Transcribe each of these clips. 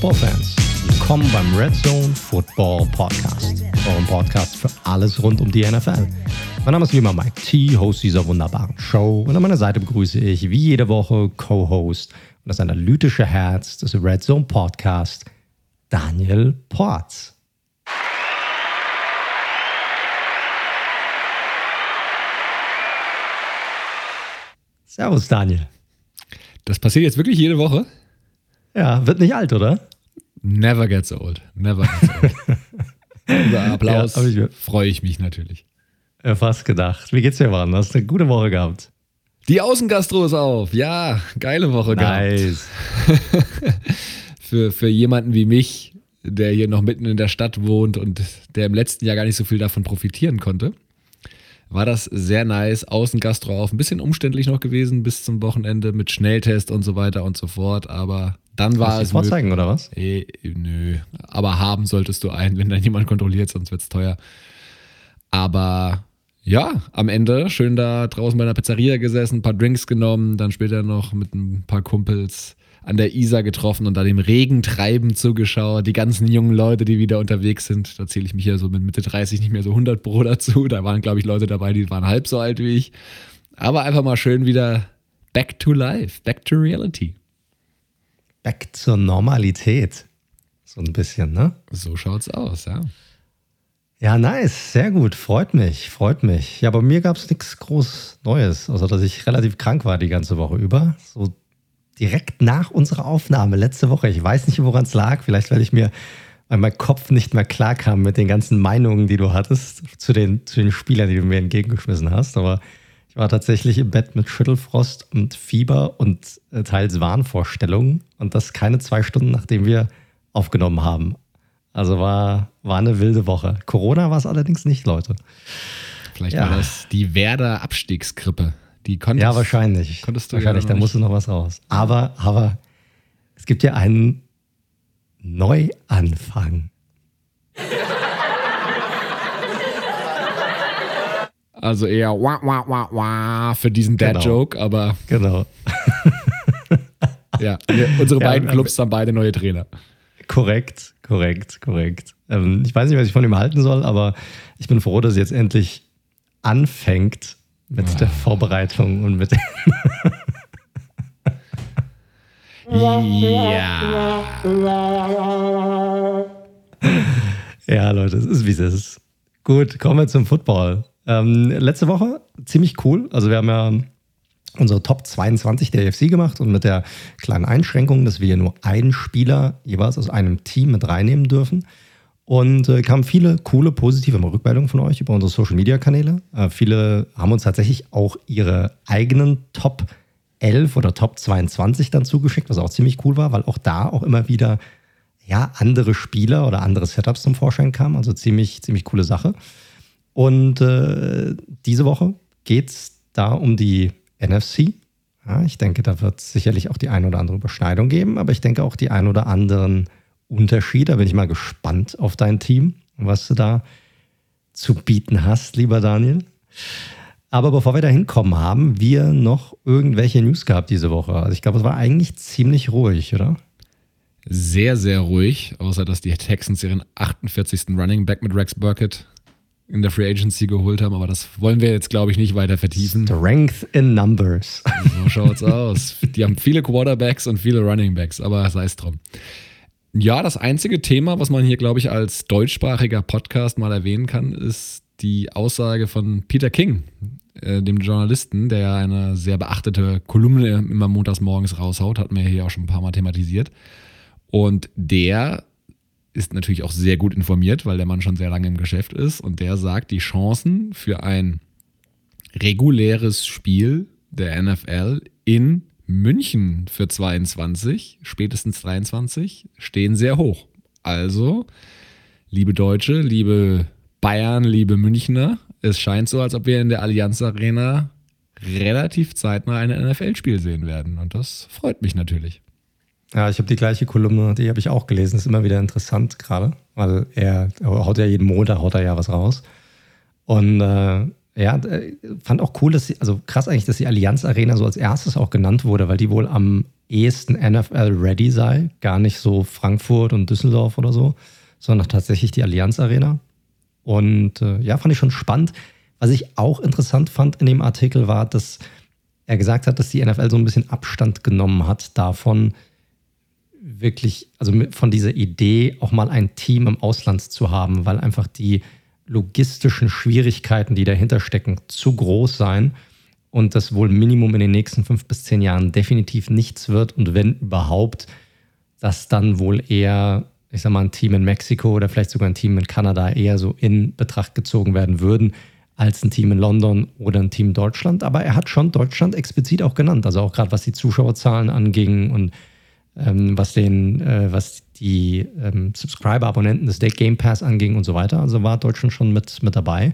Football-Fans, willkommen beim Red Zone Football Podcast, eurem Podcast für alles rund um die NFL. Mein Name ist wie immer Mike T, Host dieser wunderbaren Show und an meiner Seite begrüße ich wie jede Woche Co-Host und das analytische Herz des Red Zone Podcast, Daniel Porz. Servus, Daniel. Das passiert jetzt wirklich jede Woche? Ja, wird nicht alt, oder? Never gets old. Never gets old. Über Applaus ja, freue ich mich natürlich. Ja, fast gedacht. Wie geht's dir, Mann? Hast du eine gute Woche gehabt? Die Außengastro ist auf. Ja, geile Woche nice. gehabt. für, für jemanden wie mich, der hier noch mitten in der Stadt wohnt und der im letzten Jahr gar nicht so viel davon profitieren konnte, war das sehr nice. Außengastro auf. Ein bisschen umständlich noch gewesen bis zum Wochenende mit Schnelltest und so weiter und so fort. Aber dann war Hast es. vorzeigen oder was? Eh, nö. Aber haben solltest du einen, wenn dann jemand kontrolliert, sonst wird es teuer. Aber ja, am Ende schön da draußen bei einer Pizzeria gesessen, ein paar Drinks genommen, dann später noch mit ein paar Kumpels an der Isar getroffen und da dem Regentreiben zugeschaut. Die ganzen jungen Leute, die wieder unterwegs sind. Da zähle ich mich ja so mit Mitte 30 nicht mehr so 100 Pro dazu. Da waren, glaube ich, Leute dabei, die waren halb so alt wie ich. Aber einfach mal schön wieder back to life, back to reality. Back zur Normalität. So ein bisschen, ne? So schaut's aus, ja. Ja, nice, sehr gut, freut mich, freut mich. Ja, bei mir gab es nichts groß Neues, außer dass ich relativ krank war die ganze Woche über. So direkt nach unserer Aufnahme letzte Woche. Ich weiß nicht, woran es lag. Vielleicht, weil ich mir, weil mein Kopf nicht mehr klar kam mit den ganzen Meinungen, die du hattest zu den, zu den Spielern, die du mir entgegengeschmissen hast. Aber ich war tatsächlich im Bett mit Schüttelfrost und Fieber und äh, teils Wahnvorstellungen. Und das keine zwei Stunden, nachdem wir aufgenommen haben. Also war, war eine wilde Woche. Corona war es allerdings nicht, Leute. Vielleicht ja. war das die Werder Abstiegskrippe. Die konntest, ja, wahrscheinlich. Konntest du wahrscheinlich, da musste noch was raus. Aber, aber es gibt ja einen Neuanfang. Also eher wah, wah, wah, wah für diesen Dad-Joke, genau. aber. Genau. ja, wir, unsere ja, beiden Clubs haben beide neue Trainer. Korrekt, korrekt, korrekt. Ähm, ich weiß nicht, was ich von ihm halten soll, aber ich bin froh, dass jetzt endlich anfängt, mit ja. der Vorbereitung und mit ja. Ja, Leute, es ist wie es ist. Gut, kommen wir zum Football. Ähm, letzte Woche ziemlich cool. Also, wir haben ja unsere Top 22 der AFC gemacht und mit der kleinen Einschränkung, dass wir nur einen Spieler jeweils aus einem Team mit reinnehmen dürfen. Und äh, kamen viele coole, positive Rückmeldungen von euch über unsere Social Media Kanäle. Äh, viele haben uns tatsächlich auch ihre eigenen Top 11 oder Top 22 dann zugeschickt, was auch ziemlich cool war, weil auch da auch immer wieder ja, andere Spieler oder andere Setups zum Vorschein kamen. Also ziemlich, ziemlich coole Sache. Und äh, diese Woche geht es da um die NFC. Ja, ich denke, da wird es sicherlich auch die ein oder andere Überschneidung geben, aber ich denke auch die ein oder anderen Unterschied. Da bin ich mal gespannt auf dein Team, was du da zu bieten hast, lieber Daniel. Aber bevor wir da hinkommen, haben wir noch irgendwelche News gehabt diese Woche. Also ich glaube, es war eigentlich ziemlich ruhig, oder? Sehr, sehr ruhig, außer dass die Texans ihren 48. Running Back mit Rex Burkett in der Free Agency geholt haben, aber das wollen wir jetzt, glaube ich, nicht weiter vertiefen. Strength in Numbers. So schaut's aus. Die haben viele Quarterbacks und viele Running Backs, aber sei es drum. Ja, das einzige Thema, was man hier, glaube ich, als deutschsprachiger Podcast mal erwähnen kann, ist die Aussage von Peter King, äh, dem Journalisten, der ja eine sehr beachtete Kolumne immer montags morgens raushaut, hat mir hier auch schon ein paar Mal thematisiert. Und der ist natürlich auch sehr gut informiert, weil der Mann schon sehr lange im Geschäft ist. Und der sagt, die Chancen für ein reguläres Spiel der NFL in München für 22, spätestens 23, stehen sehr hoch. Also, liebe Deutsche, liebe Bayern, liebe Münchner, es scheint so, als ob wir in der Allianz Arena relativ zeitnah ein NFL-Spiel sehen werden. Und das freut mich natürlich. Ja, ich habe die gleiche Kolumne, die habe ich auch gelesen. Ist immer wieder interessant gerade, weil er, haut ja jeden Montag haut er ja was raus. Und äh, Ja, äh, fand auch cool, dass sie, also krass eigentlich, dass die Allianz Arena so als erstes auch genannt wurde, weil die wohl am ehesten NFL-ready sei. Gar nicht so Frankfurt und Düsseldorf oder so, sondern tatsächlich die Allianz Arena. Und äh, ja, fand ich schon spannend. Was ich auch interessant fand in dem Artikel war, dass er gesagt hat, dass die NFL so ein bisschen Abstand genommen hat davon, wirklich, also von dieser Idee, auch mal ein Team im Ausland zu haben, weil einfach die logistischen Schwierigkeiten, die dahinter stecken, zu groß seien und das wohl Minimum in den nächsten fünf bis zehn Jahren definitiv nichts wird und wenn überhaupt, dass dann wohl eher, ich sag mal, ein Team in Mexiko oder vielleicht sogar ein Team in Kanada eher so in Betracht gezogen werden würden als ein Team in London oder ein Team Deutschland. Aber er hat schon Deutschland explizit auch genannt, also auch gerade was die Zuschauerzahlen anging und ähm, was, den, äh, was die ähm, Subscriber-Abonnenten des Game Pass anging und so weiter. Also war Deutschland schon mit, mit dabei.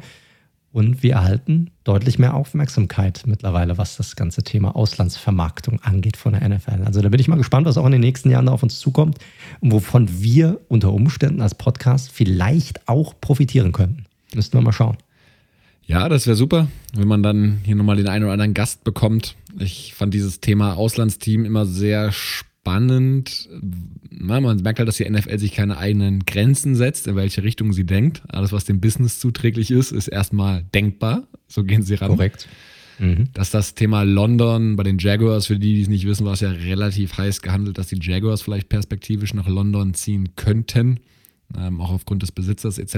Und wir erhalten deutlich mehr Aufmerksamkeit mittlerweile, was das ganze Thema Auslandsvermarktung angeht von der NFL. Also da bin ich mal gespannt, was auch in den nächsten Jahren auf uns zukommt und wovon wir unter Umständen als Podcast vielleicht auch profitieren könnten. Müssten wir mal schauen. Ja, das wäre super, wenn man dann hier nochmal den einen oder anderen Gast bekommt. Ich fand dieses Thema Auslandsteam immer sehr spannend. Na, man merkt halt, dass die NFL sich keine eigenen Grenzen setzt, in welche Richtung sie denkt. Alles, was dem Business zuträglich ist, ist erstmal denkbar. So gehen sie ran. Korrekt. Mhm. Dass das Thema London bei den Jaguars, für die, die es nicht wissen, war es ja relativ heiß gehandelt, dass die Jaguars vielleicht perspektivisch nach London ziehen könnten. Ähm, auch aufgrund des Besitzers etc.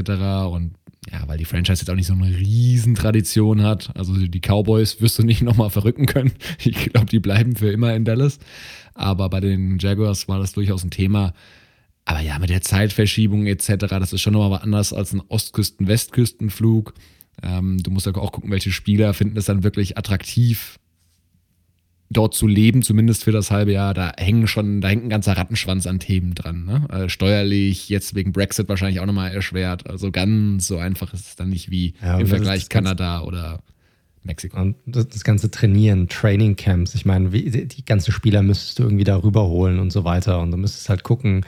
Und ja, weil die Franchise jetzt auch nicht so eine Riesentradition hat. Also die Cowboys wirst du nicht nochmal verrücken können. Ich glaube, die bleiben für immer in Dallas. Aber bei den Jaguars war das durchaus ein Thema. Aber ja, mit der Zeitverschiebung etc., das ist schon nochmal anders als ein Ostküsten-Westküstenflug. Ähm, du musst ja auch gucken, welche Spieler finden es dann wirklich attraktiv, dort zu leben, zumindest für das halbe Jahr, da hängen schon, da hängt ein ganzer Rattenschwanz an Themen dran. Ne? Also steuerlich, jetzt wegen Brexit wahrscheinlich auch nochmal erschwert. Also ganz so einfach ist es dann nicht wie ja, im Vergleich Kanada oder Mexiko. Und das, das, ganze Trainieren, Training Camps, ich meine, wie, die ganzen Spieler müsstest du irgendwie da rüberholen und so weiter. Und du müsstest halt gucken,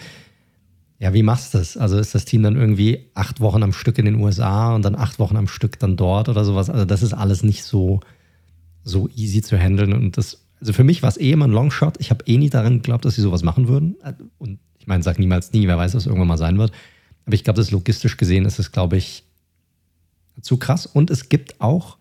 ja, wie machst du das? Also ist das Team dann irgendwie acht Wochen am Stück in den USA und dann acht Wochen am Stück dann dort oder sowas? Also das ist alles nicht so, so easy zu handeln. Und das also für mich war es eh immer ein Longshot. Ich habe eh nie daran geglaubt, dass sie sowas machen würden. Und ich meine, sag niemals nie, wer weiß, was irgendwann mal sein wird. Aber ich glaube, das logistisch gesehen ist es, glaube ich, zu krass. Und es gibt auch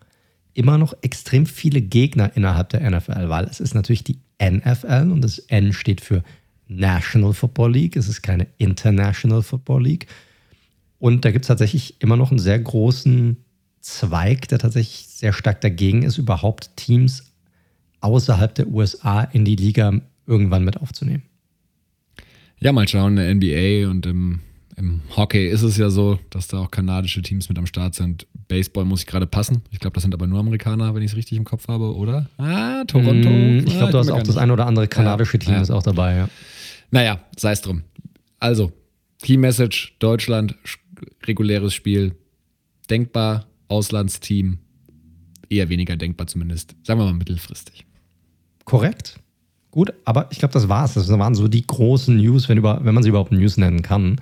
immer noch extrem viele Gegner innerhalb der NFL, weil es ist natürlich die NFL und das N steht für National Football League. Es ist keine International Football League. Und da gibt es tatsächlich immer noch einen sehr großen Zweig, der tatsächlich sehr stark dagegen ist, überhaupt Teams außerhalb der USA in die Liga irgendwann mit aufzunehmen. Ja, mal schauen, in der NBA und im, im Hockey ist es ja so, dass da auch kanadische Teams mit am Start sind. Baseball muss ich gerade passen. Ich glaube, das sind aber nur Amerikaner, wenn ich es richtig im Kopf habe, oder? Ah, Toronto. Mm, ich glaube, ah, du hast auch das ein oder andere kanadische ja, Team ja. ist auch dabei, ja. Naja, sei es drum. Also, Key Message, Deutschland, reguläres Spiel, denkbar, Auslandsteam, eher weniger denkbar zumindest. Sagen wir mal mittelfristig korrekt. Gut, aber ich glaube, das war's. Das waren so die großen News, wenn, über, wenn man sie überhaupt News nennen kann.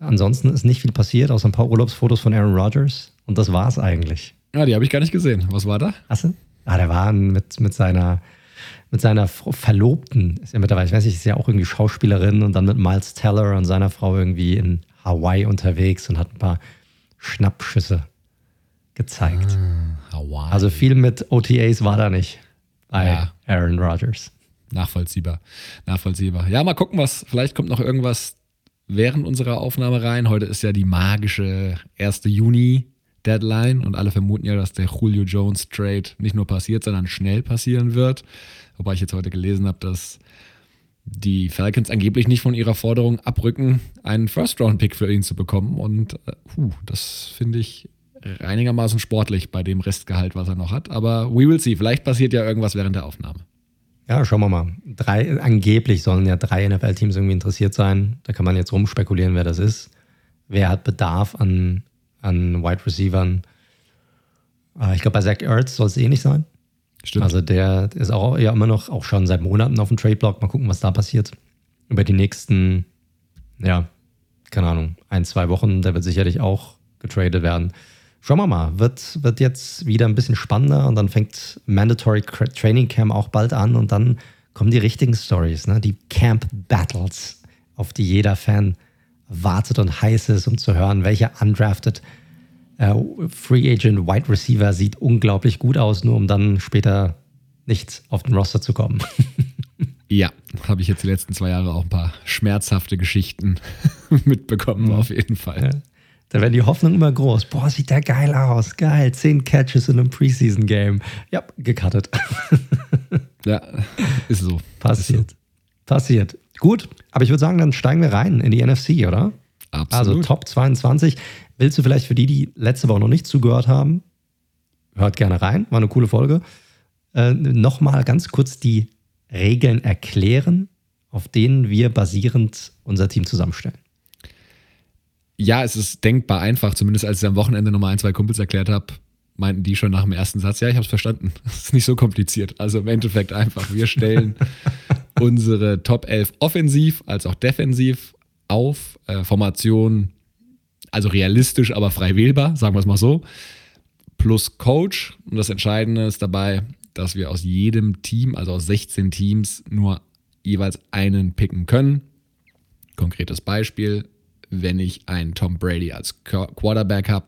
Ansonsten ist nicht viel passiert, außer ein paar Urlaubsfotos von Aaron Rodgers. Und das war's eigentlich. Ja, die habe ich gar nicht gesehen. Was war da? Hast Ah, der war mit, mit seiner mit seiner Verlobten, ist ja mittlerweile, ich weiß nicht, ist ja auch irgendwie Schauspielerin und dann mit Miles Teller und seiner Frau irgendwie in Hawaii unterwegs und hat ein paar Schnappschüsse gezeigt. Ah, Hawaii. Also viel mit OTAs war da nicht bei ja. Aaron Rodgers. Nachvollziehbar. Nachvollziehbar. Ja, mal gucken, was. Vielleicht kommt noch irgendwas während unserer Aufnahme rein. Heute ist ja die magische 1. Juni Deadline und alle vermuten ja, dass der Julio Jones Trade nicht nur passiert, sondern schnell passieren wird. Wobei ich jetzt heute gelesen habe, dass die Falcons angeblich nicht von ihrer Forderung abrücken, einen First-Round-Pick für ihn zu bekommen. Und uh, das finde ich einigermaßen sportlich bei dem Restgehalt, was er noch hat. Aber we will see. Vielleicht passiert ja irgendwas während der Aufnahme. Ja, schauen wir mal. Drei, angeblich sollen ja drei NFL-Teams irgendwie interessiert sein. Da kann man jetzt rumspekulieren, wer das ist. Wer hat Bedarf an, an Wide Receivern? Ah, ich glaube, bei Zach Ertz soll es eh nicht sein. Stimmt. Also der ist auch ja immer noch, auch schon seit Monaten auf dem Trade-Block. Mal gucken, was da passiert. Über die nächsten, ja, keine Ahnung, ein, zwei Wochen, der wird sicherlich auch getradet werden. Schauen wir mal, wird, wird jetzt wieder ein bisschen spannender und dann fängt Mandatory Training Camp auch bald an und dann kommen die richtigen Stories, ne? die Camp Battles, auf die jeder Fan wartet und heiß ist, um zu hören, welcher undrafted äh, Free Agent Wide Receiver sieht unglaublich gut aus, nur um dann später nicht auf den Roster zu kommen. ja, habe ich jetzt die letzten zwei Jahre auch ein paar schmerzhafte Geschichten mitbekommen, auf jeden Fall. Ja. Da werden die Hoffnungen immer groß. Boah, sieht der geil aus. Geil. Zehn Catches in einem Preseason-Game. Ja, gecuttet. ja, ist so. Passiert. Ist so. Passiert. Gut, aber ich würde sagen, dann steigen wir rein in die NFC, oder? Absolut. Also Top 22. Willst du vielleicht für die, die letzte Woche noch nicht zugehört haben, hört gerne rein, war eine coole Folge, äh, nochmal ganz kurz die Regeln erklären, auf denen wir basierend unser Team zusammenstellen. Ja, es ist denkbar einfach, zumindest als ich am Wochenende nochmal ein, zwei Kumpels erklärt habe, meinten die schon nach dem ersten Satz, ja, ich habe es verstanden. Es ist nicht so kompliziert. Also im Endeffekt einfach, wir stellen unsere Top 11 offensiv als auch defensiv auf. Äh, Formation, also realistisch, aber frei wählbar, sagen wir es mal so. Plus Coach. Und das Entscheidende ist dabei, dass wir aus jedem Team, also aus 16 Teams, nur jeweils einen picken können. Konkretes Beispiel, wenn ich einen Tom Brady als Quarterback habe,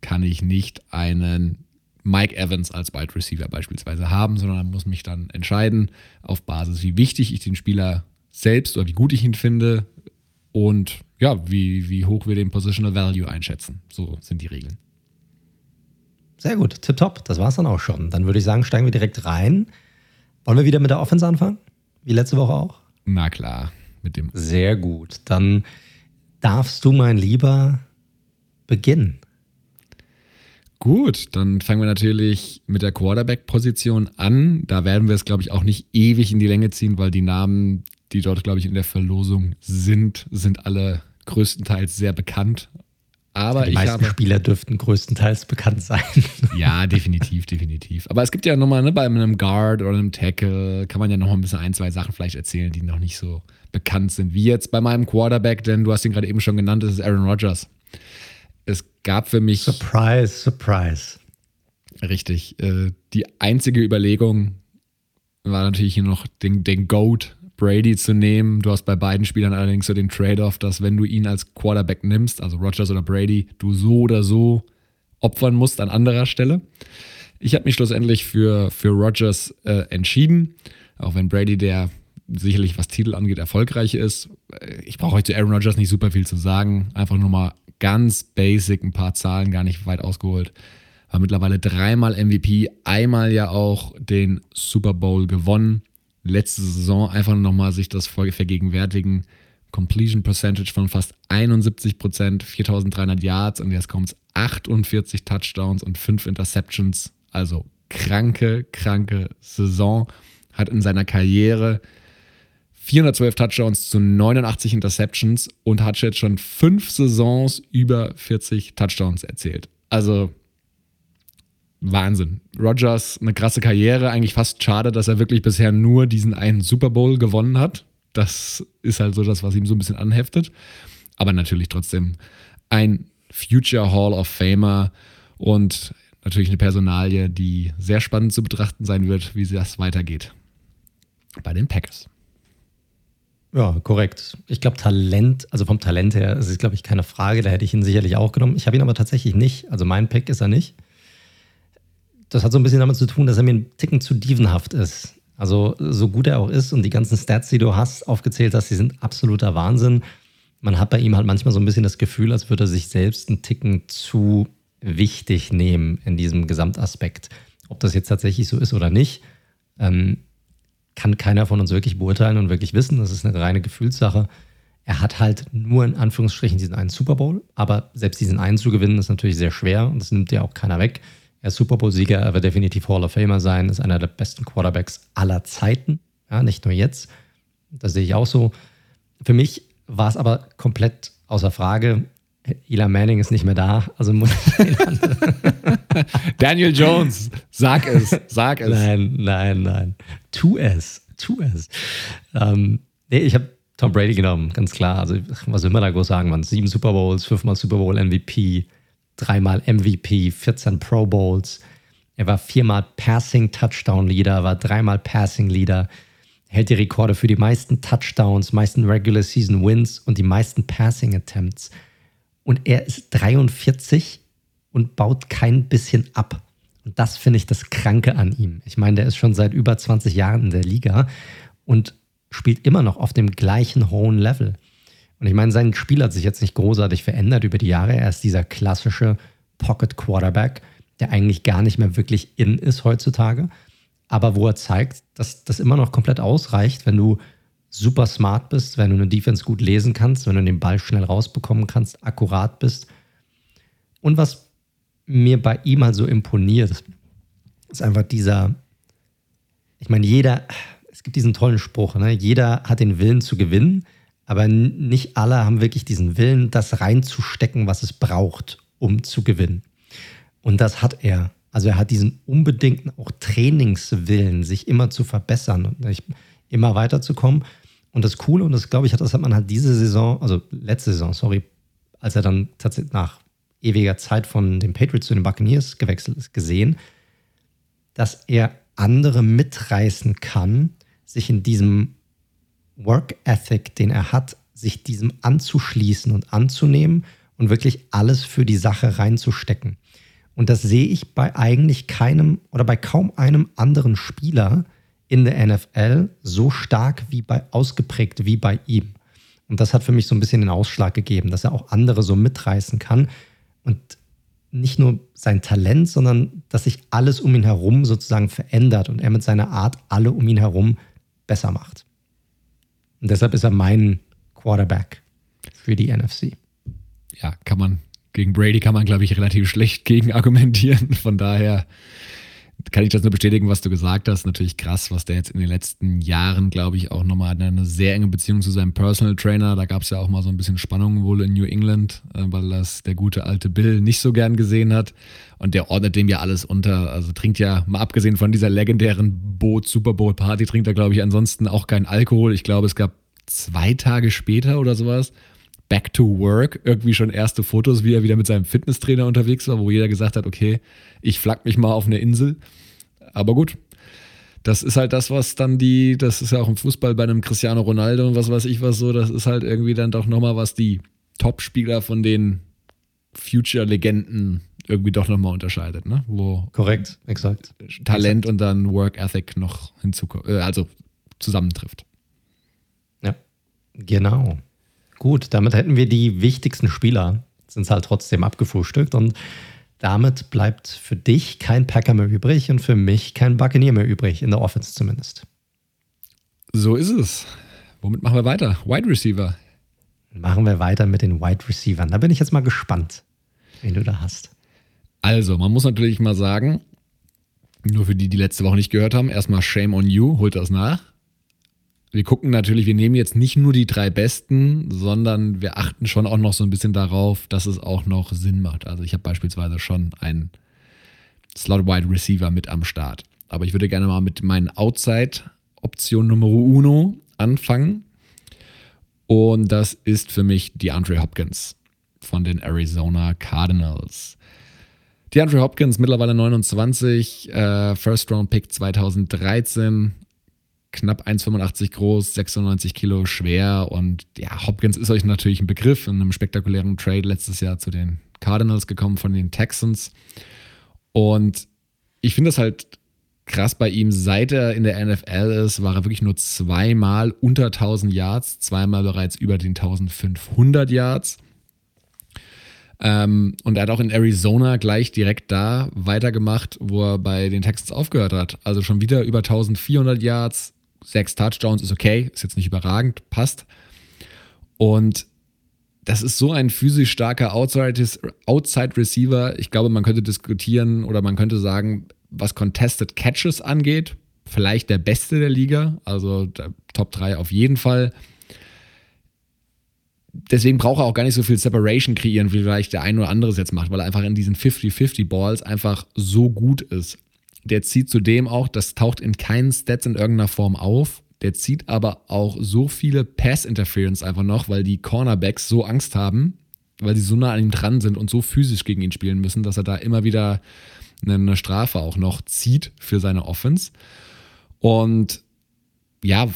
kann ich nicht einen Mike Evans als Wide Receiver beispielsweise haben, sondern muss mich dann entscheiden auf Basis, wie wichtig ich den Spieler selbst oder wie gut ich ihn finde und ja, wie, wie hoch wir den Positional Value einschätzen. So sind die Regeln. Sehr gut, tipptopp. Das war es dann auch schon. Dann würde ich sagen, steigen wir direkt rein. Wollen wir wieder mit der Offense anfangen? Wie letzte Woche auch? Na klar, mit dem. Sehr gut. Dann darfst du, mein Lieber, beginnen. Gut, dann fangen wir natürlich mit der Quarterback-Position an. Da werden wir es, glaube ich, auch nicht ewig in die Länge ziehen, weil die Namen, die dort, glaube ich, in der Verlosung sind, sind alle größtenteils sehr bekannt. Aber die meisten habe, Spieler dürften größtenteils bekannt sein. Ja, definitiv, definitiv. Aber es gibt ja nochmal, ne, bei einem Guard oder einem Tackle kann man ja noch ein bisschen ein, zwei Sachen vielleicht erzählen, die noch nicht so bekannt sind, wie jetzt bei meinem Quarterback, denn du hast ihn gerade eben schon genannt, das ist Aaron Rodgers es gab für mich. Surprise, surprise. Richtig. Äh, die einzige Überlegung war natürlich hier noch den, den Goat Brady zu nehmen. Du hast bei beiden Spielern allerdings so den Trade-off, dass wenn du ihn als Quarterback nimmst, also Rogers oder Brady, du so oder so opfern musst an anderer Stelle. Ich habe mich schlussendlich für, für Rogers äh, entschieden, auch wenn Brady der sicherlich was Titel angeht erfolgreich ist. Ich brauche heute zu Aaron Rodgers nicht super viel zu sagen, einfach nur mal ganz basic, ein paar Zahlen, gar nicht weit ausgeholt. War mittlerweile dreimal MVP, einmal ja auch den Super Bowl gewonnen. Letzte Saison einfach nochmal sich das vergegenwärtigen. Completion Percentage von fast 71 Prozent, 4300 Yards und jetzt kommt es 48 Touchdowns und 5 Interceptions. Also kranke, kranke Saison. Hat in seiner Karriere 412 Touchdowns zu 89 Interceptions und hat jetzt schon fünf Saisons über 40 Touchdowns erzählt. Also Wahnsinn. Rogers, eine krasse Karriere. Eigentlich fast schade, dass er wirklich bisher nur diesen einen Super Bowl gewonnen hat. Das ist halt so das, was ihm so ein bisschen anheftet. Aber natürlich trotzdem ein Future Hall of Famer und natürlich eine Personalie, die sehr spannend zu betrachten sein wird, wie das weitergeht bei den Packers. Ja, korrekt. Ich glaube, Talent, also vom Talent her, ist es, glaube ich, keine Frage. Da hätte ich ihn sicherlich auch genommen. Ich habe ihn aber tatsächlich nicht. Also mein Pick ist er nicht. Das hat so ein bisschen damit zu tun, dass er mir ein Ticken zu dievenhaft ist. Also so gut er auch ist und die ganzen Stats, die du hast, aufgezählt hast, die sind absoluter Wahnsinn. Man hat bei ihm halt manchmal so ein bisschen das Gefühl, als würde er sich selbst einen Ticken zu wichtig nehmen in diesem Gesamtaspekt. Ob das jetzt tatsächlich so ist oder nicht, ähm, kann keiner von uns wirklich beurteilen und wirklich wissen. Das ist eine reine Gefühlssache. Er hat halt nur in Anführungsstrichen diesen einen Super Bowl, aber selbst diesen einen zu gewinnen ist natürlich sehr schwer und das nimmt ja auch keiner weg. Er ist Super Bowl-Sieger, er wird definitiv Hall of Famer sein, ist einer der besten Quarterbacks aller Zeiten, ja, nicht nur jetzt. Das sehe ich auch so. Für mich war es aber komplett außer Frage. Eli Manning ist nicht mehr da, also muss Daniel Jones, sag es, sag es. Nein, nein, nein. Tu es, tu es. Ähm, nee, ich habe Tom Brady genommen, ganz klar. Also, was will man da groß sagen, man? Sieben Super Bowls, fünfmal Super Bowl MVP, dreimal MVP, 14 Pro Bowls. Er war viermal Passing Touchdown Leader, war dreimal Passing Leader, hält die Rekorde für die meisten Touchdowns, meisten Regular Season Wins und die meisten Passing Attempts. Und er ist 43 und baut kein bisschen ab. Und das finde ich das Kranke an ihm. Ich meine, der ist schon seit über 20 Jahren in der Liga und spielt immer noch auf dem gleichen hohen Level. Und ich meine, sein Spiel hat sich jetzt nicht großartig verändert über die Jahre. Er ist dieser klassische Pocket Quarterback, der eigentlich gar nicht mehr wirklich in ist heutzutage. Aber wo er zeigt, dass das immer noch komplett ausreicht, wenn du super smart bist, wenn du eine Defense gut lesen kannst, wenn du den Ball schnell rausbekommen kannst, akkurat bist. Und was mir bei ihm halt so imponiert, ist einfach dieser, ich meine, jeder, es gibt diesen tollen Spruch, ne? jeder hat den Willen zu gewinnen, aber nicht alle haben wirklich diesen Willen, das reinzustecken, was es braucht, um zu gewinnen. Und das hat er. Also er hat diesen unbedingten auch Trainingswillen, sich immer zu verbessern und immer weiterzukommen. Und das Coole, und das glaube ich, das hat man halt diese Saison, also letzte Saison, sorry, als er dann tatsächlich nach ewiger Zeit von den Patriots zu den Buccaneers gewechselt ist, gesehen, dass er andere mitreißen kann, sich in diesem Work Ethic, den er hat, sich diesem anzuschließen und anzunehmen und wirklich alles für die Sache reinzustecken. Und das sehe ich bei eigentlich keinem oder bei kaum einem anderen Spieler in der NFL so stark wie bei ausgeprägt wie bei ihm. Und das hat für mich so ein bisschen den Ausschlag gegeben, dass er auch andere so mitreißen kann und nicht nur sein Talent, sondern dass sich alles um ihn herum sozusagen verändert und er mit seiner Art alle um ihn herum besser macht. Und deshalb ist er mein Quarterback für die NFC. Ja, kann man. Gegen Brady kann man, glaube ich, relativ schlecht gegen argumentieren. Von daher kann ich das nur bestätigen, was du gesagt hast. Natürlich krass, was der jetzt in den letzten Jahren, glaube ich, auch nochmal eine sehr enge Beziehung zu seinem Personal Trainer. Da gab es ja auch mal so ein bisschen Spannung wohl in New England, äh, weil das der gute alte Bill nicht so gern gesehen hat. Und der ordnet dem ja alles unter. Also trinkt ja, mal abgesehen von dieser legendären Boot, Super Bowl Party, trinkt er, glaube ich, ansonsten auch keinen Alkohol. Ich glaube, es gab zwei Tage später oder sowas Back to Work irgendwie schon erste Fotos, wie er wieder mit seinem Fitnesstrainer unterwegs war, wo jeder gesagt hat, okay, ich flack mich mal auf eine Insel. Aber gut, das ist halt das, was dann die, das ist ja auch im Fußball bei einem Cristiano Ronaldo und was weiß ich was so, das ist halt irgendwie dann doch nochmal, was die Top-Spieler von den Future-Legenden irgendwie doch nochmal unterscheidet, ne? Wo Korrekt, exakt. Talent exakt. und dann Work Ethic noch hinzukommt, äh, also zusammentrifft. Ja, genau. Gut, damit hätten wir die wichtigsten Spieler, sind es halt trotzdem abgefrühstückt und damit bleibt für dich kein Packer mehr übrig und für mich kein Buccaneer mehr übrig, in der Offense zumindest. So ist es. Womit machen wir weiter? Wide Receiver. Machen wir weiter mit den Wide Receivern. Da bin ich jetzt mal gespannt, wen du da hast. Also, man muss natürlich mal sagen, nur für die, die letzte Woche nicht gehört haben, erstmal Shame on you, holt das nach wir gucken natürlich, wir nehmen jetzt nicht nur die drei besten, sondern wir achten schon auch noch so ein bisschen darauf, dass es auch noch Sinn macht. Also ich habe beispielsweise schon einen Slot-Wide Receiver mit am Start. Aber ich würde gerne mal mit meinen Outside-Option Nummer uno anfangen. Und das ist für mich DeAndre Hopkins von den Arizona Cardinals. DeAndre Hopkins, mittlerweile 29, äh, First Round Pick 2013, knapp 1,85 groß, 96 Kilo schwer und ja, Hopkins ist euch natürlich ein Begriff in einem spektakulären Trade letztes Jahr zu den Cardinals gekommen von den Texans. Und ich finde es halt krass bei ihm, seit er in der NFL ist, war er wirklich nur zweimal unter 1000 Yards, zweimal bereits über den 1500 Yards. Ähm, und er hat auch in Arizona gleich direkt da weitergemacht, wo er bei den Texans aufgehört hat. Also schon wieder über 1400 Yards, sechs Touchdowns ist okay, ist jetzt nicht überragend, passt. Und das ist so ein physisch starker Outside Receiver. Ich glaube, man könnte diskutieren oder man könnte sagen, was Contested Catches angeht, vielleicht der beste der Liga, also der Top 3 auf jeden Fall. Deswegen braucht er auch gar nicht so viel Separation kreieren, wie vielleicht der ein oder andere es jetzt macht, weil er einfach in diesen 50-50 Balls einfach so gut ist. Der zieht zudem auch, das taucht in keinen Stats in irgendeiner Form auf. Der zieht aber auch so viele Pass-Interference einfach noch, weil die Cornerbacks so Angst haben, weil sie so nah an ihm dran sind und so physisch gegen ihn spielen müssen, dass er da immer wieder eine Strafe auch noch zieht für seine Offense. Und ja,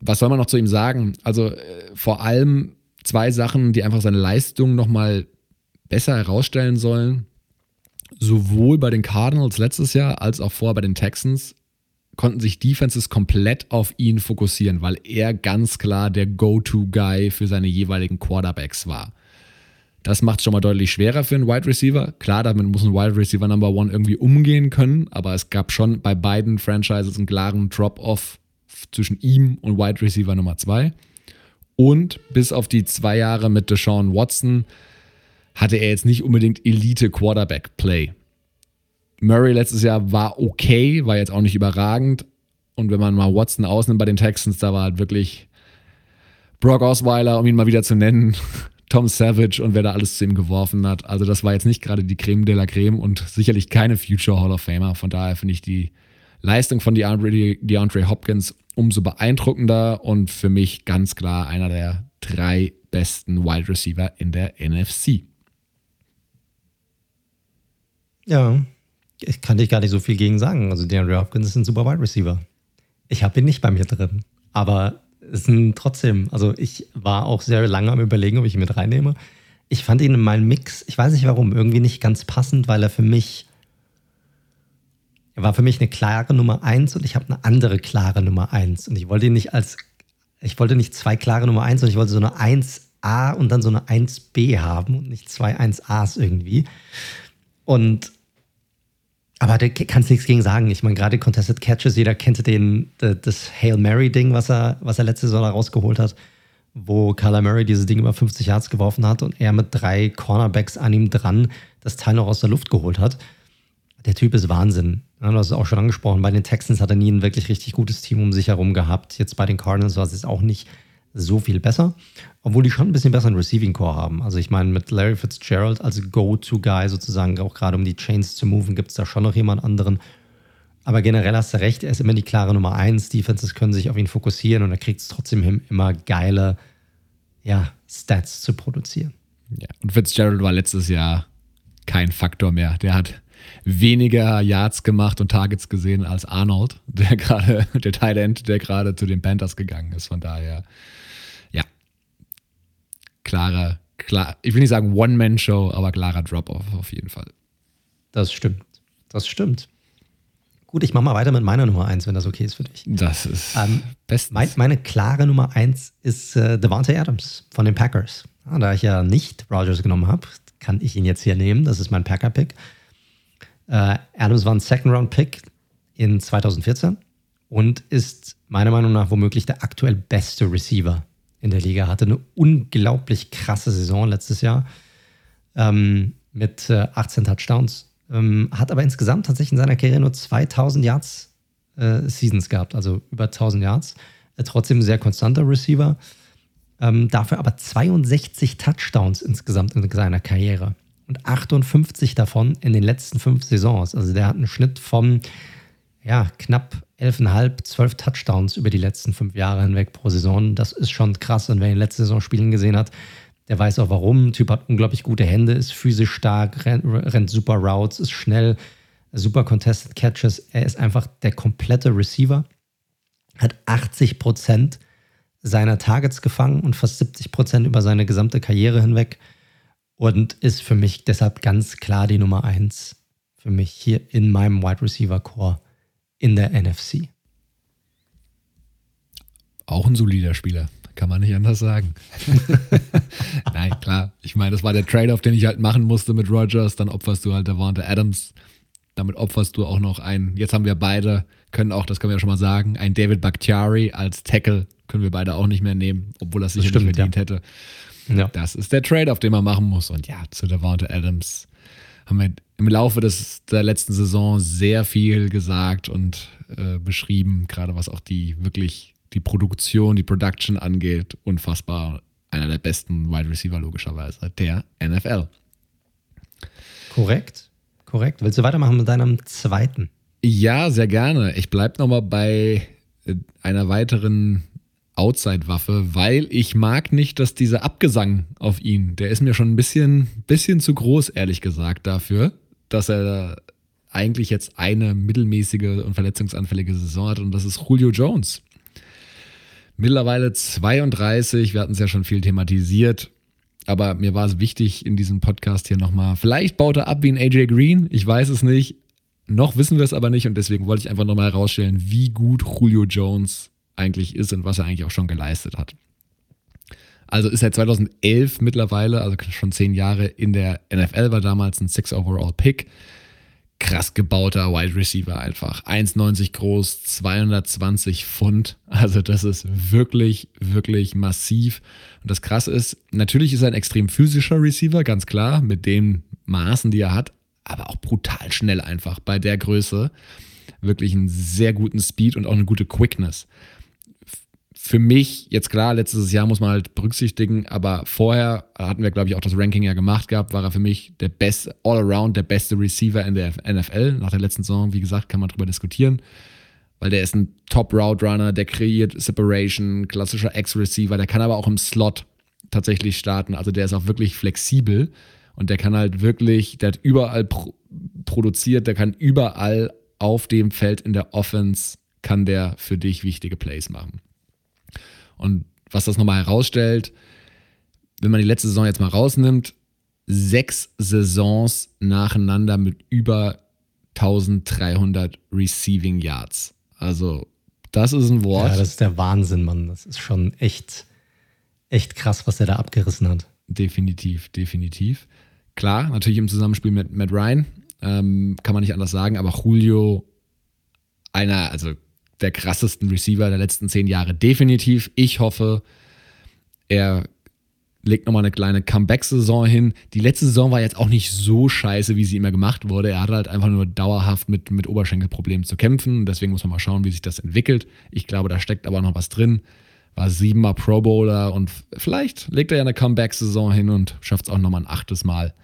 was soll man noch zu ihm sagen? Also äh, vor allem zwei Sachen, die einfach seine Leistung nochmal besser herausstellen sollen. Sowohl bei den Cardinals letztes Jahr als auch vor bei den Texans konnten sich Defenses komplett auf ihn fokussieren, weil er ganz klar der Go-To-Guy für seine jeweiligen Quarterbacks war. Das macht es schon mal deutlich schwerer für einen Wide Receiver. Klar, damit muss ein Wide Receiver Number One irgendwie umgehen können, aber es gab schon bei beiden Franchises einen klaren Drop-Off zwischen ihm und Wide Receiver Nummer 2. Und bis auf die zwei Jahre mit Deshaun Watson hatte er jetzt nicht unbedingt Elite Quarterback Play. Murray letztes Jahr war okay, war jetzt auch nicht überragend. Und wenn man mal Watson ausnimmt bei den Texans, da war halt wirklich Brock Osweiler, um ihn mal wieder zu nennen, Tom Savage und wer da alles zu ihm geworfen hat. Also das war jetzt nicht gerade die Creme de la Creme und sicherlich keine Future Hall of Famer. Von daher finde ich die Leistung von DeAndre, DeAndre Hopkins umso beeindruckender und für mich ganz klar einer der drei besten Wide Receiver in der NFC. Ja, ich kann dich gar nicht so viel gegen sagen. Also DeAndre Hopkins ist ein super Wide Receiver. Ich habe ihn nicht bei mir drin, aber es sind trotzdem, also ich war auch sehr lange am überlegen, ob ich ihn mit reinnehme. Ich fand ihn in meinem Mix, ich weiß nicht warum, irgendwie nicht ganz passend, weil er für mich, er war für mich eine klare Nummer 1 und ich habe eine andere klare Nummer 1. Und ich wollte ihn nicht als, ich wollte nicht zwei klare Nummer 1, sondern ich wollte so eine 1a und dann so eine 1b haben und nicht zwei 1as irgendwie. Und aber da kannst nichts gegen sagen. Ich meine, gerade Contested Catches, jeder kennt den, das Hail Mary-Ding, was er, was er letzte Saison rausgeholt hat, wo Kyler Murray dieses Ding über 50 Yards geworfen hat und er mit drei Cornerbacks an ihm dran das Teil noch aus der Luft geholt hat. Der Typ ist Wahnsinn. Du hast es auch schon angesprochen. Bei den Texans hat er nie ein wirklich richtig gutes Team um sich herum gehabt. Jetzt bei den Cardinals war es auch nicht so viel besser, obwohl die schon ein bisschen besseren Receiving Core haben. Also ich meine, mit Larry Fitzgerald als Go-To-Guy sozusagen, auch gerade um die Chains zu moven, gibt es da schon noch jemand anderen. Aber generell hast du recht, er ist immer die klare Nummer eins. Defenses können sich auf ihn fokussieren und er kriegt es trotzdem hin, immer geile ja, Stats zu produzieren. Ja, und Fitzgerald war letztes Jahr kein Faktor mehr. Der hat weniger Yards gemacht und Targets gesehen als Arnold, der gerade, der Tight End, der gerade zu den Panthers gegangen ist. Von daher klarer, klar, ich will nicht sagen One-Man-Show, aber klarer Drop-Off auf jeden Fall. Das stimmt. Das stimmt. Gut, ich mache mal weiter mit meiner Nummer 1, wenn das okay ist für dich. Das ist ähm, bestens. Mein, meine klare Nummer 1 ist äh, Devante Adams von den Packers. Ja, da ich ja nicht Rogers genommen habe, kann ich ihn jetzt hier nehmen. Das ist mein Packer-Pick. Äh, Adams war ein Second-Round-Pick in 2014 und ist meiner Meinung nach womöglich der aktuell beste Receiver in der Liga. Hatte eine unglaublich krasse Saison letztes Jahr ähm, mit äh, 18 Touchdowns. Ähm, hat aber insgesamt tatsächlich in seiner Karriere nur 2000 Yards äh, Seasons gehabt, also über 1000 Yards. Äh, trotzdem ein sehr konstanter Receiver. Ähm, dafür aber 62 Touchdowns insgesamt in seiner Karriere. Und 58 davon in den letzten fünf Saisons. Also der hat einen Schnitt von ja, knapp 11,5, 12 Touchdowns über die letzten fünf Jahre hinweg pro Saison. Das ist schon krass. Und wer ihn letzte Saison spielen gesehen hat, der weiß auch warum. Typ hat unglaublich gute Hände, ist physisch stark, rennt, rennt super Routes, ist schnell, super Contested Catches. Er ist einfach der komplette Receiver. Hat 80 Prozent seiner Targets gefangen und fast 70 Prozent über seine gesamte Karriere hinweg. Und ist für mich deshalb ganz klar die Nummer eins für mich hier in meinem Wide Receiver Core in der NFC. Auch ein solider Spieler, kann man nicht anders sagen. Nein, klar. Ich meine, das war der Trade-off, den ich halt machen musste mit Rogers. Dann opferst du halt Davante Adams. Damit opferst du auch noch einen. Jetzt haben wir beide, können auch, das können wir ja schon mal sagen, ein David Bakhtiari als Tackle können wir beide auch nicht mehr nehmen, obwohl das sich nicht verdient ja. hätte. Ja. Das ist der Trade-off, den man machen muss. Und ja, zu Davante Adams haben wir im Laufe des, der letzten Saison sehr viel gesagt und äh, beschrieben, gerade was auch die wirklich die Produktion, die Production angeht. Unfassbar. Einer der besten Wide Receiver logischerweise der NFL. Korrekt, korrekt. Willst du weitermachen mit deinem zweiten? Ja, sehr gerne. Ich bleibe nochmal bei äh, einer weiteren Outside-Waffe, weil ich mag nicht, dass dieser Abgesang auf ihn, der ist mir schon ein bisschen, bisschen zu groß, ehrlich gesagt, dafür, dass er eigentlich jetzt eine mittelmäßige und verletzungsanfällige Saison hat und das ist Julio Jones. Mittlerweile 32, wir hatten es ja schon viel thematisiert, aber mir war es wichtig in diesem Podcast hier nochmal, vielleicht baut er ab wie ein AJ Green, ich weiß es nicht, noch wissen wir es aber nicht und deswegen wollte ich einfach nochmal herausstellen, wie gut Julio Jones eigentlich ist und was er eigentlich auch schon geleistet hat. Also ist er 2011 mittlerweile, also schon zehn Jahre in der NFL, war damals ein Six Overall Pick. Krass gebauter Wide Receiver einfach. 1,90 groß, 220 Pfund. Also das ist wirklich, wirklich massiv. Und das Krasse ist, natürlich ist er ein extrem physischer Receiver, ganz klar, mit den Maßen, die er hat, aber auch brutal schnell einfach bei der Größe. Wirklich einen sehr guten Speed und auch eine gute Quickness für mich, jetzt klar, letztes Jahr muss man halt berücksichtigen, aber vorher hatten wir, glaube ich, auch das Ranking ja gemacht gehabt, war er für mich der beste, all around der beste Receiver in der NFL. Nach der letzten Saison, wie gesagt, kann man darüber diskutieren, weil der ist ein Top-Route-Runner, der kreiert Separation, klassischer X-Receiver, der kann aber auch im Slot tatsächlich starten. Also der ist auch wirklich flexibel und der kann halt wirklich, der hat überall pro produziert, der kann überall auf dem Feld in der Offense, kann der für dich wichtige Plays machen. Und was das nochmal herausstellt, wenn man die letzte Saison jetzt mal rausnimmt, sechs Saisons nacheinander mit über 1300 Receiving Yards. Also, das ist ein Wort. Ja, das ist der Wahnsinn, Mann. Das ist schon echt, echt krass, was er da abgerissen hat. Definitiv, definitiv. Klar, natürlich im Zusammenspiel mit Matt Ryan, ähm, kann man nicht anders sagen, aber Julio, einer, also der krassesten Receiver der letzten zehn Jahre. Definitiv. Ich hoffe, er legt nochmal eine kleine Comeback-Saison hin. Die letzte Saison war jetzt auch nicht so scheiße, wie sie immer gemacht wurde. Er hat halt einfach nur dauerhaft mit, mit Oberschenkelproblemen zu kämpfen. Deswegen muss man mal schauen, wie sich das entwickelt. Ich glaube, da steckt aber noch was drin. War siebenmal Pro Bowler und vielleicht legt er ja eine Comeback-Saison hin und schafft es auch nochmal ein achtes Mal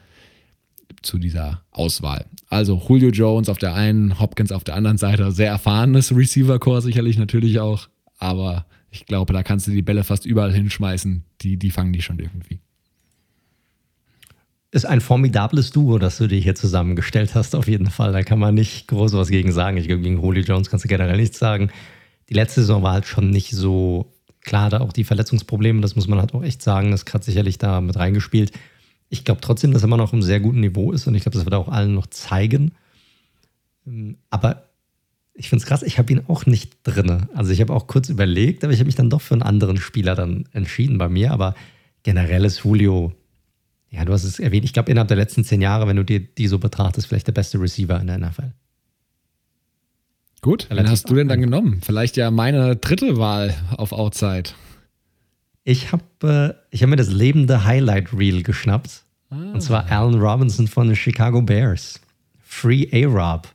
zu dieser Auswahl. Also Julio Jones auf der einen, Hopkins auf der anderen Seite, sehr erfahrenes Receiver-Core sicherlich natürlich auch, aber ich glaube, da kannst du die Bälle fast überall hinschmeißen, die, die fangen die schon irgendwie. Ist ein formidables Duo, das du dir hier zusammengestellt hast, auf jeden Fall. Da kann man nicht groß was gegen sagen. Ich glaube, gegen Julio Jones kannst du generell nichts sagen. Die letzte Saison war halt schon nicht so klar, da auch die Verletzungsprobleme, das muss man halt auch echt sagen, das hat sicherlich da mit reingespielt. Ich glaube trotzdem, dass er immer noch auf einem sehr guten Niveau ist und ich glaube, das wird er auch allen noch zeigen. Aber ich finde es krass, ich habe ihn auch nicht drin. Also ich habe auch kurz überlegt, aber ich habe mich dann doch für einen anderen Spieler dann entschieden bei mir. Aber generell ist Julio, ja, du hast es erwähnt, ich glaube innerhalb der letzten zehn Jahre, wenn du dir die so betrachtest, vielleicht der beste Receiver in der NFL. Gut, wen hast du denn dann genommen? Vielleicht ja meine dritte Wahl auf Outside. Ich habe äh, hab mir das lebende Highlight Reel geschnappt. Ah. Und zwar Allen Robinson von den Chicago Bears. Free A-Rob.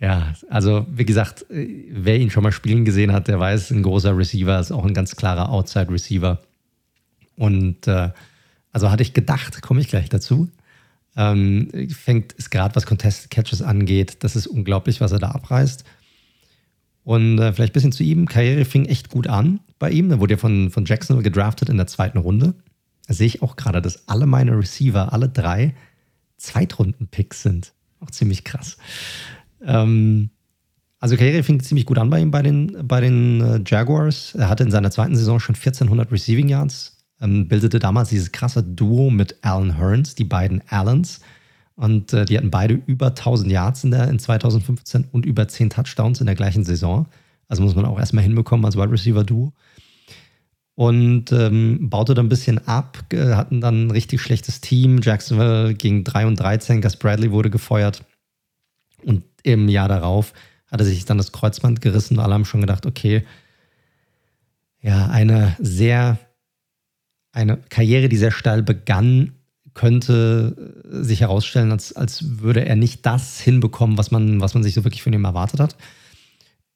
Ja, also wie gesagt, äh, wer ihn schon mal spielen gesehen hat, der weiß, ein großer Receiver ist auch ein ganz klarer Outside-Receiver. Und äh, also hatte ich gedacht, komme ich gleich dazu. Ähm, fängt, ist gerade was Contested Catches angeht, das ist unglaublich, was er da abreißt. Und äh, vielleicht ein bisschen zu ihm. Karriere fing echt gut an bei ihm. Da wurde er von, von Jacksonville gedraftet in der zweiten Runde. Da sehe ich auch gerade, dass alle meine Receiver, alle drei, Zweitrunden-Picks sind. Auch ziemlich krass. Ähm, also Karriere fing ziemlich gut an bei ihm bei den, bei den äh, Jaguars. Er hatte in seiner zweiten Saison schon 1400 Receiving Yards, ähm, bildete damals dieses krasse Duo mit Alan Hearns, die beiden Allens. Und äh, die hatten beide über 1000 Yards in, der, in 2015 und über 10 Touchdowns in der gleichen Saison. Also muss man auch erstmal hinbekommen als Wide Receiver Duo. Und ähm, baute dann ein bisschen ab, äh, hatten dann ein richtig schlechtes Team. Jacksonville ging 3 und 13, Gus Bradley wurde gefeuert. Und im Jahr darauf hatte sich dann das Kreuzband gerissen. Alle haben schon gedacht, okay, ja, eine sehr, eine Karriere, die sehr steil begann, könnte äh, sich herausstellen, als, als würde er nicht das hinbekommen, was man, was man sich so wirklich von ihm erwartet hat.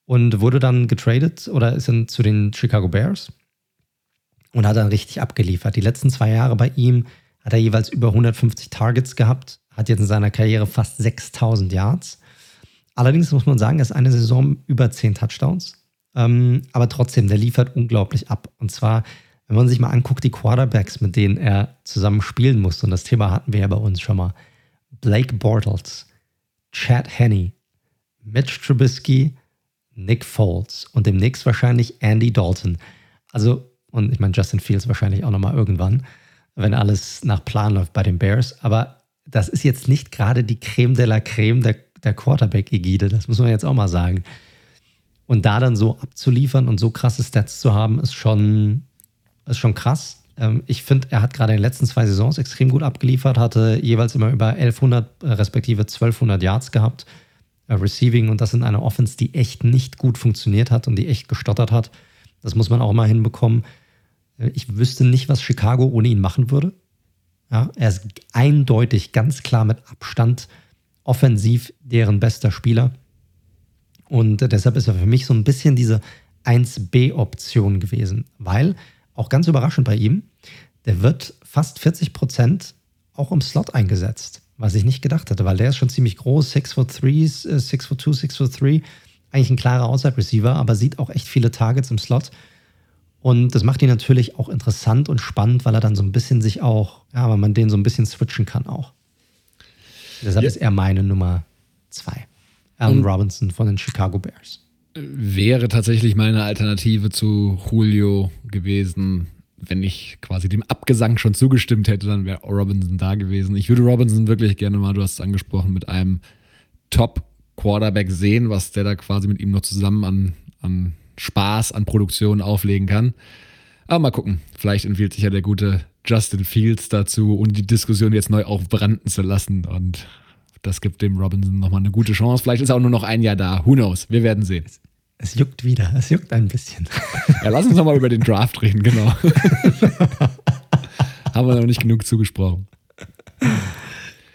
Und wurde dann getradet oder ist dann zu den Chicago Bears und hat dann richtig abgeliefert. Die letzten zwei Jahre bei ihm hat er jeweils über 150 Targets gehabt, hat jetzt in seiner Karriere fast 6000 Yards. Allerdings muss man sagen, er ist eine Saison über 10 Touchdowns. Ähm, aber trotzdem, der liefert unglaublich ab. Und zwar, wenn man sich mal anguckt, die Quarterbacks, mit denen er zusammen spielen muss, und das Thema hatten wir ja bei uns schon mal. Blake Bortles, Chad Henney, Mitch Trubisky, Nick Foles und demnächst wahrscheinlich Andy Dalton. Also, und ich meine, Justin Fields wahrscheinlich auch nochmal irgendwann, wenn alles nach Plan läuft bei den Bears. Aber das ist jetzt nicht gerade die Creme de la Creme der, der Quarterback-Ägide, das muss man jetzt auch mal sagen. Und da dann so abzuliefern und so krasse Stats zu haben, ist schon, ist schon krass. Ähm, ich finde, er hat gerade in den letzten zwei Saisons extrem gut abgeliefert, hatte jeweils immer über 1100 äh, respektive 1200 Yards gehabt, äh, Receiving und das in einer Offense, die echt nicht gut funktioniert hat und die echt gestottert hat. Das muss man auch mal hinbekommen. Äh, ich wüsste nicht, was Chicago ohne ihn machen würde. Ja, er ist eindeutig, ganz klar mit Abstand offensiv deren bester Spieler. Und deshalb ist er für mich so ein bisschen diese 1B-Option gewesen, weil auch ganz überraschend bei ihm, der wird fast 40 Prozent auch im Slot eingesetzt, was ich nicht gedacht hatte, weil der ist schon ziemlich groß, 6 for 3, 6 for 2, 6 for 3, eigentlich ein klarer Outside Receiver, aber sieht auch echt viele Targets im Slot. Und das macht ihn natürlich auch interessant und spannend, weil er dann so ein bisschen sich auch, ja, weil man den so ein bisschen switchen kann auch. Deshalb ja. ist er meine Nummer zwei. Alan Robinson von den Chicago Bears. Wäre tatsächlich meine Alternative zu Julio gewesen, wenn ich quasi dem Abgesang schon zugestimmt hätte, dann wäre Robinson da gewesen. Ich würde Robinson wirklich gerne mal, du hast es angesprochen, mit einem Top-Quarterback sehen, was der da quasi mit ihm noch zusammen an, an Spaß an Produktion auflegen kann. Aber mal gucken, vielleicht empfiehlt sich ja der gute Justin Fields dazu und die Diskussion jetzt neu aufbranden zu lassen. Und das gibt dem Robinson nochmal eine gute Chance. Vielleicht ist er auch nur noch ein Jahr da. Who knows? Wir werden sehen. Es, juckt wieder. Es juckt ein bisschen. Ja, lass uns nochmal über den Draft reden, genau. Haben wir noch nicht genug zugesprochen.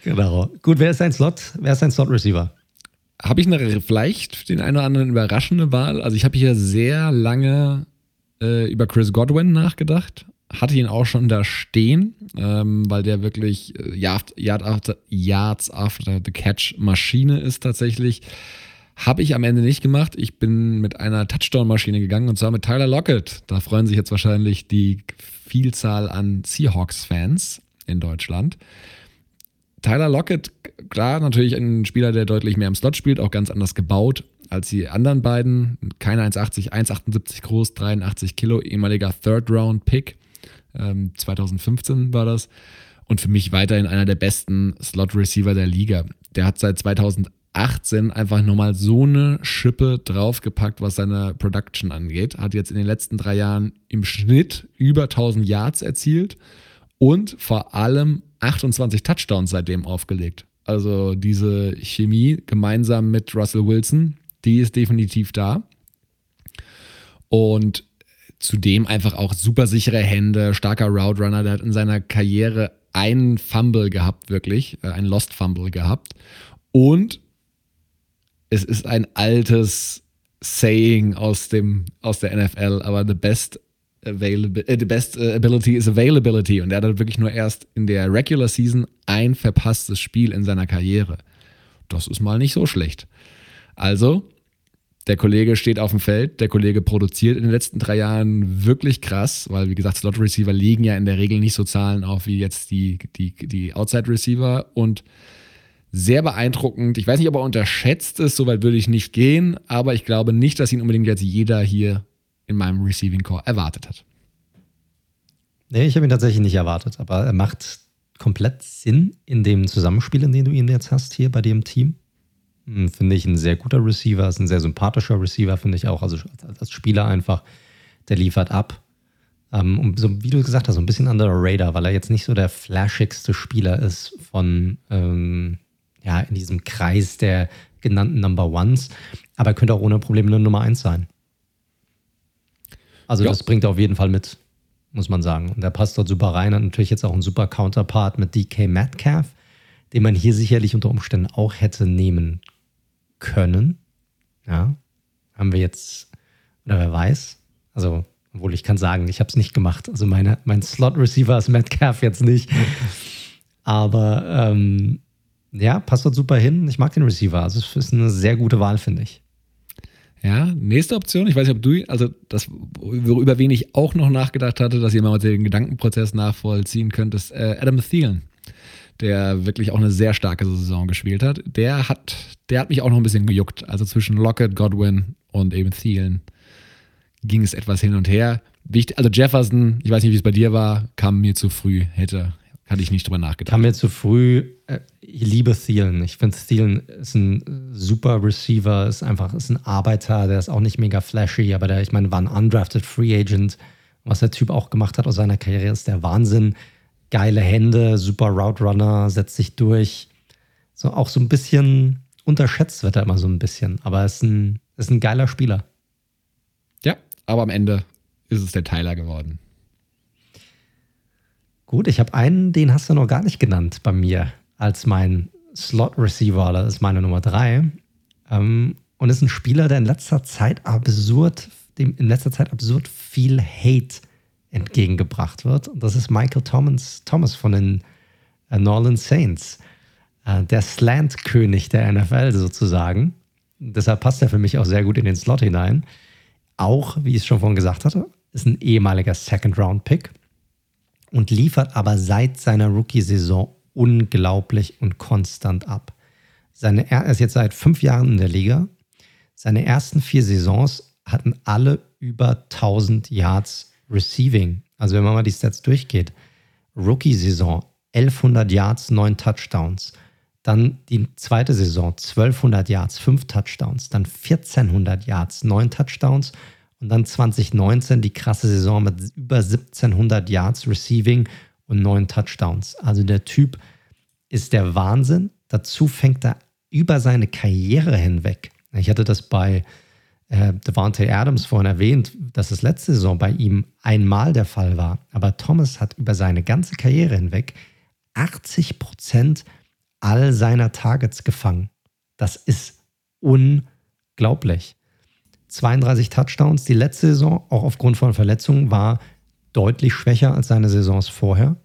Genau. Gut, wer ist ein Slot? Wer ist ein Slot-Receiver? habe ich eine, vielleicht den einen oder anderen überraschende Wahl. Also ich habe hier sehr lange äh, über Chris Godwin nachgedacht. Hatte ihn auch schon da stehen, ähm, weil der wirklich äh, Yard, Yard after, Yards after the Catch Maschine ist tatsächlich. Habe ich am Ende nicht gemacht. Ich bin mit einer Touchdown-Maschine gegangen und zwar mit Tyler Lockett. Da freuen sich jetzt wahrscheinlich die Vielzahl an Seahawks-Fans in Deutschland. Tyler Lockett, klar, natürlich ein Spieler, der deutlich mehr im Slot spielt, auch ganz anders gebaut als die anderen beiden. Keine 1,80, 1,78 groß, 83 Kilo, ehemaliger Third-Round-Pick. Ähm, 2015 war das. Und für mich weiterhin einer der besten Slot-Receiver der Liga. Der hat seit 2018 einfach nochmal so eine Schippe draufgepackt, was seine Production angeht. Hat jetzt in den letzten drei Jahren im Schnitt über 1000 Yards erzielt und vor allem 28 Touchdowns seitdem aufgelegt. Also diese Chemie gemeinsam mit Russell Wilson, die ist definitiv da. Und zudem einfach auch super sichere Hände, starker Route Runner, der hat in seiner Karriere einen Fumble gehabt, wirklich, äh, einen Lost Fumble gehabt. Und es ist ein altes Saying aus, dem, aus der NFL, aber the best available, äh, the best äh, ability is availability. Und er hat wirklich nur erst in der Regular Season ein verpasstes Spiel in seiner Karriere. Das ist mal nicht so schlecht. Also, der Kollege steht auf dem Feld, der Kollege produziert in den letzten drei Jahren wirklich krass, weil wie gesagt, Slot Receiver liegen ja in der Regel nicht so Zahlen auf wie jetzt die, die, die Outside Receiver und sehr beeindruckend. Ich weiß nicht, ob er unterschätzt ist, soweit würde ich nicht gehen, aber ich glaube nicht, dass ihn unbedingt jetzt jeder hier in meinem Receiving Core erwartet hat. Nee, ich habe ihn tatsächlich nicht erwartet, aber er macht komplett Sinn in dem Zusammenspiel, in dem du ihn jetzt hast hier bei dem Team. Hm, finde ich ein sehr guter Receiver, ist ein sehr sympathischer Receiver, finde ich auch. Also als Spieler einfach, der liefert ab. Ähm, so, wie du gesagt hast, so ein bisschen under the radar, weil er jetzt nicht so der flashigste Spieler ist von, ähm, ja, in diesem Kreis der genannten Number Ones. Aber er könnte auch ohne Probleme eine Nummer Eins sein. Also ja. das bringt er auf jeden Fall mit, muss man sagen. Und der passt dort super rein. Hat natürlich jetzt auch einen super Counterpart mit DK Metcalf, den man hier sicherlich unter Umständen auch hätte nehmen können. Ja, haben wir jetzt, oder wer weiß. Also, obwohl ich kann sagen, ich habe es nicht gemacht. Also meine, mein Slot-Receiver ist Metcalf jetzt nicht. Aber ähm, ja, passt dort super hin. Ich mag den Receiver. Also es ist eine sehr gute Wahl, finde ich. Ja, nächste Option, ich weiß nicht, ob du, also das, über wen ich auch noch nachgedacht hatte, dass ihr mal den Gedankenprozess nachvollziehen könnt, ist äh, Adam Thielen, der wirklich auch eine sehr starke Saison gespielt hat. Der hat, der hat mich auch noch ein bisschen gejuckt. Also zwischen Lockett, Godwin und eben Thielen ging es etwas hin und her. Also Jefferson, ich weiß nicht, wie es bei dir war, kam mir zu früh, hätte, hatte ich nicht drüber nachgedacht. Kam mir zu früh. Äh, ich liebe Thielen. Ich finde, Thielen ist ein super Receiver, ist einfach ist ein Arbeiter, der ist auch nicht mega flashy, aber der, ich meine, war ein undrafted Free Agent. Was der Typ auch gemacht hat aus seiner Karriere, ist der Wahnsinn. Geile Hände, super Route Runner, setzt sich durch. So auch so ein bisschen unterschätzt wird er immer so ein bisschen, aber ist ein, ist ein geiler Spieler. Ja, aber am Ende ist es der Tyler geworden. Gut, ich habe einen, den hast du noch gar nicht genannt bei mir als mein Slot-Receiver. Das ist meine Nummer drei. Ähm, und ist ein Spieler, der in letzter Zeit absurd, dem in letzter Zeit absurd viel Hate entgegengebracht wird. Und das ist Michael Thomas, Thomas von den äh, New Saints. Äh, der Slant-König der NFL sozusagen. Deshalb passt er für mich auch sehr gut in den Slot hinein. Auch, wie ich es schon vorhin gesagt hatte, ist ein ehemaliger Second-Round-Pick und liefert aber seit seiner Rookie-Saison unglaublich und konstant ab. Seine, er ist jetzt seit fünf Jahren in der Liga. Seine ersten vier Saisons hatten alle über 1000 Yards Receiving. Also wenn man mal die Stats durchgeht. Rookie-Saison 1100 Yards, 9 Touchdowns. Dann die zweite Saison 1200 Yards, 5 Touchdowns. Dann 1400 Yards, 9 Touchdowns. Und dann 2019 die krasse Saison mit über 1700 Yards Receiving und 9 Touchdowns. Also der Typ ist der Wahnsinn. Dazu fängt er über seine Karriere hinweg. Ich hatte das bei äh, Devante Adams vorhin erwähnt, dass es letzte Saison bei ihm einmal der Fall war. Aber Thomas hat über seine ganze Karriere hinweg 80 Prozent all seiner Targets gefangen. Das ist unglaublich. 32 Touchdowns. Die letzte Saison, auch aufgrund von Verletzungen, war deutlich schwächer als seine Saisons vorher.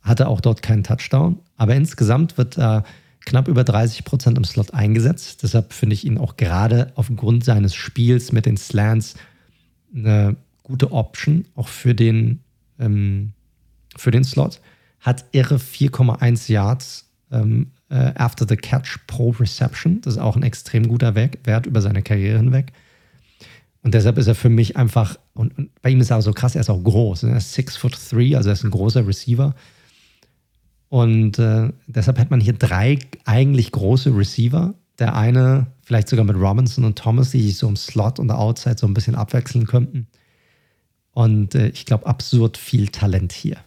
Hatte auch dort keinen Touchdown. Aber insgesamt wird er knapp über 30 Prozent im Slot eingesetzt. Deshalb finde ich ihn auch gerade aufgrund seines Spiels mit den Slants eine gute Option, auch für den, ähm, für den Slot. Hat irre 4,1 Yards ähm, äh, after the catch pro Reception. Das ist auch ein extrem guter Wert über seine Karriere hinweg. Und deshalb ist er für mich einfach, und, und bei ihm ist er auch so krass, er ist auch groß. Er ist 6 foot 3, also er ist ein großer Receiver. Und äh, deshalb hat man hier drei eigentlich große Receiver. Der eine, vielleicht sogar mit Robinson und Thomas, die sich so im Slot und der Outside so ein bisschen abwechseln könnten. Und äh, ich glaube, absurd viel Talent hier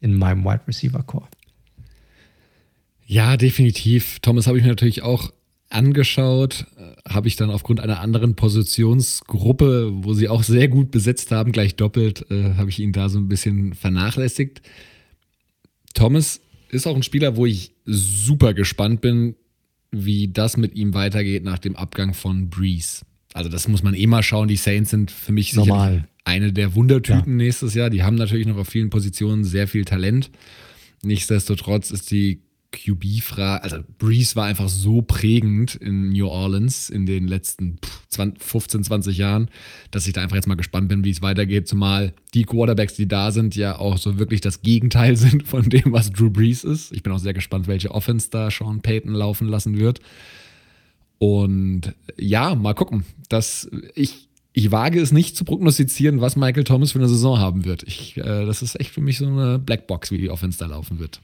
in meinem Wide Receiver Core. Ja, definitiv. Thomas habe ich mir natürlich auch angeschaut, äh, habe ich dann aufgrund einer anderen Positionsgruppe, wo sie auch sehr gut besetzt haben, gleich doppelt, äh, habe ich ihn da so ein bisschen vernachlässigt. Thomas ist auch ein Spieler, wo ich super gespannt bin, wie das mit ihm weitergeht nach dem Abgang von Breeze. Also das muss man eh mal schauen. Die Saints sind für mich Normal. eine der Wundertypen ja. nächstes Jahr. Die haben natürlich noch auf vielen Positionen sehr viel Talent. Nichtsdestotrotz ist die QB-Frage, also Breeze war einfach so prägend in New Orleans in den letzten 20, 15, 20 Jahren, dass ich da einfach jetzt mal gespannt bin, wie es weitergeht. Zumal die Quarterbacks, die da sind, ja auch so wirklich das Gegenteil sind von dem, was Drew Brees ist. Ich bin auch sehr gespannt, welche Offense da Sean Payton laufen lassen wird. Und ja, mal gucken. Das, ich, ich wage es nicht zu prognostizieren, was Michael Thomas für eine Saison haben wird. Ich, äh, das ist echt für mich so eine Blackbox, wie die Offense da laufen wird.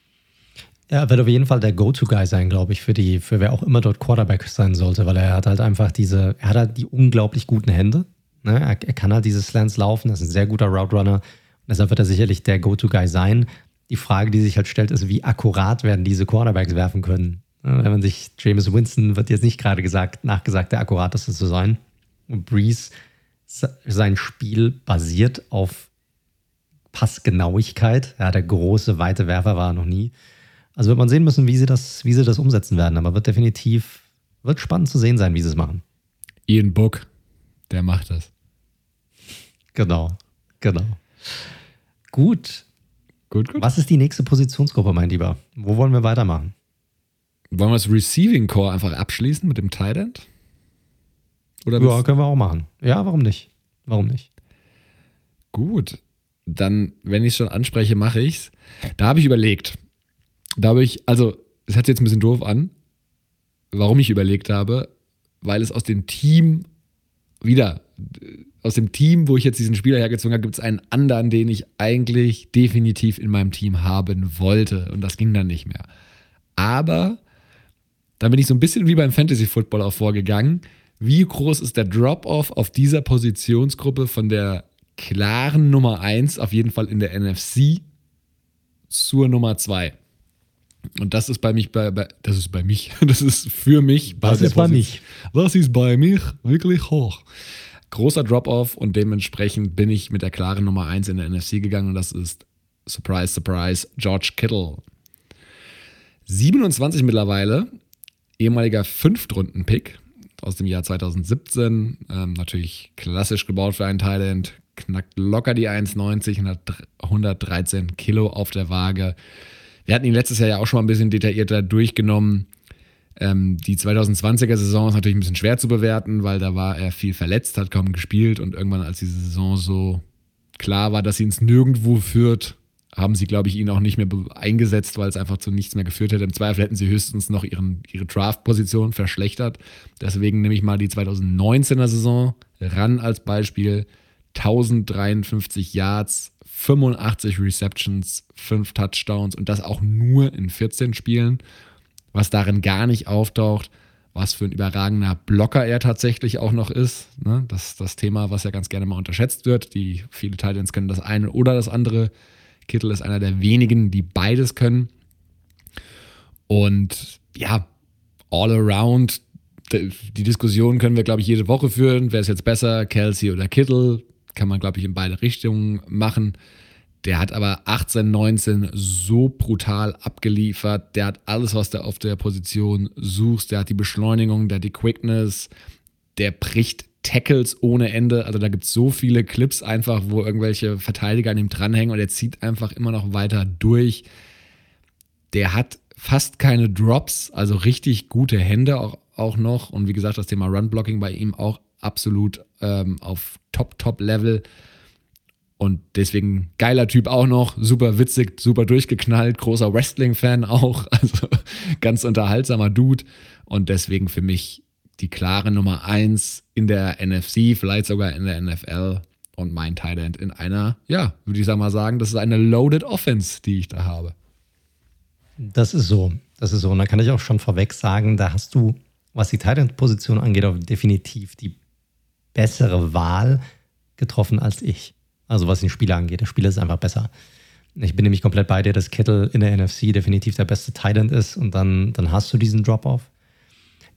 Er wird auf jeden Fall der Go-To-Guy sein, glaube ich, für die, für wer auch immer dort Quarterback sein sollte, weil er hat halt einfach diese, er hat halt die unglaublich guten Hände. Ne? Er, er, kann halt diese Slants laufen, er ist ein sehr guter Route Runner. Deshalb wird er sicherlich der Go-To-Guy sein. Die Frage, die sich halt stellt, ist, wie akkurat werden diese Quarterbacks werfen können? Wenn man sich, James Winston wird jetzt nicht gerade gesagt, nachgesagt, der akkurateste zu sein. Und Breeze, sein Spiel basiert auf Passgenauigkeit. Ja, der große, weite Werfer war er noch nie. Also wird man sehen müssen, wie sie das, wie sie das umsetzen werden. Aber wird definitiv, wird spannend zu sehen sein, wie sie es machen. Ian Book, der macht das. Genau, genau. Gut. Gut, gut. Was ist die nächste Positionsgruppe, mein Lieber? Wo wollen wir weitermachen? Wollen wir das Receiving Core einfach abschließen mit dem Tight End? Oder ja, können wir auch machen. Ja, warum nicht? Warum nicht? Gut. Dann, wenn ich es schon anspreche, mache ich es. Da habe ich überlegt. Da habe ich, also, es hört sich jetzt ein bisschen doof an, warum ich überlegt habe, weil es aus dem Team wieder aus dem Team, wo ich jetzt diesen Spieler hergezogen habe, gibt es einen anderen, den ich eigentlich definitiv in meinem Team haben wollte. Und das ging dann nicht mehr. Aber dann bin ich so ein bisschen wie beim Fantasy Football auch vorgegangen. Wie groß ist der Drop-off auf dieser Positionsgruppe von der klaren Nummer 1, auf jeden Fall in der NFC, zur Nummer 2? Und das ist bei mich, bei, bei, das ist bei mich, das ist für mich. Bei das ist bei mich. Das ist bei mich wirklich hoch großer Drop-off und dementsprechend bin ich mit der klaren Nummer 1 in der NFC gegangen und das ist, surprise, surprise, George Kittle. 27 mittlerweile, ehemaliger Fünftrunden-Pick aus dem Jahr 2017, ähm, natürlich klassisch gebaut für einen Thailand, knackt locker die 1,90, 113 Kilo auf der Waage. Wir hatten ihn letztes Jahr ja auch schon mal ein bisschen detaillierter durchgenommen. Ähm, die 2020er Saison ist natürlich ein bisschen schwer zu bewerten, weil da war er viel verletzt, hat kaum gespielt und irgendwann, als diese Saison so klar war, dass sie ins Nirgendwo führt, haben sie, glaube ich, ihn auch nicht mehr eingesetzt, weil es einfach zu nichts mehr geführt hätte. Im Zweifel hätten sie höchstens noch ihren, ihre Draft-Position verschlechtert. Deswegen nehme ich mal die 2019er Saison ran als Beispiel. 1053 Yards, 85 Receptions, 5 Touchdowns und das auch nur in 14 Spielen was darin gar nicht auftaucht, was für ein überragender Blocker er tatsächlich auch noch ist. Ne? Das ist das Thema, was ja ganz gerne mal unterschätzt wird. Die viele Titans können das eine oder das andere. Kittel ist einer der wenigen, die beides können. Und ja, all around, die Diskussion können wir, glaube ich, jede Woche führen. Wer ist jetzt besser, Kelsey oder Kittel? Kann man, glaube ich, in beide Richtungen machen. Der hat aber 18, 19 so brutal abgeliefert. Der hat alles, was du auf der Position suchst. Der hat die Beschleunigung, der hat die Quickness. Der bricht Tackles ohne Ende. Also da gibt es so viele Clips einfach, wo irgendwelche Verteidiger an ihm dranhängen und er zieht einfach immer noch weiter durch. Der hat fast keine Drops, also richtig gute Hände auch, auch noch. Und wie gesagt, das Thema Run-Blocking bei ihm auch absolut ähm, auf Top-Top-Level. Und deswegen geiler Typ auch noch, super witzig, super durchgeknallt, großer Wrestling-Fan auch, also ganz unterhaltsamer Dude. Und deswegen für mich die klare Nummer 1 in der NFC, vielleicht sogar in der NFL und mein Thailand in einer, ja, würde ich mal sagen, das ist eine loaded Offense, die ich da habe. Das ist so. Das ist so. Und da kann ich auch schon vorweg sagen, da hast du, was die Thailand-Position angeht, definitiv die bessere Wahl getroffen als ich. Also was den Spieler angeht. Der Spieler ist einfach besser. Ich bin nämlich komplett bei dir, dass Kittle in der NFC definitiv der beste Titan ist und dann, dann hast du diesen Drop-Off.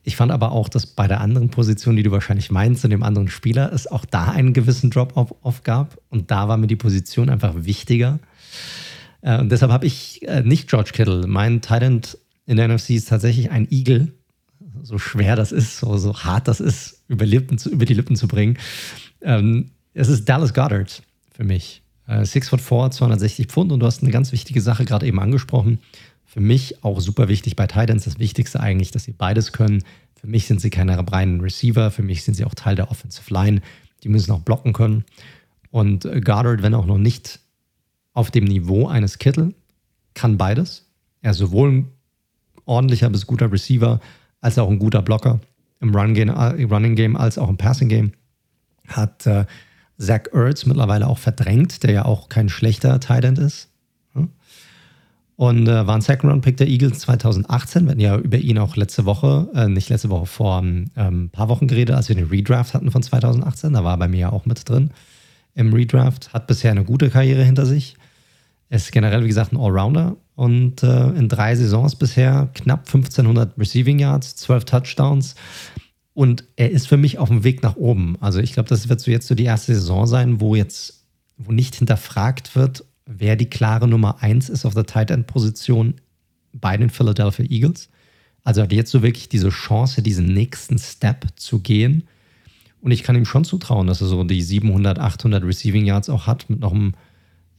Ich fand aber auch, dass bei der anderen Position, die du wahrscheinlich meinst, in dem anderen Spieler, es auch da einen gewissen Drop-Off gab. Und da war mir die Position einfach wichtiger. Äh, und deshalb habe ich äh, nicht George Kittle. Mein Titan in der NFC ist tatsächlich ein Eagle. So schwer das ist, so, so hart das ist, über, Lippen über die Lippen zu bringen. Ähm, es ist Dallas Goddard für mich. Äh, foot four, 260 Pfund und du hast eine ganz wichtige Sache gerade eben angesprochen. Für mich auch super wichtig bei Titans. Das Wichtigste eigentlich, dass sie beides können. Für mich sind sie keine reinen Receiver. Für mich sind sie auch Teil der Offensive Line. Die müssen auch blocken können. Und Goddard, wenn auch noch nicht auf dem Niveau eines Kittel, kann beides. Er ist sowohl ein ordentlicher bis guter Receiver als auch ein guter Blocker im äh, Running Game als auch im Passing Game. Hat äh, Zach Ertz mittlerweile auch verdrängt, der ja auch kein schlechter Tight ist. Und äh, war ein Second-Round-Pick der Eagles 2018. Wir hatten ja über ihn auch letzte Woche, äh, nicht letzte Woche, vor ähm, ein paar Wochen geredet, als wir den Redraft hatten von 2018. Da war er bei mir ja auch mit drin im Redraft. Hat bisher eine gute Karriere hinter sich. Ist generell, wie gesagt, ein Allrounder. Und äh, in drei Saisons bisher knapp 1500 Receiving Yards, 12 Touchdowns. Und er ist für mich auf dem Weg nach oben. Also ich glaube, das wird so jetzt so die erste Saison sein, wo jetzt, wo nicht hinterfragt wird, wer die klare Nummer 1 ist auf der Tight End Position bei den Philadelphia Eagles. Also hat jetzt so wirklich diese Chance, diesen nächsten Step zu gehen. Und ich kann ihm schon zutrauen, dass er so die 700, 800 Receiving Yards auch hat, mit noch einem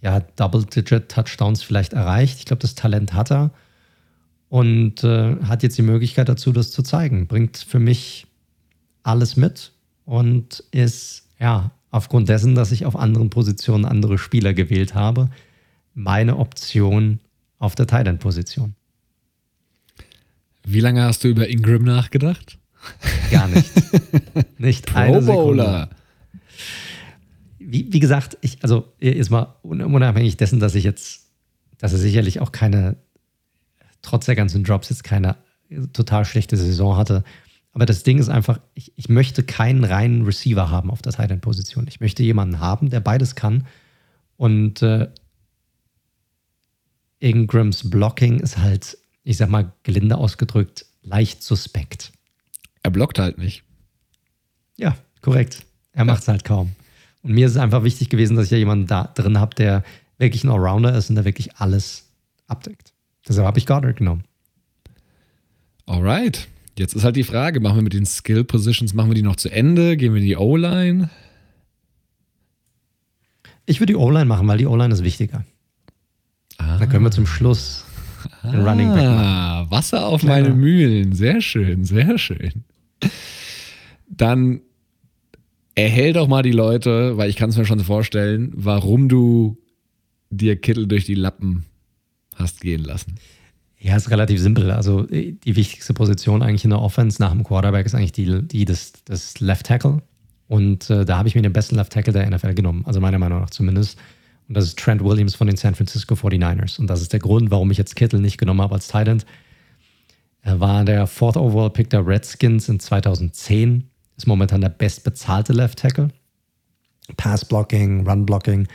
ja, Double-Digit Touchdowns vielleicht erreicht. Ich glaube, das Talent hat er und äh, hat jetzt die Möglichkeit dazu, das zu zeigen. Bringt für mich alles mit und ist, ja, aufgrund dessen, dass ich auf anderen Positionen andere Spieler gewählt habe, meine Option auf der Tight End Position. Wie lange hast du über Ingram nachgedacht? Gar nicht. nicht Pro Sekunde. Wie, wie gesagt, ich, also ist mal unabhängig dessen, dass ich jetzt, dass er sicherlich auch keine, trotz der ganzen Drops jetzt keine total schlechte Saison hatte. Aber das Ding ist einfach, ich, ich möchte keinen reinen Receiver haben auf der Tight End Position. Ich möchte jemanden haben, der beides kann. Und äh, Ingrams Blocking ist halt, ich sag mal, gelinde ausgedrückt, leicht suspekt. Er blockt halt nicht. Ja, korrekt. Er macht es halt kaum. Und mir ist es einfach wichtig gewesen, dass ich ja jemanden da drin habe, der wirklich ein Allrounder ist und der wirklich alles abdeckt. Deshalb habe ich Goddard genommen. Alright. Jetzt ist halt die Frage, machen wir mit den Skill Positions, machen wir die noch zu Ende? Gehen wir in die O-Line? Ich würde die O-Line machen, weil die O-Line ist wichtiger. Ah. Da können wir zum Schluss den ah, Running Back machen. Wasser auf Kleiner. meine Mühlen. Sehr schön, sehr schön. Dann erhält doch mal die Leute, weil ich kann es mir schon vorstellen, warum du dir Kittel durch die Lappen hast gehen lassen. Ja, ist relativ simpel. Also die wichtigste Position eigentlich in der Offense nach dem Quarterback ist eigentlich die, die des, des Left Tackle. Und äh, da habe ich mir den besten Left Tackle der NFL genommen, also meiner Meinung nach zumindest. Und das ist Trent Williams von den San Francisco 49ers. Und das ist der Grund, warum ich jetzt Kittel nicht genommen habe als Tight End. Er war der Fourth Overall Pick der Redskins in 2010. Ist momentan der bestbezahlte Left Tackle. Pass Blocking, Run Blocking.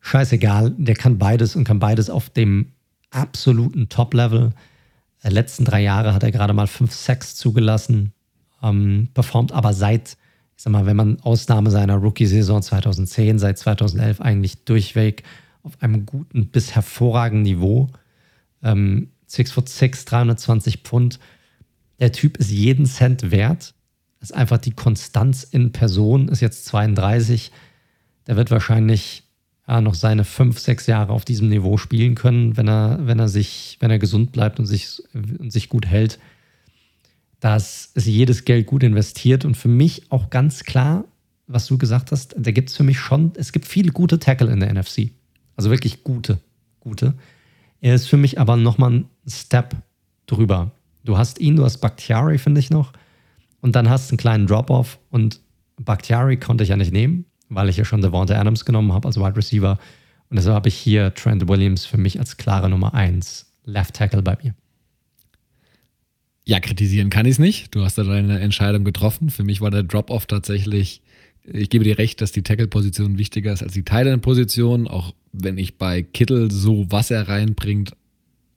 Scheißegal. Der kann beides und kann beides auf dem absoluten Top-Level. Die letzten drei Jahre hat er gerade mal fünf Sacks zugelassen, ähm, performt aber seit, ich sag mal, wenn man Ausnahme seiner Rookie-Saison 2010, seit 2011 eigentlich durchweg auf einem guten bis hervorragenden Niveau. Ähm, 6 foot 6, 320 Pfund. Der Typ ist jeden Cent wert. Das ist einfach die Konstanz in Person, ist jetzt 32. Der wird wahrscheinlich ja, noch seine fünf, sechs Jahre auf diesem Niveau spielen können, wenn er, wenn er sich, wenn er gesund bleibt und sich, und sich gut hält. Dass ist jedes Geld gut investiert und für mich auch ganz klar, was du gesagt hast, da gibt es für mich schon, es gibt viele gute Tackle in der NFC. Also wirklich gute, gute. Er ist für mich aber nochmal ein Step drüber. Du hast ihn, du hast Bakhtiari, finde ich noch. Und dann hast du einen kleinen Drop-Off und Bakhtiari konnte ich ja nicht nehmen weil ich ja schon Devonta Adams genommen habe als Wide Receiver. Und deshalb habe ich hier Trent Williams für mich als klare Nummer 1 Left Tackle bei mir. Ja, kritisieren kann ich es nicht. Du hast da deine Entscheidung getroffen. Für mich war der Drop-Off tatsächlich, ich gebe dir recht, dass die Tackle-Position wichtiger ist als die Tight-End-Position, auch wenn ich bei Kittel so, was er reinbringt,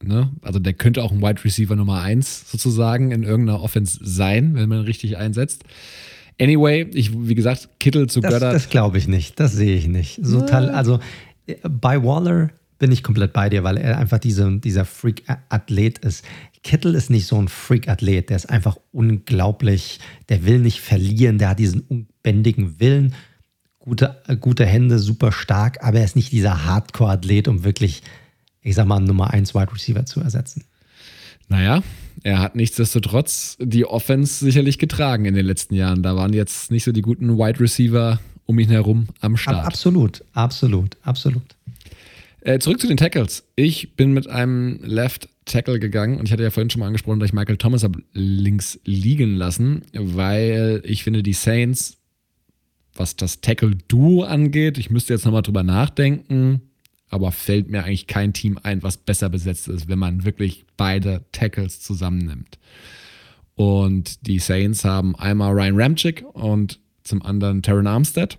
ne? also der könnte auch ein Wide Receiver Nummer 1 sozusagen in irgendeiner Offense sein, wenn man richtig einsetzt. Anyway, ich, wie gesagt, Kittel zu das, Götter. Das glaube ich nicht. Das sehe ich nicht. So ja. also bei Waller bin ich komplett bei dir, weil er einfach diese, dieser Freak-Athlet ist. Kittel ist nicht so ein Freak-Athlet, der ist einfach unglaublich, der will nicht verlieren, der hat diesen unbändigen Willen, gute, gute Hände, super stark, aber er ist nicht dieser Hardcore-Athlet, um wirklich, ich sag mal, Nummer 1 Wide Receiver zu ersetzen. Naja, er hat nichtsdestotrotz die Offense sicherlich getragen in den letzten Jahren. Da waren jetzt nicht so die guten Wide Receiver um ihn herum am Start. Absolut, absolut, absolut. Äh, zurück zu den Tackles. Ich bin mit einem Left Tackle gegangen und ich hatte ja vorhin schon mal angesprochen, dass ich Michael Thomas habe links liegen lassen, weil ich finde, die Saints, was das Tackle-Duo angeht, ich müsste jetzt nochmal drüber nachdenken aber fällt mir eigentlich kein Team ein, was besser besetzt ist, wenn man wirklich beide Tackles zusammennimmt. Und die Saints haben einmal Ryan Ramchick und zum anderen Terran Armstead.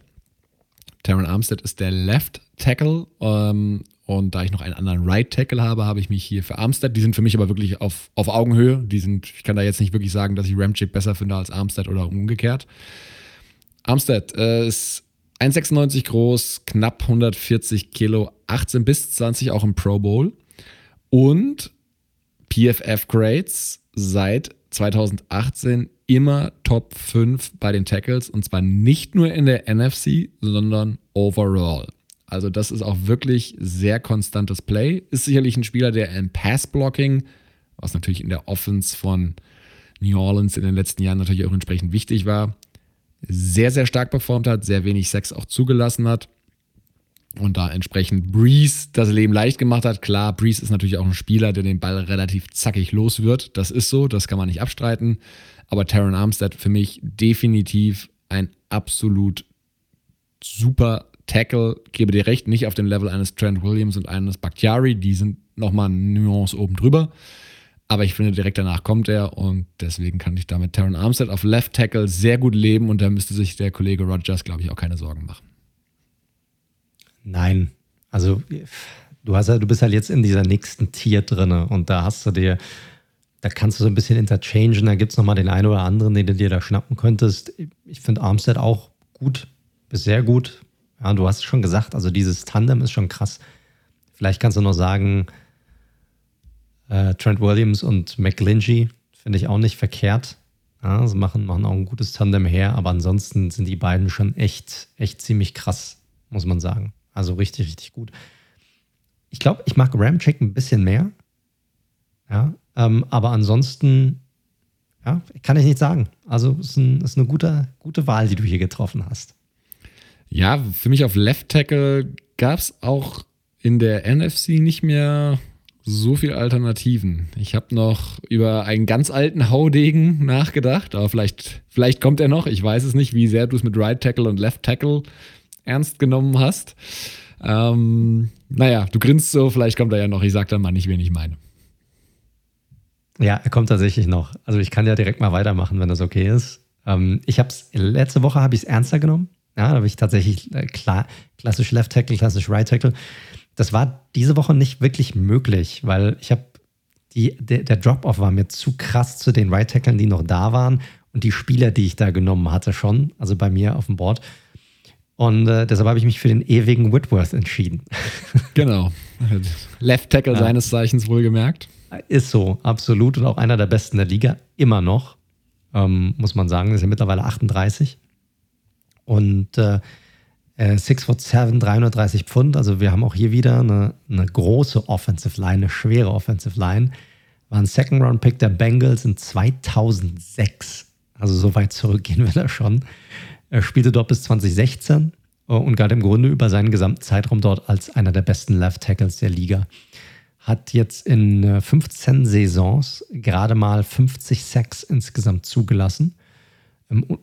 Terran Armstead ist der Left Tackle ähm, und da ich noch einen anderen Right Tackle habe, habe ich mich hier für Armstead. Die sind für mich aber wirklich auf, auf Augenhöhe. Die sind, ich kann da jetzt nicht wirklich sagen, dass ich Ramchick besser finde als Armstead oder umgekehrt. Armstead äh, ist 1,96 groß, knapp 140 Kilo, 18 bis 20 auch im Pro Bowl. Und PFF Grades seit 2018 immer Top 5 bei den Tackles und zwar nicht nur in der NFC, sondern overall. Also das ist auch wirklich sehr konstantes Play. Ist sicherlich ein Spieler, der im Pass-Blocking, was natürlich in der Offense von New Orleans in den letzten Jahren natürlich auch entsprechend wichtig war, sehr, sehr stark performt hat, sehr wenig Sex auch zugelassen hat und da entsprechend Breeze das Leben leicht gemacht hat. Klar, Breeze ist natürlich auch ein Spieler, der den Ball relativ zackig los wird. Das ist so, das kann man nicht abstreiten. Aber Taron Armstead für mich definitiv ein absolut super Tackle. Gebe dir recht, nicht auf dem Level eines Trent Williams und eines Bakhtiari. Die sind nochmal eine Nuance oben drüber. Aber ich finde, direkt danach kommt er und deswegen kann ich damit Taron Armstead auf Left Tackle sehr gut leben und da müsste sich der Kollege Rogers, glaube ich, auch keine Sorgen machen. Nein. Also du hast du bist halt jetzt in dieser nächsten Tier drin und da hast du dir, da kannst du so ein bisschen interchangen, da gibt es nochmal den einen oder anderen, den du dir da schnappen könntest. Ich finde Armstead auch gut, bis sehr gut. Ja, du hast es schon gesagt, also dieses Tandem ist schon krass. Vielleicht kannst du noch sagen, äh, Trent Williams und McGlinchey finde ich auch nicht verkehrt. Ja, sie machen, machen auch ein gutes Tandem her, aber ansonsten sind die beiden schon echt, echt ziemlich krass, muss man sagen. Also richtig, richtig gut. Ich glaube, ich mag Ramchick ein bisschen mehr. Ja, ähm, aber ansonsten, ja, kann ich nicht sagen. Also es ist, ein, ist eine gute, gute Wahl, die du hier getroffen hast. Ja, für mich auf Left Tackle gab es auch in der NFC nicht mehr so viele Alternativen. Ich habe noch über einen ganz alten Haudegen nachgedacht, aber vielleicht, vielleicht kommt er noch. Ich weiß es nicht, wie sehr du es mit Right Tackle und Left Tackle ernst genommen hast. Ähm, naja, du grinst so, vielleicht kommt er ja noch. Ich sag dann mal nicht, wen ich meine. Ja, er kommt tatsächlich noch. Also ich kann ja direkt mal weitermachen, wenn das okay ist. Ähm, ich habe letzte Woche habe ich es ernster genommen. Ja, da habe ich tatsächlich äh, klar, klassisch Left Tackle, klassisch Right Tackle. Das war diese Woche nicht wirklich möglich, weil ich habe die, der, der Drop-Off war mir zu krass zu den Right Tacklern, die noch da waren und die Spieler, die ich da genommen hatte schon, also bei mir auf dem Board. Und äh, deshalb habe ich mich für den ewigen Whitworth entschieden. Genau. Left Tackle ja. seines Zeichens wohlgemerkt. Ist so, absolut. Und auch einer der besten der Liga. Immer noch, ähm, muss man sagen. Ist ja mittlerweile 38. Und äh, 6 äh, foot 7, 330 Pfund. Also wir haben auch hier wieder eine, eine große Offensive Line, eine schwere Offensive Line. War ein Second Round Pick der Bengals in 2006. Also so weit zurück gehen wir da schon. Er spielte dort bis 2016 äh, und galt im Grunde über seinen gesamten Zeitraum dort als einer der besten Left Tackles der Liga. Hat jetzt in 15 äh, Saisons gerade mal 50 Sacks insgesamt zugelassen.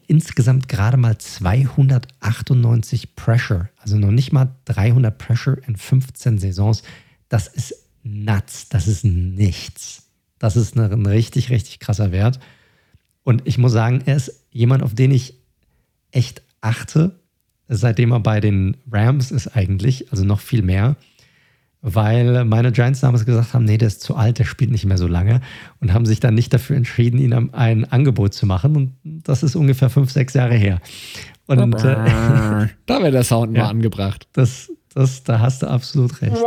Insgesamt gerade mal 298 Pressure, also noch nicht mal 300 Pressure in 15 Saisons. Das ist nuts, das ist nichts. Das ist ein richtig, richtig krasser Wert. Und ich muss sagen, er ist jemand, auf den ich echt achte, seitdem er bei den Rams ist eigentlich, also noch viel mehr, weil meine Giants damals gesagt haben, nee, der ist zu alt, der spielt nicht mehr so lange und haben sich dann nicht dafür entschieden, ihm ein Angebot zu machen und das ist ungefähr fünf, sechs Jahre her. Und äh, da wäre der Sound ja, mal angebracht. Das, das, da hast du absolut recht.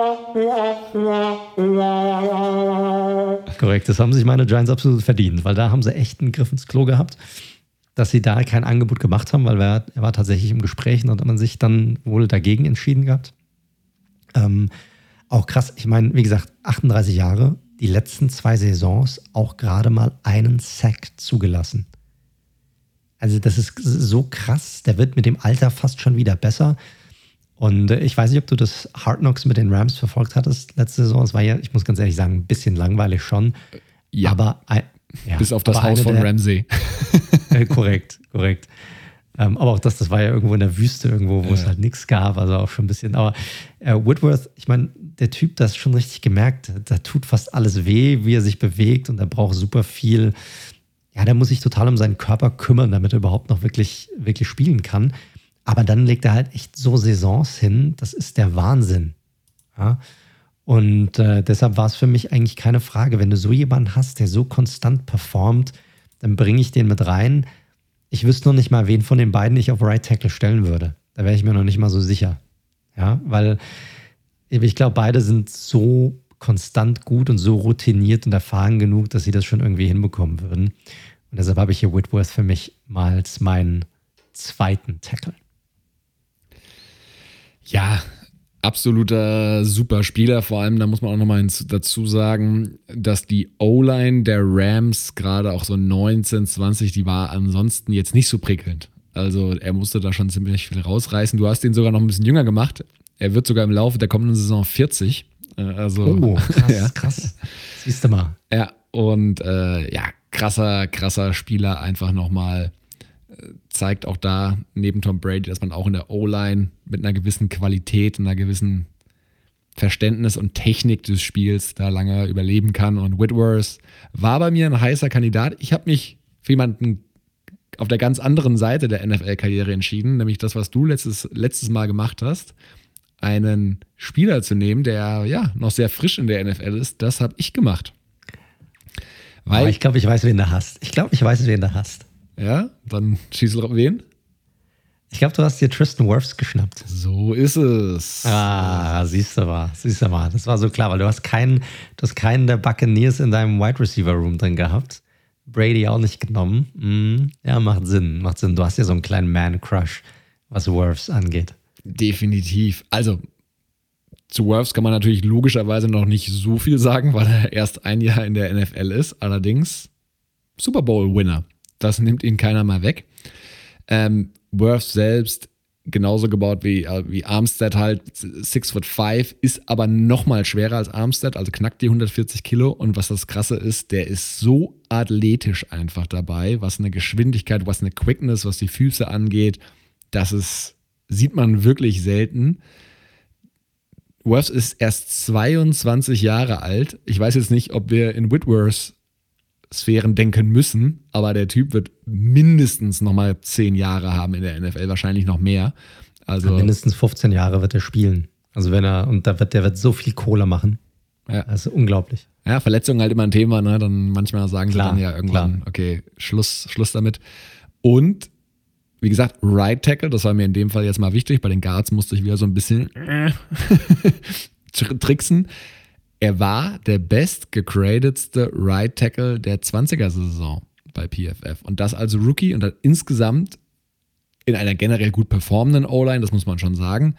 Korrekt, das haben sich meine Giants absolut verdient, weil da haben sie echt einen Griff ins Klo gehabt dass sie da kein Angebot gemacht haben, weil er, er war tatsächlich im Gespräch und hat man sich dann wohl dagegen entschieden gehabt. Ähm, auch krass, ich meine, wie gesagt, 38 Jahre, die letzten zwei Saisons auch gerade mal einen Sack zugelassen. Also das ist so krass, der wird mit dem Alter fast schon wieder besser. Und äh, ich weiß nicht, ob du das Hard Knocks mit den Rams verfolgt hattest letzte Saison. Es war ja, ich muss ganz ehrlich sagen, ein bisschen langweilig schon. Ja. Aber ja, Bis auf das Haus von der, Ramsey. äh, korrekt, korrekt. Ähm, aber auch das, das war ja irgendwo in der Wüste, irgendwo, wo ja. es halt nichts gab, also auch schon ein bisschen. Aber äh, Whitworth, ich meine, der Typ, das schon richtig gemerkt, da tut fast alles weh, wie er sich bewegt und er braucht super viel. Ja, der muss sich total um seinen Körper kümmern, damit er überhaupt noch wirklich, wirklich spielen kann. Aber dann legt er halt echt so Saisons hin, das ist der Wahnsinn. Ja. Und äh, deshalb war es für mich eigentlich keine Frage, wenn du so jemanden hast, der so konstant performt, dann bringe ich den mit rein. Ich wüsste noch nicht mal, wen von den beiden ich auf Right Tackle stellen würde. Da wäre ich mir noch nicht mal so sicher. Ja, weil ich glaube, beide sind so konstant gut und so routiniert und erfahren genug, dass sie das schon irgendwie hinbekommen würden. Und deshalb habe ich hier Whitworth für mich mal als meinen zweiten Tackle. Ja, absoluter Superspieler. Vor allem, da muss man auch nochmal dazu sagen, dass die O-Line der Rams gerade auch so 19, 20, die war ansonsten jetzt nicht so prickelnd. Also er musste da schon ziemlich viel rausreißen. Du hast ihn sogar noch ein bisschen jünger gemacht. Er wird sogar im Laufe der kommenden Saison 40. Äh, Also, Oh, krass, ja. krass. Siehst du mal. Ja, und äh, ja, krasser, krasser Spieler einfach nochmal. äh, Zeigt auch da neben Tom Brady, dass man auch in der O-Line mit einer gewissen Qualität, einer gewissen Verständnis und Technik des Spiels da lange überleben kann. Und Whitworth war bei mir ein heißer Kandidat. Ich habe mich für jemanden auf der ganz anderen Seite der NFL-Karriere entschieden, nämlich das, was du letztes, letztes Mal gemacht hast, einen Spieler zu nehmen, der ja noch sehr frisch in der NFL ist. Das habe ich gemacht. Aber Weil, ich glaube, ich weiß, wen du hast. Ich glaube, ich weiß, wen du hast. Ja, dann schieß wen? Ich glaube, du hast dir Tristan Wirfs geschnappt. So ist es. Ah, siehst du mal, siehst du mal. Das war so klar, weil du hast keinen, du hast keinen der Buccaneers in deinem Wide Receiver Room drin gehabt. Brady auch nicht genommen. Hm, ja, macht Sinn, macht Sinn. Du hast ja so einen kleinen Man-Crush, was Wirfs angeht. Definitiv. Also, zu Wirfs kann man natürlich logischerweise noch nicht so viel sagen, weil er erst ein Jahr in der NFL ist. Allerdings Super Bowl-Winner. Das nimmt ihn keiner mal weg. Ähm, Wirfs selbst genauso gebaut wie, äh, wie Armstead halt, 6 foot 5, ist aber noch mal schwerer als Armstead, also knackt die 140 Kilo. Und was das Krasse ist, der ist so athletisch einfach dabei, was eine Geschwindigkeit, was eine Quickness, was die Füße angeht, das ist, sieht man wirklich selten. Wirfs ist erst 22 Jahre alt. Ich weiß jetzt nicht, ob wir in Whitworth Sphären denken müssen, aber der Typ wird mindestens nochmal 10 Jahre haben in der NFL, wahrscheinlich noch mehr. Also, Mindestens 15 Jahre wird er spielen. Also wenn er, und da wird, der wird so viel Kohle machen. Ja. Das ist unglaublich. ja, Verletzungen halt immer ein Thema, ne? Dann manchmal sagen Klar, sie dann ja irgendwann, klar. okay, Schluss, Schluss damit. Und wie gesagt, Right Tackle, das war mir in dem Fall jetzt mal wichtig. Bei den Guards musste ich wieder so ein bisschen tr- tricksen. Er war der best gegradetste Right Tackle der 20er-Saison bei PFF. Und das als Rookie und insgesamt in einer generell gut performenden O-Line, das muss man schon sagen,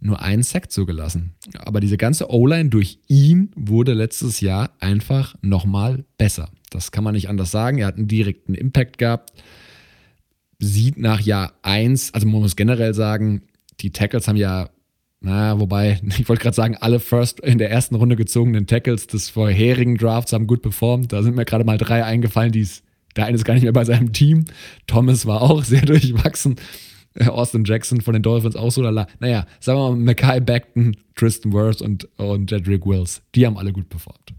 nur einen Sack zugelassen. Aber diese ganze O-Line durch ihn wurde letztes Jahr einfach nochmal besser. Das kann man nicht anders sagen. Er hat einen direkten Impact gehabt. Sieht nach Jahr 1, also man muss generell sagen, die Tackles haben ja, na, wobei, ich wollte gerade sagen, alle First in der ersten Runde gezogenen Tackles des vorherigen Drafts haben gut performt. Da sind mir gerade mal drei eingefallen, die es, der eine ist gar nicht mehr bei seinem Team. Thomas war auch sehr durchwachsen. Äh, Austin Jackson von den Dolphins auch so. Lala. Naja, sagen wir mal, Mackay Beckton, Tristan Wirth und, und Jedrick Wills, die haben alle gut performt.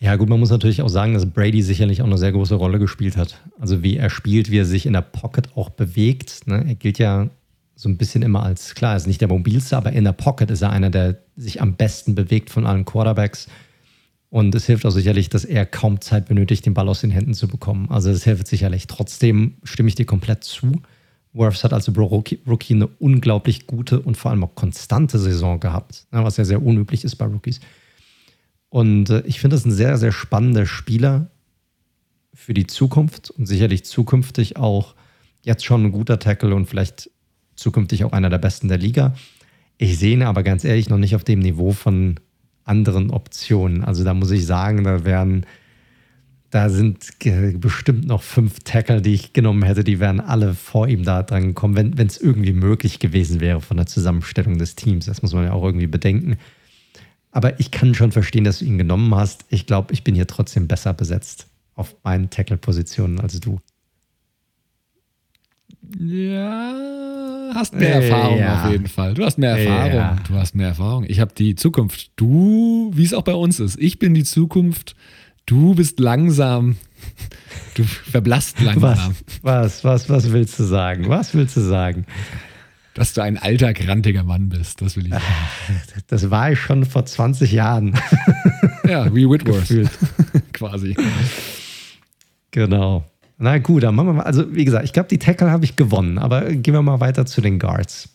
Ja, gut, man muss natürlich auch sagen, dass Brady sicherlich auch eine sehr große Rolle gespielt hat. Also wie er spielt, wie er sich in der Pocket auch bewegt. Ne? Er gilt ja so ein bisschen immer als, klar, er ist nicht der mobilste, aber in der Pocket ist er einer, der sich am besten bewegt von allen Quarterbacks. Und es hilft auch sicherlich, dass er kaum Zeit benötigt, den Ball aus den Händen zu bekommen. Also das hilft sicherlich. Trotzdem stimme ich dir komplett zu. Wirfs hat also Rookie, Rookie eine unglaublich gute und vor allem auch konstante Saison gehabt, ne, was ja sehr unüblich ist bei Rookies. Und äh, ich finde das ein sehr, sehr spannender Spieler für die Zukunft und sicherlich zukünftig auch jetzt schon ein guter Tackle und vielleicht zukünftig auch einer der besten der Liga. Ich sehe ihn aber ganz ehrlich noch nicht auf dem Niveau von anderen Optionen. Also da muss ich sagen, da wären, da sind bestimmt noch fünf Tackle, die ich genommen hätte, die wären alle vor ihm da dran gekommen, wenn es irgendwie möglich gewesen wäre von der Zusammenstellung des Teams. Das muss man ja auch irgendwie bedenken. Aber ich kann schon verstehen, dass du ihn genommen hast. Ich glaube, ich bin hier trotzdem besser besetzt auf meinen Tackle-Positionen als du. Ja, hast mehr Äh, Erfahrung ja. auf jeden Fall. Du hast mehr Erfahrung. Ja. Du hast mehr Erfahrung. Ich habe die Zukunft. Du, wie es auch bei uns ist. Ich bin die Zukunft. Du bist langsam. Du verblasst Was, langsam. was, was, was willst du sagen? Was willst du sagen? Dass du ein alter, grantiger Mann bist. Das will ich sagen. Das war ich schon vor 20 Jahren. Ja, wie Whitworth. Quasi. Genau. Na gut, dann machen wir mal. Also, wie gesagt, ich glaube, die Tackle habe ich gewonnen, aber gehen wir mal weiter zu den Guards.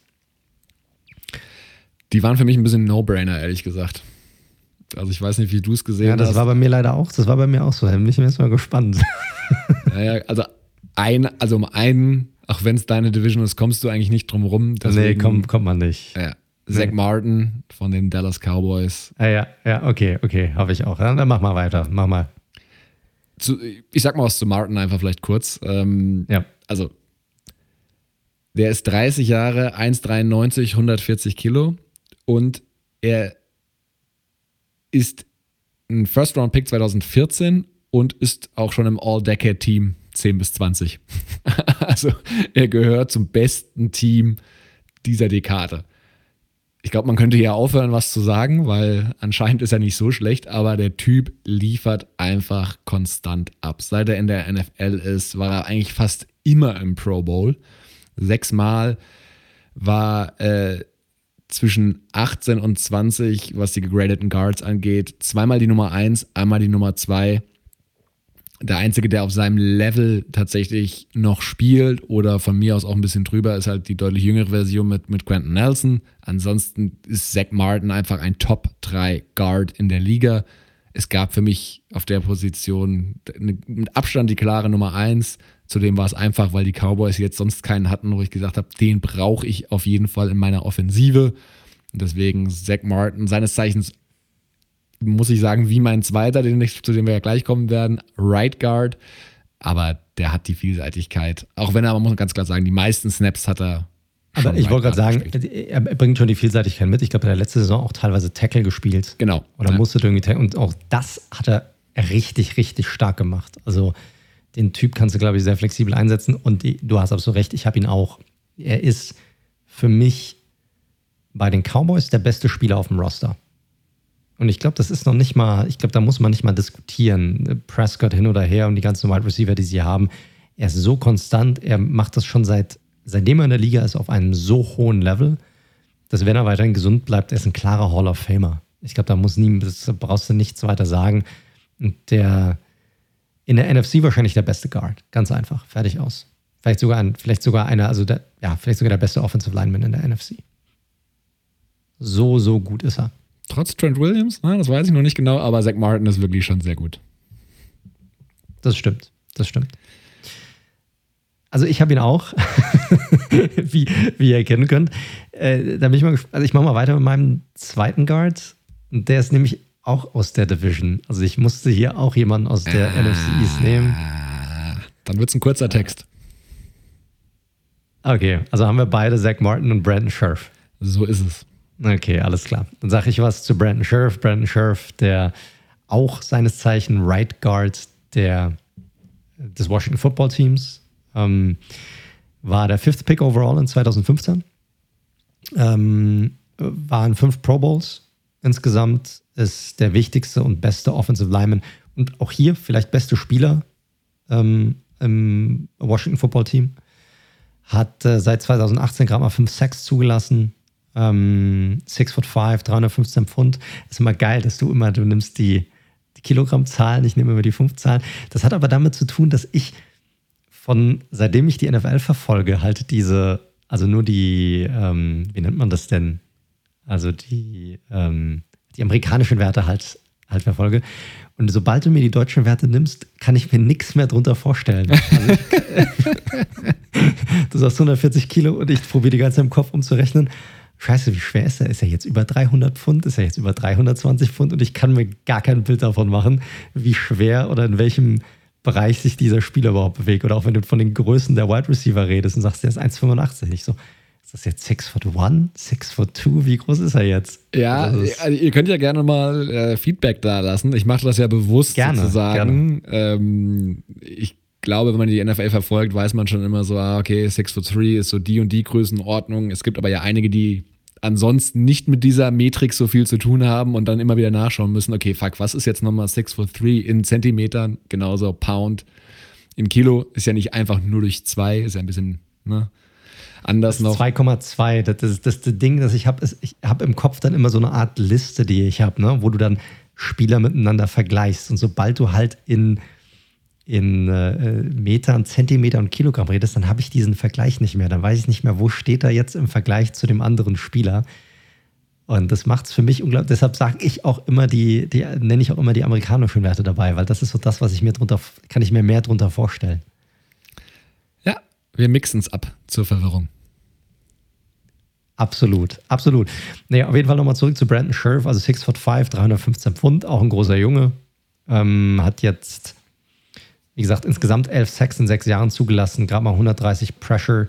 Die waren für mich ein bisschen No-Brainer, ehrlich gesagt. Also ich weiß nicht, wie du es gesehen Ja, das hast. war bei mir leider auch. Das war bei mir auch so. Da bin ich jetzt mal gespannt. Ja, ja, also ein, also um einen, auch wenn es deine Division ist, kommst du eigentlich nicht drum rum. nee, komm, kommt man nicht. Ja, Zach Nee. Martin von den Dallas Cowboys. Ah, ja, ja, okay, okay, habe ich auch. Ja, dann mach mal weiter. Mach mal. Zu, ich sag mal was zu Martin einfach vielleicht kurz. Ähm, Ja. Also, der ist 30 Jahre, 1,93, 140 Kilo und er ist ein First-Round-Pick 2014 und ist auch schon im All-Decade-Team 10 bis 20. also, er gehört zum besten Team dieser Dekade. Ich glaube, man könnte hier aufhören, was zu sagen, weil anscheinend ist er nicht so schlecht, aber der Typ liefert einfach konstant ab. Seit er in der NFL ist, war er eigentlich fast immer im Pro Bowl. Sechsmal war äh, zwischen 18 und 20, was die gegradeten Guards angeht, zweimal die Nummer 1, einmal die Nummer 2 der Einzige, der auf seinem Level tatsächlich noch spielt oder von mir aus auch ein bisschen drüber, ist halt die deutlich jüngere Version mit, mit Quentin Nelson. Ansonsten ist Zach Martin einfach ein Top 3 Guard in der Liga. Es gab für mich auf der Position mit Abstand die klare Nummer 1. Zudem war es einfach, weil die Cowboys jetzt sonst keinen hatten, wo ich gesagt habe, den brauche ich auf jeden Fall in meiner Offensive. Und deswegen Zach Martin, seines Zeichens muss ich sagen, wie mein zweiter, den zu dem wir ja gleich kommen werden, Right Guard. Aber der hat die Vielseitigkeit. Auch wenn er, man muss ganz klar sagen, die meisten Snaps hat er. Aber ich wollte gerade sagen, gespielt. er bringt schon die Vielseitigkeit mit. Ich glaube, er hat letzte Saison auch teilweise Tackle gespielt. Genau. Oder Ja. musste irgendwie tackle. Und auch das hat er richtig, richtig stark gemacht. Also den Typ kannst du, glaube ich, sehr flexibel einsetzen. Und die, du hast absolut recht, ich habe ihn auch. Er ist für mich bei den Cowboys der beste Spieler auf dem Roster. Und ich glaube, das ist noch nicht mal, ich glaube, da muss man nicht mal diskutieren. Prescott hin oder her und die ganzen Wide Receiver, die sie haben. Er ist so konstant, er macht das schon seit, seitdem er in der Liga ist, auf einem so hohen Level, dass wenn er weiterhin gesund bleibt, er ist ein klarer Hall of Famer. Ich glaube, da muss nie, brauchst du nichts weiter sagen. Und der in der NFC wahrscheinlich der beste Guard. Ganz einfach. Fertig aus. Vielleicht sogar ein, vielleicht sogar einer, also der, ja, vielleicht sogar der beste Offensive Lineman in der NFC. So, so gut ist er. Trotz Trent Williams, ne, das weiß ich noch nicht genau, aber Zach Martin ist wirklich schon sehr gut. Das stimmt. Das stimmt. Also ich habe ihn auch, wie, wie ihr erkennen könnt. Äh, da bin ich mal. Also ich mache mal weiter mit meinem zweiten Guard. Der ist nämlich auch aus der Division. Also ich musste hier auch jemanden aus der NFC East nehmen. Ah, dann wird es ein kurzer Text. Okay, also haben wir beide Zach Martin und Brandon Scherf. So ist es. Okay, alles klar. Dann sage ich was zu Brandon Scherf. Brandon Scherf, der auch seines Zeichen Right Guard der, des Washington Football Teams, ähm, war der fifth Pick overall in 2015. Ähm, waren fünf Pro Bowls insgesamt, ist der wichtigste und beste Offensive Lineman und auch hier vielleicht beste Spieler ähm, im Washington Football Team. Hat äh, seit 2018 gerade mal fünf Sacks zugelassen. Ähm, 6 foot 5, 315 Pfund. Ist immer geil, dass du immer, du nimmst die, die Kilogrammzahlen, ich nehme immer die Pfundzahlen. Das hat aber damit zu tun, dass ich von, seitdem ich die NFL verfolge, halt diese, also nur die, ähm, wie nennt man das denn? Also die, ähm, die amerikanischen Werte halt, halt verfolge. Und sobald du mir die deutschen Werte nimmst, kann ich mir nichts mehr drunter vorstellen. Also ich, du sagst 140 Kilo und ich probiere die ganze Zeit im Kopf umzurechnen. Scheiße, wie schwer ist er? Ist er jetzt über 300 Pfund? Ist er jetzt über 320 Pfund? Und ich kann mir gar kein Bild davon machen, wie schwer oder in welchem Bereich sich dieser Spieler überhaupt bewegt. Oder auch wenn du von den Größen der Wide Receiver redest und sagst, der ist 1,85. Ich so, ist das jetzt 6 foot 1? 6 foot 2? Wie groß ist er jetzt? Ja, Also also ihr könnt ja gerne mal äh, Feedback da lassen. Ich mache das ja bewusst Gerne, sozusagen. Ähm, ich glaube, wenn man die NFL verfolgt, weiß man schon immer so, ah, okay, 6 foot 3 ist so die und die Größenordnung. Es gibt aber ja einige, die ansonsten nicht mit dieser Metrik so viel zu tun haben und dann immer wieder nachschauen müssen, okay, fuck, was ist jetzt nochmal 6 foot 3 in Zentimetern? Genauso Pound. In Kilo ist ja nicht einfach nur durch zwei, ist ja ein bisschen ne, anders noch. 2,2. Das, ist das, das Ding, das ich habe, ist, ich habe im Kopf dann immer so eine Art Liste, die ich habe, ne? wo du dann Spieler miteinander vergleichst. Und sobald du halt in, in äh, Metern, Zentimeter und Kilogramm redest, dann habe ich diesen Vergleich nicht mehr. Dann weiß ich nicht mehr, wo steht er jetzt im Vergleich zu dem anderen Spieler. Und das macht es für mich unglaublich. Deshalb sage ich auch immer die, die nenne ich auch immer die amerikanischen Werte dabei, weil das ist so das, was ich mir drunter, kann ich mir mehr drunter vorstellen. Ja, wir mixen es ab zur Verwirrung. Absolut, absolut. Naja, auf jeden Fall nochmal zurück zu Brandon Scherf, also 6 foot 5, 315 Pfund, auch ein großer Junge. Ähm, hat jetzt Wie gesagt, insgesamt elf Sacks in sechs Jahren zugelassen, gerade mal 130 Pressure,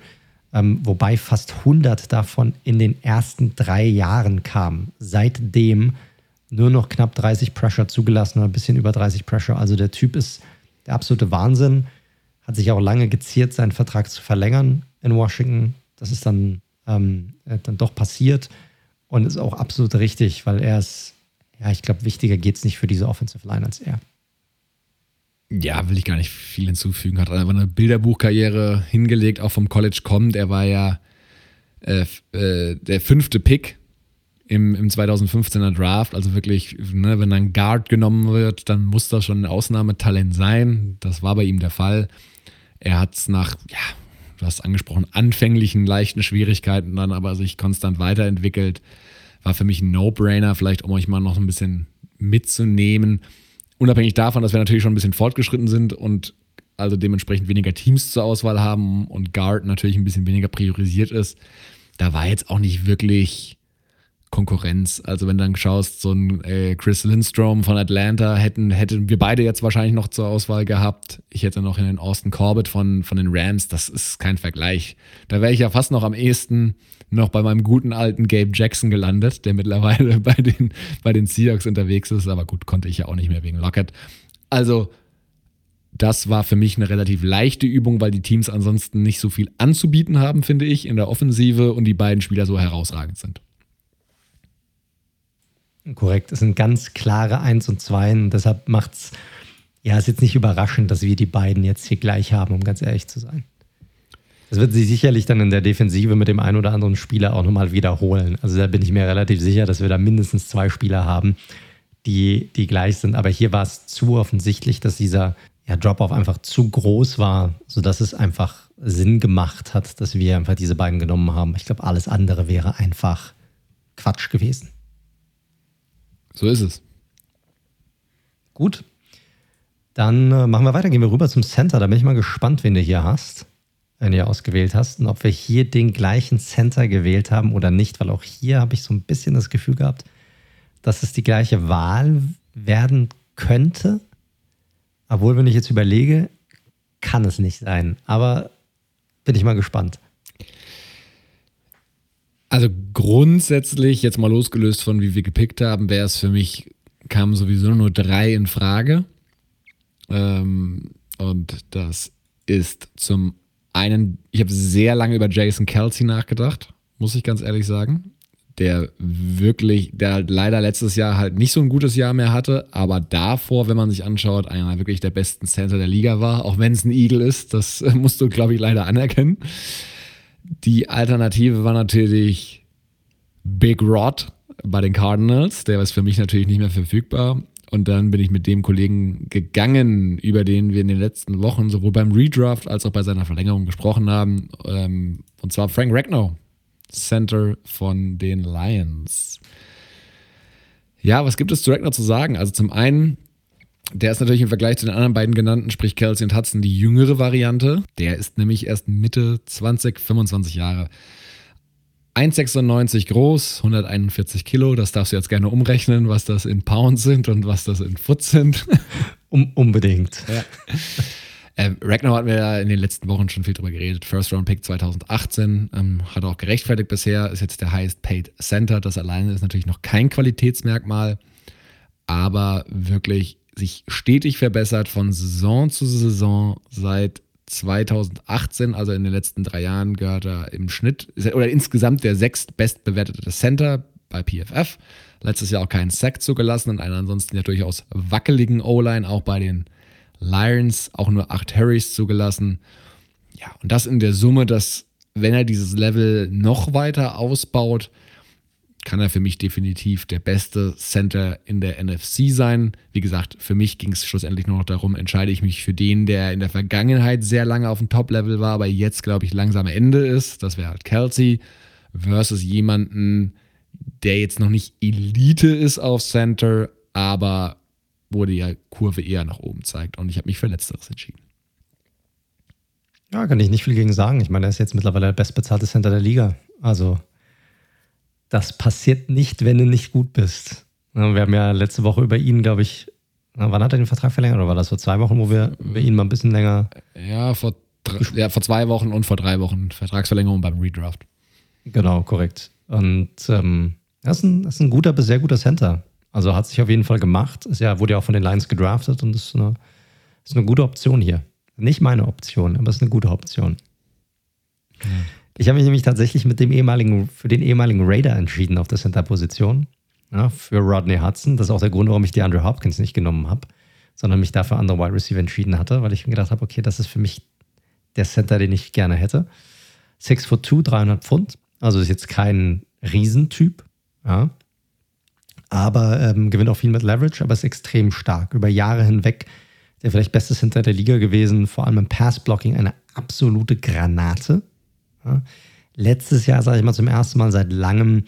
ähm, wobei fast 100 davon in den ersten drei Jahren kamen. Seitdem nur noch knapp 30 Pressure zugelassen oder ein bisschen über 30 Pressure. Also der Typ ist der absolute Wahnsinn. Hat sich auch lange geziert, seinen Vertrag zu verlängern in Washington. Das ist dann, ähm, äh, dann doch passiert und ist auch absolut richtig, weil er ist, ja, ich glaube, wichtiger geht es nicht für diese Offensive Line als er ja, will ich gar nicht viel hinzufügen. Hat einfach eine Bilderbuchkarriere hingelegt, auch vom College kommt. Er war ja äh, äh, der fünfte Pick im, im 2015er Draft. Also wirklich, ne, wenn ein Guard genommen wird, dann muss das schon ein Ausnahmetalent sein. Das war bei ihm der Fall. Er hat es nach, ja, du hast angesprochen, anfänglichen leichten Schwierigkeiten dann aber sich konstant weiterentwickelt. War für mich ein No-Brainer, vielleicht um euch mal noch ein bisschen mitzunehmen unabhängig davon, dass wir natürlich schon ein bisschen fortgeschritten sind und also dementsprechend weniger Teams zur Auswahl haben und Guard natürlich ein bisschen weniger priorisiert ist, da war jetzt auch nicht wirklich Konkurrenz. Also wenn du dann schaust, so ein äh, Chris Lindstrom von Atlanta hätten, hätten wir beide jetzt wahrscheinlich noch zur Auswahl gehabt. Ich hätte noch in den Austin Corbett von, von den Rams. Das ist kein Vergleich. Da wäre ich ja fast noch am ehesten noch bei meinem guten alten Gabe Jackson gelandet, der mittlerweile bei den, bei den Seahawks unterwegs ist. Aber gut, konnte ich ja auch nicht mehr wegen Lockett. Also, das war für mich eine relativ leichte Übung, weil die Teams ansonsten nicht so viel anzubieten haben, finde ich, in der Offensive und die beiden Spieler so herausragend sind. Korrekt, es sind ganz klare Eins und Zweien. Deshalb macht es, ja, ist jetzt nicht überraschend, dass wir die beiden jetzt hier gleich haben, um ganz ehrlich zu sein. Das wird sich sicherlich dann in der Defensive mit dem einen oder anderen Spieler auch nochmal wiederholen. Also da bin ich mir relativ sicher, dass wir da mindestens zwei Spieler haben, die, die gleich sind. Aber hier war es zu offensichtlich, dass dieser ja, Drop-off einfach zu groß war, sodass es einfach Sinn gemacht hat, dass wir einfach diese beiden genommen haben. Ich glaube, alles andere wäre einfach Quatsch gewesen. So ist es. Gut. Dann äh, machen wir weiter. Gehen wir rüber zum Center. Da bin ich mal gespannt, wen du hier hast wenn du ausgewählt hast und ob wir hier den gleichen Center gewählt haben oder nicht, weil auch hier habe ich so ein bisschen das Gefühl gehabt, dass es die gleiche Wahl werden könnte. Obwohl, wenn ich jetzt überlege, kann es nicht sein. Aber bin ich mal gespannt. Also grundsätzlich, jetzt mal losgelöst von wie wir gepickt haben, wäre es für mich, kamen sowieso nur drei in Frage. Ähm, und das ist zum einen, ich habe sehr lange über Jason Kelsey nachgedacht, muss ich ganz ehrlich sagen. Der wirklich, der halt leider letztes Jahr halt nicht so ein gutes Jahr mehr hatte, aber davor, wenn man sich anschaut, einer wirklich der besten Center der Liga war, auch wenn es ein Eagle ist, das musst du, glaube ich, leider anerkennen. Die Alternative war natürlich Big Rod bei den Cardinals, der ist für mich natürlich nicht mehr verfügbar. Und dann bin ich mit dem Kollegen gegangen, über den wir in den letzten Wochen sowohl beim Redraft als auch bei seiner Verlängerung gesprochen haben. Ähm, und zwar Frank Ragnow, Center von den Lions. Ja, was gibt es zu Ragnow zu sagen? Also zum einen, der ist natürlich im Vergleich zu den anderen beiden genannten, sprich Kelsey und Hudson, die jüngere Variante. Der ist nämlich erst Mitte 20, 25 Jahre. 1,96 groß, 141 Kilo. Das darfst du jetzt gerne umrechnen, was das in Pounds sind und was das in Foot sind. Um, unbedingt. Ja. Äh, Ragnar hat mir ja in den letzten Wochen schon viel drüber geredet. First Round Pick 2018, ähm, hat auch gerechtfertigt bisher, ist jetzt der highest paid Center. Das alleine ist natürlich noch kein Qualitätsmerkmal, aber wirklich sich stetig verbessert von Saison zu Saison seit 2018, also in den letzten drei Jahren, gehört er im Schnitt oder insgesamt der sechstbest bewertete Center bei PFF. Letztes Jahr auch keinen Sack zugelassen und einen ansonsten ja durchaus wackeligen O-Line, auch bei den Lions, auch nur acht Harrys zugelassen. Ja, und das in der Summe, dass, wenn er dieses Level noch weiter ausbaut, kann er für mich definitiv der beste Center in der NFC sein. Wie gesagt, für mich ging es schlussendlich nur noch darum, entscheide ich mich für den, der in der Vergangenheit sehr lange auf dem Top-Level war, aber jetzt, glaube ich, langsam Ende ist. Das wäre halt Kelsey versus jemanden, der jetzt noch nicht Elite ist auf Center, aber wo die Kurve eher nach oben zeigt. Und ich habe mich für Letzteres entschieden. Ja, kann ich nicht viel gegen sagen. Ich meine, er ist jetzt mittlerweile der bestbezahlte Center der Liga. Also das passiert nicht, wenn du nicht gut bist. Wir haben ja letzte Woche über ihn, glaube ich, Wann hat er den Vertrag verlängert? Oder war das vor zwei Wochen, wo wir, wir ihn mal ein bisschen länger. Ja, vor, ja, vor zwei Wochen und vor drei Wochen Vertragsverlängerung beim Redraft. Genau, korrekt. Und ähm, das, ist ein, das ist ein guter bis sehr guter Center. Also hat sich auf jeden Fall gemacht. Ist ja, wurde ja auch von den Lions gedraftet und ist eine, ist eine gute Option hier. Nicht meine Option, aber es ist eine gute Option. Ja. Ich habe mich nämlich tatsächlich mit dem ehemaligen, für den ehemaligen Raider entschieden auf der Center-Position. Ja, für Rodney Hudson. Das ist auch der Grund, warum ich die Andrew Hopkins nicht genommen habe, sondern mich dafür andere Wide Receiver entschieden hatte, weil ich mir gedacht habe, okay, das ist für mich der Center, den ich gerne hätte. 6 foot 2, 300 Pfund. Also ist jetzt kein Riesentyp. Ja. Aber ähm, gewinnt auch viel mit Leverage, aber ist extrem stark. Über Jahre hinweg der vielleicht beste Center der Liga gewesen, vor allem im Pass-Blocking eine absolute Granate. Ja. Letztes Jahr, sage ich mal, zum ersten Mal seit langem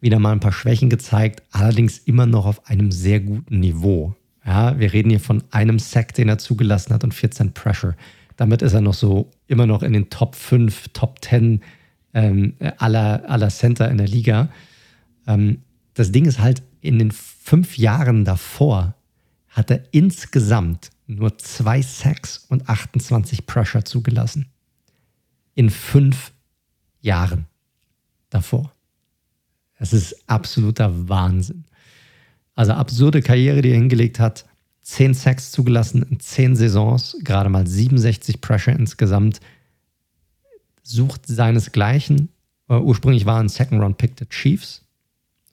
wieder mal ein paar Schwächen gezeigt, allerdings immer noch auf einem sehr guten Niveau. Ja, wir reden hier von einem Sack, den er zugelassen hat und 14 Pressure. Damit ist er noch so immer noch in den Top 5, Top 10 ähm, aller, aller Center in der Liga. Ähm, das Ding ist halt, in den fünf Jahren davor hat er insgesamt nur zwei Sacks und 28 Pressure zugelassen. In fünf Jahren davor. Das ist absoluter Wahnsinn. Also absurde Karriere, die er hingelegt hat. Zehn Sacks zugelassen in zehn Saisons, gerade mal 67 Pressure insgesamt. Sucht seinesgleichen. Uh, ursprünglich war ein Second-Round-Pick der Chiefs.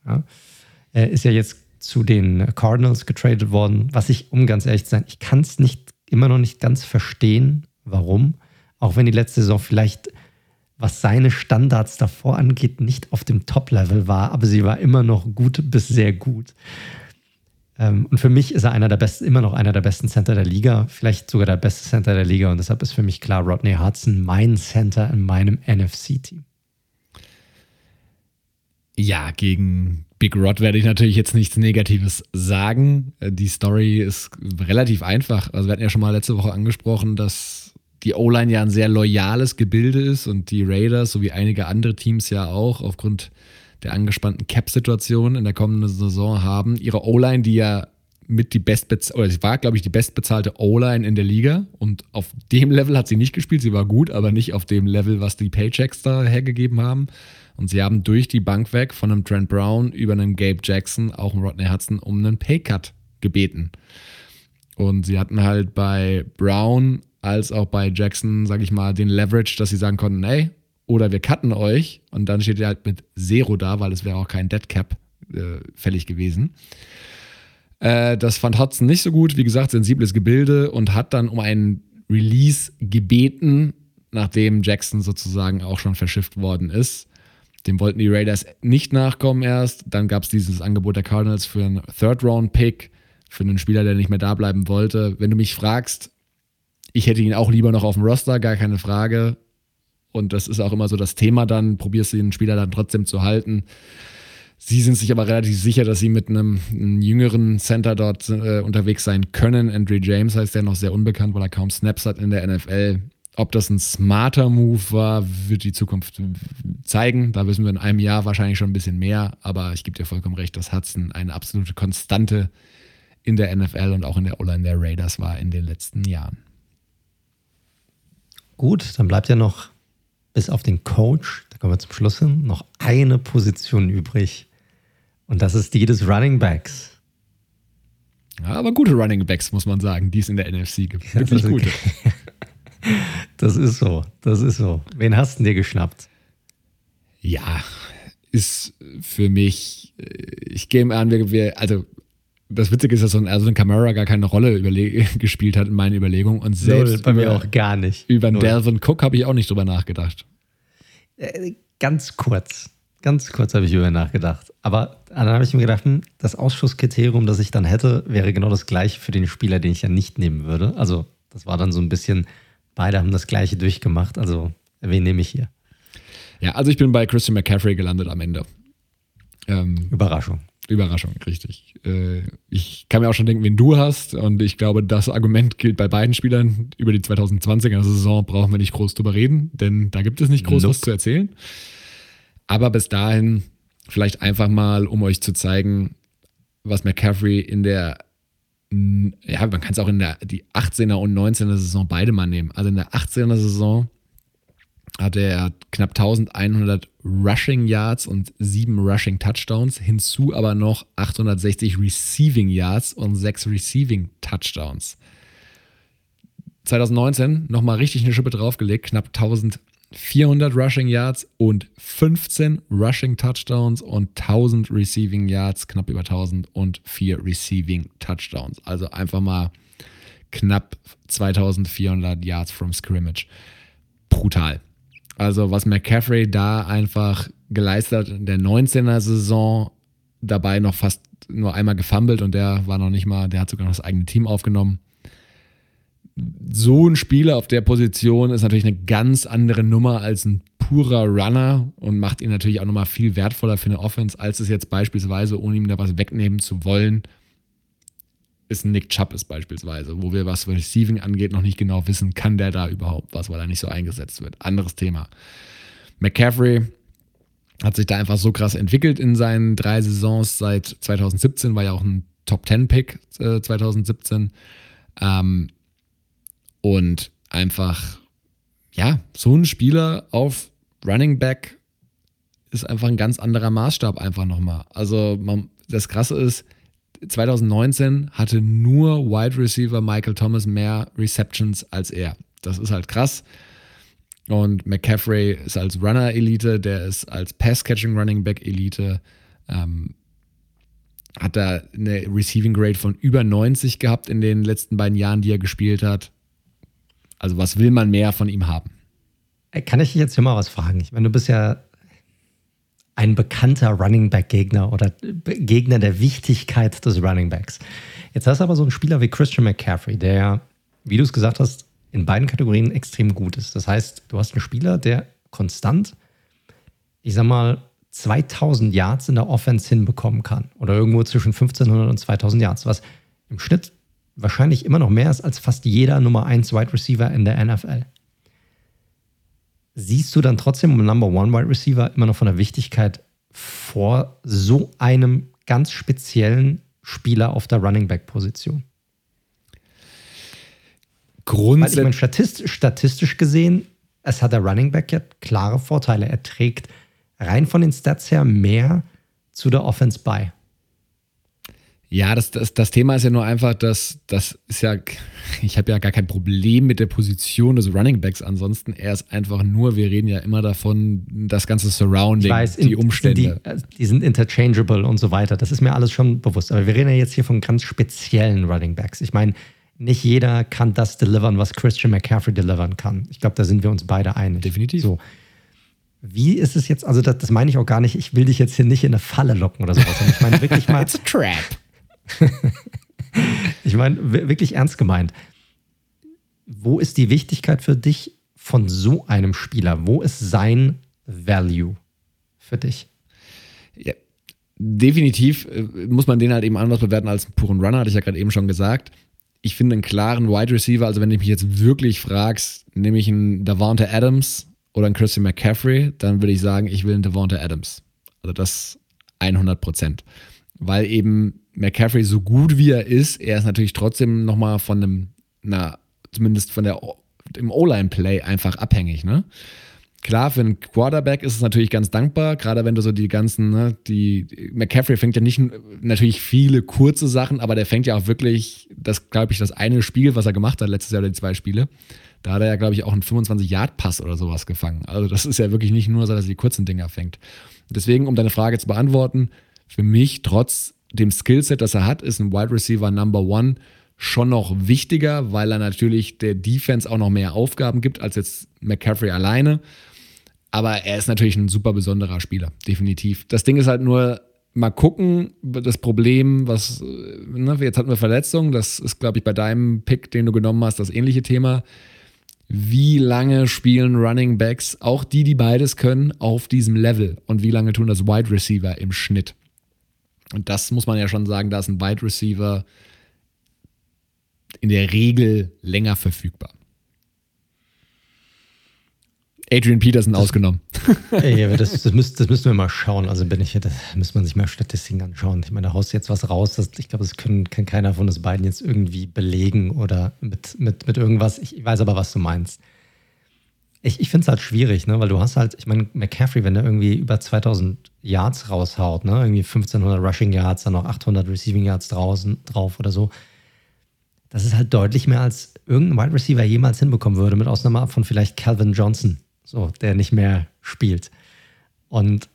Ja. Er ist ja jetzt zu den Cardinals getradet worden, was ich, um ganz ehrlich zu sein, ich kann es nicht, immer noch nicht ganz verstehen, warum. Auch wenn die letzte Saison vielleicht was seine Standards davor angeht, nicht auf dem Top-Level war, aber sie war immer noch gut bis sehr gut. Ähm, und für mich ist er einer der besten, immer noch einer der besten Center der Liga, vielleicht sogar der beste Center der Liga. Und deshalb ist für mich klar Rodney Hudson mein Center in meinem NFC-Team. Ja, gegen Big Rod werde ich natürlich jetzt nichts Negatives sagen. Die Story ist relativ einfach. Also wir hatten ja schon mal letzte Woche angesprochen, dass die O-Line ja ein sehr loyales Gebilde ist und die Raiders sowie einige andere Teams ja auch aufgrund der angespannten Cap-Situation in der kommenden Saison haben. Ihre O-Line, die ja mit die bestbezahlte, oder sie war, glaube ich, die bestbezahlte O-Line in der Liga und auf dem Level hat sie nicht gespielt. Sie war gut, aber nicht auf dem Level, was die Paychecks da hergegeben haben. Und sie haben durch die Bank weg von einem Trent Brown über einen Gabe Jackson, auch einen Rodney Hudson, um einen Paycut gebeten. Und sie hatten halt bei Brown als auch bei Jackson, sage ich mal, den Leverage, dass sie sagen konnten, ey, oder wir cutten euch und dann steht ihr halt mit Zero da, weil es wäre auch kein Dead Cap äh, fällig gewesen. Äh, das fand Hudson nicht so gut, wie gesagt, sensibles Gebilde und hat dann um einen Release gebeten, nachdem Jackson sozusagen auch schon verschifft worden ist. Dem wollten die Raiders nicht nachkommen erst. Dann gab es dieses Angebot der Cardinals für einen Third-Round-Pick, für einen Spieler, der nicht mehr da bleiben wollte. Wenn du mich fragst, ich hätte ihn auch lieber noch auf dem Roster, gar keine Frage. Und das ist auch immer so das Thema dann, probierst du den Spieler dann trotzdem zu halten. Sie sind sich aber relativ sicher, dass sie mit einem, einem jüngeren Center dort äh, unterwegs sein können. Andrew James heißt der noch sehr unbekannt, weil er kaum Snaps hat in der NFL. Ob das ein smarter Move war, wird die Zukunft zeigen. Da wissen wir in einem Jahr wahrscheinlich schon ein bisschen mehr. Aber ich gebe dir vollkommen recht, dass Hudson eine absolute Konstante in der NFL und auch in der O-Line der Raiders war in den letzten Jahren. Gut, dann bleibt ja noch bis auf den Coach, da kommen wir zum Schluss hin, noch eine Position übrig. Und das ist die des Running Backs. Ja, aber gute Running Backs, muss man sagen, die es in der NFC gibt. Ja, Wirklich gute. Das ist so, das ist so. Wen hast du dir geschnappt? Ja, ist für mich, äh, ich gehe an, wir, also das Witzige ist, dass so ein, also ein Camara gar keine Rolle gespielt hat in meinen Überlegungen. Und selbst Null, bei über, mir auch gar nicht. Über einen Delvin Cook habe ich auch nicht drüber nachgedacht. Äh, ganz kurz. Ganz kurz habe ich über nachgedacht. Aber dann habe ich mir gedacht, hm, das Ausschusskriterium, das ich dann hätte, wäre genau das gleiche für den Spieler, den ich ja nicht nehmen würde. Also, das war dann so ein bisschen, beide haben das gleiche durchgemacht. Also, wen nehme ich hier? Ja, also ich bin bei Christian McCaffrey gelandet am Ende. Ähm, Überraschung. Überraschung, richtig. Äh, ich kann mir auch schon denken, wen du hast. Und ich glaube, das Argument gilt bei beiden Spielern. Über die 2020er Saison brauchen wir nicht groß drüber reden, denn da gibt es nicht groß nope. was zu erzählen. Aber bis dahin vielleicht einfach mal, um euch zu zeigen, was McCaffrey in der ja, man kann es auch in der die 18er und 19er Saison beide mal nehmen. Also in der 18er Saison hatte er knapp 1100 Rushing Yards und 7 Rushing Touchdowns, hinzu aber noch 860 Receiving Yards und 6 Receiving Touchdowns. 2019 nochmal richtig eine Schippe draufgelegt, knapp 1400 Rushing Yards und 15 Rushing Touchdowns und 1000 Receiving Yards, knapp über 1000 und 4 Receiving Touchdowns. Also einfach mal knapp 2400 Yards from Scrimmage. Brutal. Also was McCaffrey da einfach geleistet hat in der 19er Saison, dabei noch fast nur einmal gefummelt und der war noch nicht mal, der hat sogar noch das eigene Team aufgenommen. So ein Spieler auf der Position ist natürlich eine ganz andere Nummer als ein purer Runner und macht ihn natürlich auch nochmal viel wertvoller für eine Offense, als es jetzt beispielsweise, ohne ihm da was wegnehmen zu wollen, ist ein Nick Chubb ist beispielsweise, wo wir was Receiving angeht noch nicht genau wissen, kann der da überhaupt was, weil er nicht so eingesetzt wird. Anderes Thema. McCaffrey hat sich da einfach so krass entwickelt in seinen drei Saisons seit 2017, war ja auch ein Top 10 Pick äh, 2017. Ähm, und einfach, ja, so ein Spieler auf Running Back ist einfach ein ganz anderer Maßstab einfach nochmal. Also man, das Krasse ist, 2019 hatte nur Wide Receiver Michael Thomas mehr Receptions als er. Das ist halt krass. Und McCaffrey ist als Runner Elite, der ist als Pass-Catching Running Back Elite. Ähm, hat da eine Receiving Grade von über 90 gehabt in den letzten beiden Jahren, die er gespielt hat. Also, was will man mehr von ihm haben? Kann ich dich jetzt hier mal was fragen? Ich meine, du bist ja ein bekannter Running Back Gegner oder Gegner der Wichtigkeit des Running Backs. Jetzt hast du aber so einen Spieler wie Christian McCaffrey, der, wie du es gesagt hast, in beiden Kategorien extrem gut ist. Das heißt, du hast einen Spieler, der konstant, ich sag mal, 2000 Yards in der Offense hinbekommen kann oder irgendwo zwischen 1500 und 2000 Yards, was im Schnitt wahrscheinlich immer noch mehr ist als fast jeder Nummer 1 Wide Receiver in der NFL siehst du dann trotzdem um Number One Wide Receiver immer noch von der Wichtigkeit vor so einem ganz speziellen Spieler auf der Running Back Position? Grundsätzlich. ich meine, statistisch, statistisch gesehen, es hat der Running Back ja klare Vorteile. Er trägt rein von den Stats her mehr zu der Offense bei. Ja, das, das, das Thema ist ja nur einfach, dass das ist ja, ich habe ja gar kein Problem mit der Position des Running Backs ansonsten. Er ist einfach nur, wir reden ja immer davon, das ganze Surrounding, weiß, die Umstände. Die, äh, die, sind interchangeable und so weiter. Das ist mir alles schon bewusst. Aber wir reden ja jetzt hier von ganz speziellen Running Backs. Ich meine, nicht jeder kann das delivern, was Christian McCaffrey delivern kann. Ich glaube, da sind wir uns beide einig. Definitiv. So. Wie ist es jetzt, also das, das meine ich auch gar nicht, ich will dich jetzt hier nicht in eine Falle locken oder sowas. Ich meine wirklich mal. It's a trap ich meine, wirklich ernst gemeint. Wo ist die Wichtigkeit für dich von so einem Spieler? Wo ist sein Value für dich? Ja, definitiv äh, muss man den halt eben anders bewerten als einen puren Runner, hatte ich ja gerade eben schon gesagt. Ich finde einen klaren Wide Receiver, also wenn du mich jetzt wirklich fragst, nehme ich einen Davante Adams oder einen Christian McCaffrey, dann würde ich sagen, ich will einen Davante Adams. Also das 100 Prozent. Weil eben McCaffrey so gut wie er ist, er ist natürlich trotzdem nochmal von einem, na, zumindest von der im O-Line-Play einfach abhängig, ne? Klar, für einen Quarterback ist es natürlich ganz dankbar, gerade wenn du so die ganzen, ne, die McCaffrey fängt ja nicht natürlich viele kurze Sachen, aber der fängt ja auch wirklich, das glaube ich, das eine Spiel, was er gemacht hat, letztes Jahr oder die zwei Spiele, da hat er ja, glaube ich, auch einen 25-Yard-Pass oder sowas gefangen. Also das ist ja wirklich nicht nur so, dass er die kurzen Dinger fängt. Deswegen, um deine Frage zu beantworten, für mich trotz dem Skillset, das er hat, ist ein Wide Receiver Number One schon noch wichtiger, weil er natürlich der Defense auch noch mehr Aufgaben gibt als jetzt McCaffrey alleine. Aber er ist natürlich ein super besonderer Spieler, definitiv. Das Ding ist halt nur, mal gucken, das Problem, was, ne, jetzt hatten wir Verletzungen, das ist, glaube ich, bei deinem Pick, den du genommen hast, das ähnliche Thema. Wie lange spielen Running Backs, auch die, die beides können, auf diesem Level? Und wie lange tun das Wide Receiver im Schnitt? Und das muss man ja schon sagen, da ist ein Wide Receiver in der Regel länger verfügbar. Adrian Peterson das, ausgenommen. Ey, das, das, müsst, das müssen wir mal schauen. Also bin ich, da müsste man sich mal Statistiken anschauen. Ich meine, da haust jetzt was raus. Das, ich glaube, das können, kann keiner von uns beiden jetzt irgendwie belegen oder mit, mit, mit irgendwas. Ich weiß aber, was du meinst. Ich, ich finde es halt schwierig, ne? weil du hast halt, ich meine, McCaffrey, wenn der irgendwie über 2000 Yards raushaut, ne? irgendwie 1500 Rushing Yards, dann noch 800 Receiving Yards draußen, drauf oder so, das ist halt deutlich mehr, als irgendein Wide Receiver jemals hinbekommen würde, mit Ausnahme von vielleicht Calvin Johnson, so, der nicht mehr spielt. Und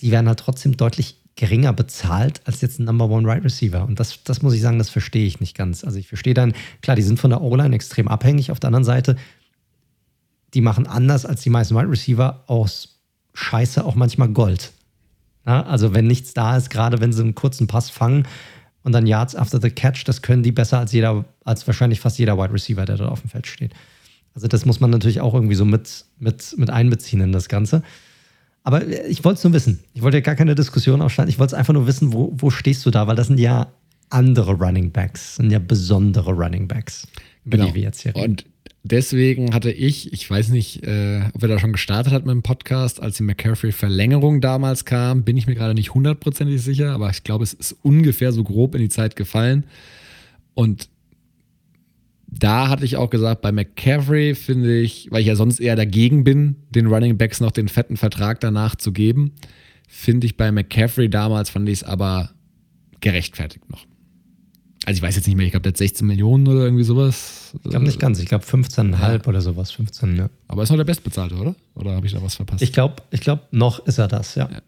die werden halt trotzdem deutlich geringer bezahlt als jetzt ein Number One Wide Receiver. Und das, das muss ich sagen, das verstehe ich nicht ganz. Also ich verstehe dann, klar, die sind von der O-Line extrem abhängig. Auf der anderen Seite die machen anders als die meisten Wide Receiver aus Scheiße auch manchmal Gold. Ja, also wenn nichts da ist, gerade wenn sie einen kurzen Pass fangen und dann Yards after the catch, das können die besser als jeder, als wahrscheinlich fast jeder Wide Receiver, der dort auf dem Feld steht. Also das muss man natürlich auch irgendwie so mit, mit, mit einbeziehen in das Ganze. Aber ich wollte es nur wissen. Ich wollte ja gar keine Diskussion aufstellen. Ich wollte es einfach nur wissen, wo, wo stehst du da? Weil das sind ja andere Running Backs, sind ja besondere Running Backs, über genau. die wir jetzt hier reden. Und deswegen hatte ich, ich weiß nicht, äh, ob er da schon gestartet hat mit dem Podcast, als die McCaffrey-Verlängerung damals kam, bin ich mir gerade nicht hundertprozentig sicher, aber ich glaube, es ist ungefähr so grob in die Zeit gefallen. Und da hatte ich auch gesagt, bei McCaffrey finde ich, weil ich ja sonst eher dagegen bin, den Running Backs noch den fetten Vertrag danach zu geben, finde ich bei McCaffrey damals, fand ich es aber gerechtfertigt noch. Also ich weiß jetzt nicht mehr, ich glaube, der hat 16 Millionen oder irgendwie sowas. Ich glaube nicht ganz, ich glaube 15,5 ja. oder sowas, 15, ja. Aber ist noch der Bestbezahlte, oder? Oder habe ich da was verpasst? Ich glaube, ich glaub, noch ist er das, ja. ja.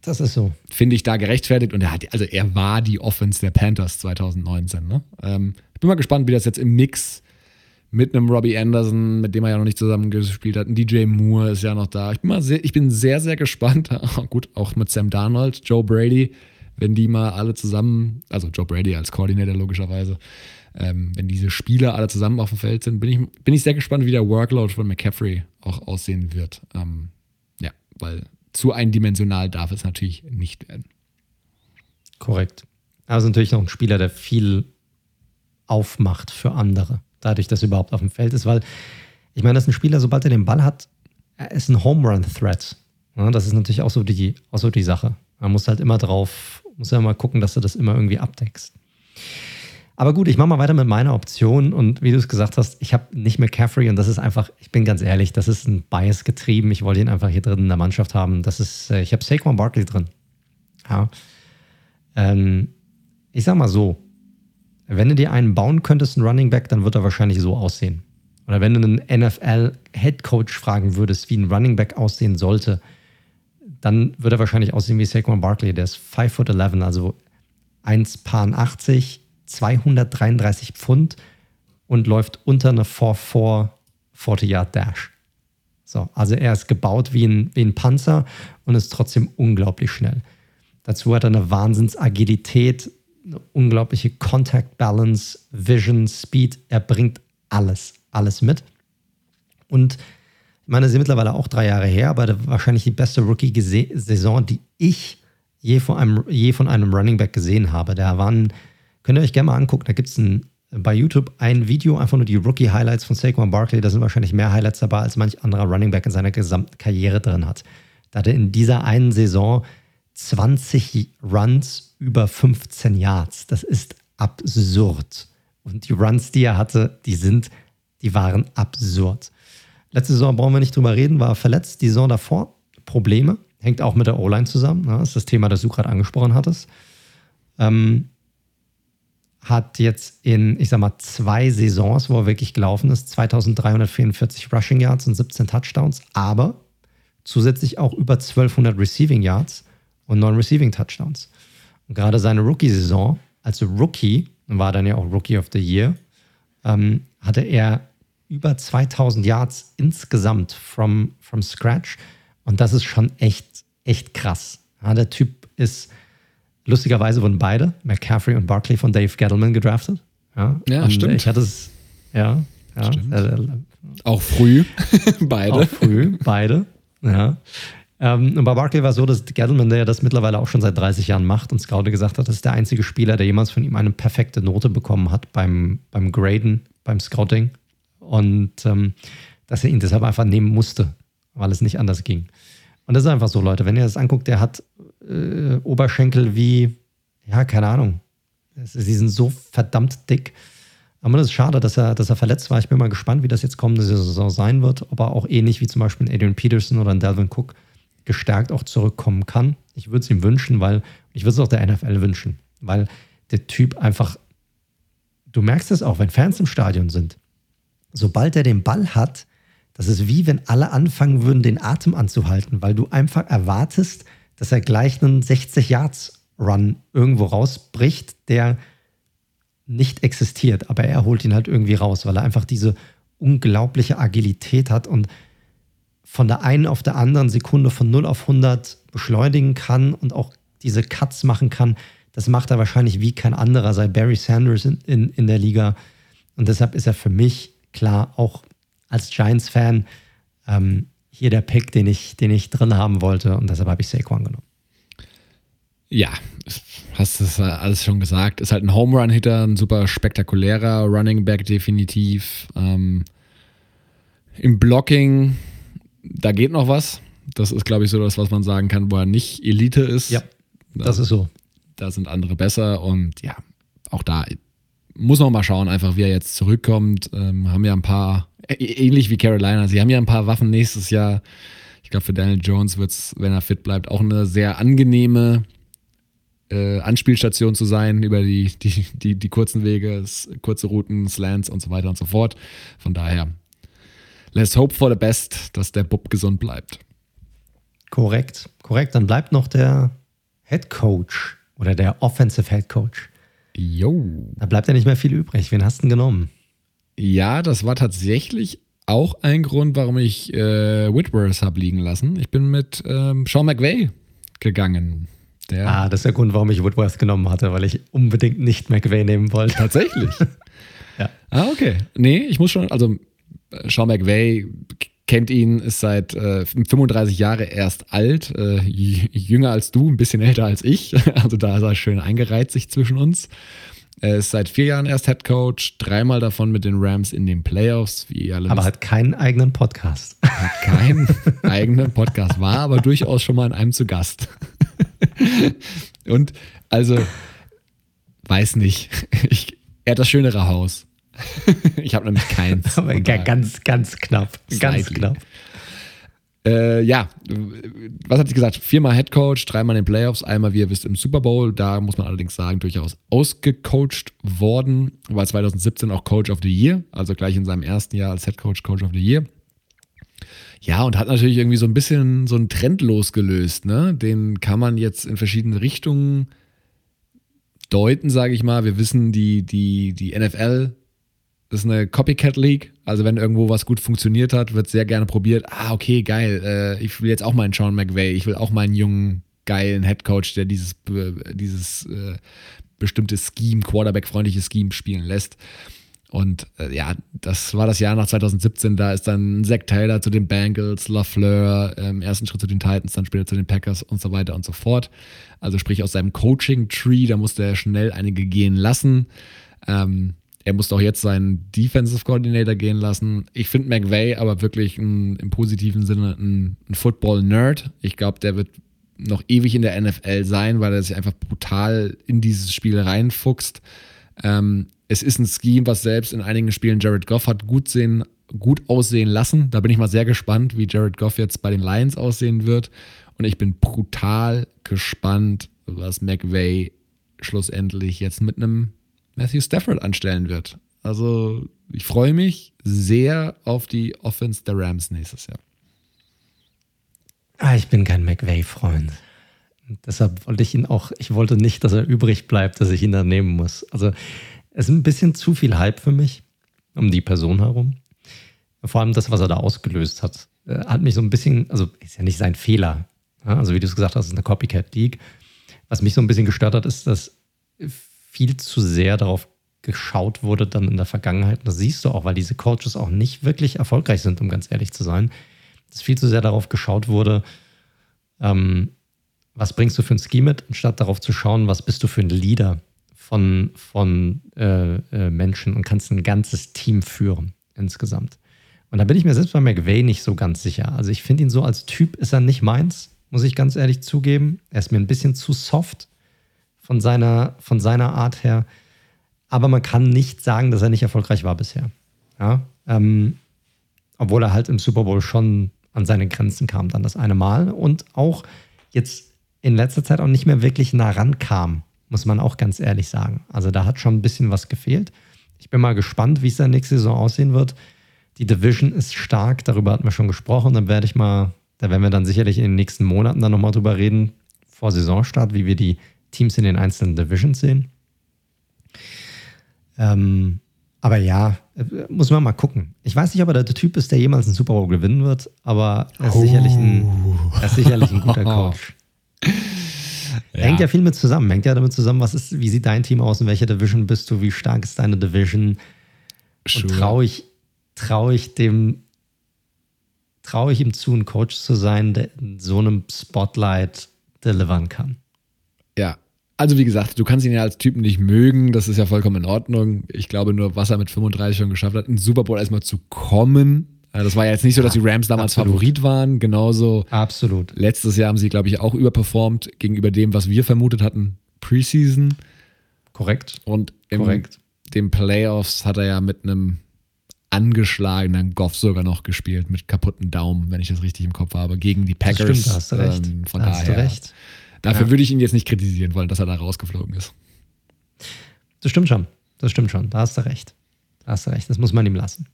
Das ist so. Finde ich da gerechtfertigt und er hat, also er war die Offense der Panthers 2019. Ne? Ähm, ich bin mal gespannt, wie das jetzt im Mix mit einem Robbie Anderson, mit dem er ja noch nicht zusammengespielt hat, ein DJ Moore ist ja noch da. Ich bin, mal sehr, ich bin sehr, sehr gespannt. Gut, auch mit Sam Darnold, Joe Brady wenn die mal alle zusammen, also Joe Brady als Koordinator logischerweise, ähm, wenn diese Spieler alle zusammen auf dem Feld sind, bin ich, bin ich sehr gespannt, wie der Workload von McCaffrey auch aussehen wird. Ähm, ja, weil zu eindimensional darf es natürlich nicht werden. Korrekt. Also natürlich noch ein Spieler, der viel aufmacht für andere, dadurch, dass er überhaupt auf dem Feld ist, weil ich meine, das ist ein Spieler, sobald er den Ball hat, ist ein Home Run Threat. Ja, das ist natürlich auch so die, auch so die Sache. Man muss halt immer drauf muss ja mal gucken, dass du das immer irgendwie abdeckst. Aber gut, ich mache mal weiter mit meiner Option und wie du es gesagt hast, ich habe nicht McCaffrey und das ist einfach, ich bin ganz ehrlich, das ist ein Bias getrieben. Ich wollte ihn einfach hier drin in der Mannschaft haben. Das ist, äh, ich habe Saquon Barkley drin. Ja. Ähm, ich sag mal so, wenn du dir einen bauen könntest, einen Running Back, dann wird er wahrscheinlich so aussehen. Oder wenn du einen NFL Head Coach fragen würdest, wie ein Running Back aussehen sollte, dann wird er wahrscheinlich aussehen wie Saquon Barkley. Der ist 5 foot 11, also 1,80, 233 Pfund und läuft unter eine 4-4 40-Yard-Dash. So, also er ist gebaut wie ein, wie ein Panzer und ist trotzdem unglaublich schnell. Dazu hat er eine Wahnsinnsagilität, eine unglaubliche Contact Balance, Vision, Speed. Er bringt alles, alles mit. Und ich meine, das ist mittlerweile auch drei Jahre her, aber wahrscheinlich die beste Rookie-Saison, die ich je von, einem, je von einem Running Back gesehen habe. Da waren, könnt ihr euch gerne mal angucken, da gibt es bei YouTube ein Video, einfach nur die Rookie-Highlights von Saquon Barkley. Da sind wahrscheinlich mehr Highlights dabei, als manch anderer Running Back in seiner gesamten Karriere drin hat. Da hat er in dieser einen Saison 20 Runs über 15 Yards. Das ist absurd. Und die Runs, die er hatte, die sind, die waren absurd. Letzte Saison brauchen wir nicht drüber reden, war verletzt. Die Saison davor Probleme. Hängt auch mit der O-Line zusammen. Ne? Das ist das Thema, das du gerade angesprochen hattest. Ähm, hat jetzt in, ich sag mal, zwei Saisons, wo er wirklich gelaufen ist, 2344 Rushing Yards und 17 Touchdowns, aber zusätzlich auch über 1200 Receiving Yards und 9 Receiving Touchdowns. Und gerade seine Rookie-Saison, als Rookie, war dann ja auch Rookie of the Year, ähm, hatte er über 2000 Yards insgesamt from, from scratch. Und das ist schon echt, echt krass. Ja, der Typ ist, lustigerweise wurden beide, McCaffrey und Barkley, von Dave Gettleman gedraftet. Ja, ja stimmt. Ich hatte es, ja. ja äh, auch früh, beide. Auch früh, beide. Ja. Ähm, und bei Barkley war es so, dass Gettleman, der das mittlerweile auch schon seit 30 Jahren macht und Scouter gesagt hat, das ist der einzige Spieler, der jemals von ihm eine perfekte Note bekommen hat beim, beim Graden, beim Scouting. Und ähm, dass er ihn deshalb einfach nehmen musste, weil es nicht anders ging. Und das ist einfach so, Leute, wenn ihr das anguckt, der hat äh, Oberschenkel wie, ja, keine Ahnung. Sie sind so verdammt dick. Aber das ist schade, dass er, dass er verletzt war. Ich bin mal gespannt, wie das jetzt kommende Saison sein wird. Ob er auch ähnlich wie zum Beispiel Adrian Peterson oder Delvin Cook gestärkt auch zurückkommen kann. Ich würde es ihm wünschen, weil ich würde es auch der NFL wünschen, weil der Typ einfach, du merkst es auch, wenn Fans im Stadion sind, sobald er den Ball hat, das ist wie wenn alle anfangen würden, den Atem anzuhalten, weil du einfach erwartest, dass er gleich einen 60-Yards-Run irgendwo rausbricht, der nicht existiert, aber er holt ihn halt irgendwie raus, weil er einfach diese unglaubliche Agilität hat und von der einen auf der anderen Sekunde von 0 auf 100 beschleunigen kann und auch diese Cuts machen kann. Das macht er wahrscheinlich wie kein anderer, sei Barry Sanders in, in, in der Liga. Und deshalb ist er für mich klar auch als Giants-Fan ähm, hier der Pick, den ich, den ich drin haben wollte. Und deshalb habe ich Saquon genommen. Ja, hast es alles schon gesagt. Ist halt ein Home Run Hitter, ein super spektakulärer Running Back definitiv. Ähm, Im Blocking, da geht noch was. Das ist, glaube ich, so das, was man sagen kann, wo er nicht Elite ist. Ja, das da, ist so. Da sind andere besser und ja, auch da muss man mal schauen, einfach wie er jetzt zurückkommt. Ähm, haben ja ein paar, ähnlich wie Carolina, sie haben ja ein paar Waffen nächstes Jahr. Ich glaube, für Daniel Jones wird es, wenn er fit bleibt, auch eine sehr angenehme äh, Anspielstation zu sein über die, die, die, die kurzen Wege, kurze Routen, Slants und so weiter und so fort. Von daher, let's hope for the best, dass der Bub gesund bleibt. Korrekt, korrekt. Dann bleibt noch der Head Coach oder der Offensive Head Coach. Jo. Da bleibt ja nicht mehr viel übrig. Wen hast du denn genommen? Ja, das war tatsächlich auch ein Grund, warum ich äh, Whitworth habe liegen lassen. Ich bin mit ähm, Sean McVay gegangen. Der ah, das ist der Grund, warum ich Woodworth genommen hatte, weil ich unbedingt nicht McVay nehmen wollte. Tatsächlich? ja. Ah, okay. Nee, ich muss schon, also Sean McVay kennt ihn, ist seit äh, 35 Jahre erst alt, äh, jünger als du, ein bisschen älter als ich. Also da ist er schön eingereiht sich zwischen uns. Er ist seit vier Jahren erst Head Coach, dreimal davon mit den Rams in den Playoffs, wie ihr alle Aber hat keinen eigenen Podcast. Hat keinen eigenen Podcast, war aber durchaus schon mal in einem zu Gast. Und also, weiß nicht. Ich, er hat das schönere Haus. Ich habe nämlich keins. Aber ganz, ganz knapp. Ganz knapp. Äh, ja, was hat sie gesagt? Viermal Head Coach, dreimal in den Playoffs, einmal, wie ihr wisst, im Super Bowl. Da muss man allerdings sagen, durchaus ausgecoacht worden. War 2017 auch Coach of the Year, also gleich in seinem ersten Jahr als Head Coach, Coach of the Year. Ja, und hat natürlich irgendwie so ein bisschen so einen Trend losgelöst. Ne? Den kann man jetzt in verschiedene Richtungen deuten, sage ich mal. Wir wissen, die, die, die NFL ist eine Copycat League. Also wenn irgendwo was gut funktioniert hat, wird sehr gerne probiert. Ah, okay, geil. Äh, ich will jetzt auch meinen Sean McVay. Ich will auch meinen jungen, geilen Headcoach, der dieses, dieses äh, bestimmte Scheme, Quarterback-freundliche Scheme spielen lässt. Und äh, ja, das war das Jahr nach 2017. Da ist dann Zach Taylor zu den Bengals, LaFleur im ersten Schritt zu den Titans, dann später zu den Packers und so weiter und so fort. Also sprich aus seinem Coaching-Tree, da musste er schnell einige gehen lassen. Ähm, er musste auch jetzt seinen Defensive Coordinator gehen lassen. Ich finde McVay aber wirklich ein, im positiven Sinne ein, ein Football-Nerd. Ich glaube, der wird noch ewig in der NFL sein, weil er sich einfach brutal in dieses Spiel reinfuchst. Ähm, es ist ein Scheme, was selbst in einigen Spielen Jared Goff hat gut, sehen, gut aussehen lassen. Da bin ich mal sehr gespannt, wie Jared Goff jetzt bei den Lions aussehen wird. Und ich bin brutal gespannt, was McVay schlussendlich jetzt mit einem Matthew Stafford anstellen wird. Also ich freue mich sehr auf die Offense der Rams nächstes Jahr. Ah, ich bin kein McVay-Freund. Deshalb wollte ich ihn auch, ich wollte nicht, dass er übrig bleibt, dass ich ihn dann nehmen muss. Also es ist ein bisschen zu viel Hype für mich um die Person herum. Vor allem das, was er da ausgelöst hat, äh, hat mich so ein bisschen, also ist ja nicht sein Fehler. Also wie du es gesagt hast, ist eine Copycat League. Was mich so ein bisschen gestört hat, ist, dass viel zu sehr darauf geschaut wurde dann in der Vergangenheit. das siehst du auch, weil diese Coaches auch nicht wirklich erfolgreich sind, um ganz ehrlich zu sein. Dass viel zu sehr darauf geschaut wurde, ähm, was bringst du für ein Scheme mit, anstatt darauf zu schauen, was bist du für ein Leader von, von äh, äh, Menschen und kannst ein ganzes Team führen insgesamt. Und da bin ich mir selbst bei McVay nicht so ganz sicher. Also ich finde ihn so als Typ ist er nicht meins, muss ich ganz ehrlich zugeben. Er ist mir ein bisschen zu soft von seiner, von seiner Art her. Aber man kann nicht sagen, dass er nicht erfolgreich war bisher. Ja, ähm, obwohl er halt im Super Bowl schon an seine Grenzen kam, dann das eine Mal und auch jetzt in letzter Zeit auch nicht mehr wirklich nah rankam, muss man auch ganz ehrlich sagen. Also da hat schon ein bisschen was gefehlt. Ich bin mal gespannt, wie es dann nächste Saison aussehen wird. Die Division ist stark, darüber hatten wir schon gesprochen. Dann werde ich mal, da werden wir dann sicherlich in den nächsten Monaten dann nochmal drüber reden, vor Saisonstart, wie wir die Teams in den einzelnen Divisions sehen. Ähm, aber ja, äh, muss man mal gucken. Ich weiß nicht, ob er der Typ ist, der jemals einen Super Bowl gewinnen wird, aber er ist, oh. sicherlich, ein, er ist sicherlich ein guter Coach. Ja. Hängt ja viel mit zusammen. Hängt ja damit zusammen, was ist, wie sieht dein Team aus, in welcher Division bist du, wie stark ist deine Division? Sure. Und traue ich, trau ich dem, traue ich ihm zu, ein Coach zu sein, der in so einem Spotlight delivern kann. Also wie gesagt, du kannst ihn ja als Typen nicht mögen, das ist ja vollkommen in Ordnung. Ich glaube nur, was er mit 35 schon geschafft hat, in Super Bowl erstmal zu kommen. Das war ja jetzt nicht so, dass die Rams damals Absolut. Favorit waren. Genauso. Absolut. Letztes Jahr haben sie, glaube ich, auch überperformt gegenüber dem, was wir vermutet hatten, Preseason. Korrekt. Und im Korrekt. den Playoffs hat er ja mit einem angeschlagenen Goff sogar noch gespielt, mit kaputten Daumen, wenn ich das richtig im Kopf habe, gegen die Packers. Das stimmt, da hast du recht. Ähm, von da daher. Hast du recht. Dafür ja. würde ich ihn jetzt nicht kritisieren wollen, dass er da rausgeflogen ist. Das stimmt schon. Das stimmt schon. Da hast du recht. Da hast du recht. Das muss man ihm lassen.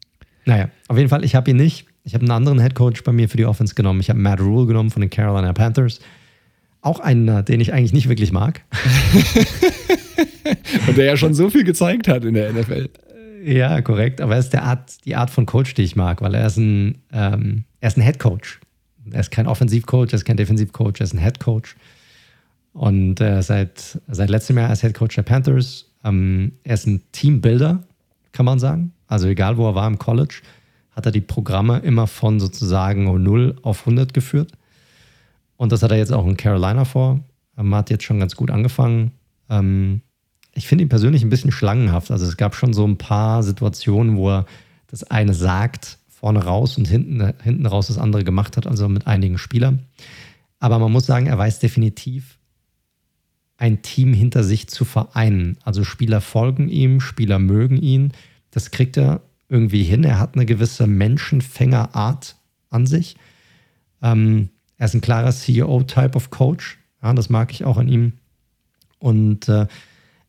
Naja, auf jeden Fall, ich habe ihn nicht. Ich habe einen anderen Headcoach bei mir für die Offense genommen. Ich habe Matt Rule genommen von den Carolina Panthers. Auch einen, den ich eigentlich nicht wirklich mag. Und der ja schon so viel gezeigt hat in der NFL. Ja, korrekt. Aber er ist der Art, die Art von Coach, die ich mag, weil er ist ein, ähm, er ist ein Head Coach. Er ist kein Offensivcoach, er ist kein Defensivcoach, er ist ein Head Coach. Und äh, seit, seit letztem Jahr als Head Coach der Panthers. Ähm, er ist ein Teambuilder, kann man sagen. Also egal, wo er war im College, hat er die Programme immer von sozusagen 0 auf 100 geführt. Und das hat er jetzt auch in Carolina vor. Er hat jetzt schon ganz gut angefangen. Ähm, ich finde ihn persönlich ein bisschen schlangenhaft. Also es gab schon so ein paar Situationen, wo er das eine sagt, vorne raus und hinten, hinten raus das andere gemacht hat, also mit einigen Spielern. Aber man muss sagen, er weiß definitiv, ein Team hinter sich zu vereinen. Also Spieler folgen ihm, Spieler mögen ihn. Das kriegt er irgendwie hin. Er hat eine gewisse Menschenfängerart an sich. Ähm, er ist ein klarer CEO-Type of Coach. Ja, das mag ich auch an ihm. Und äh,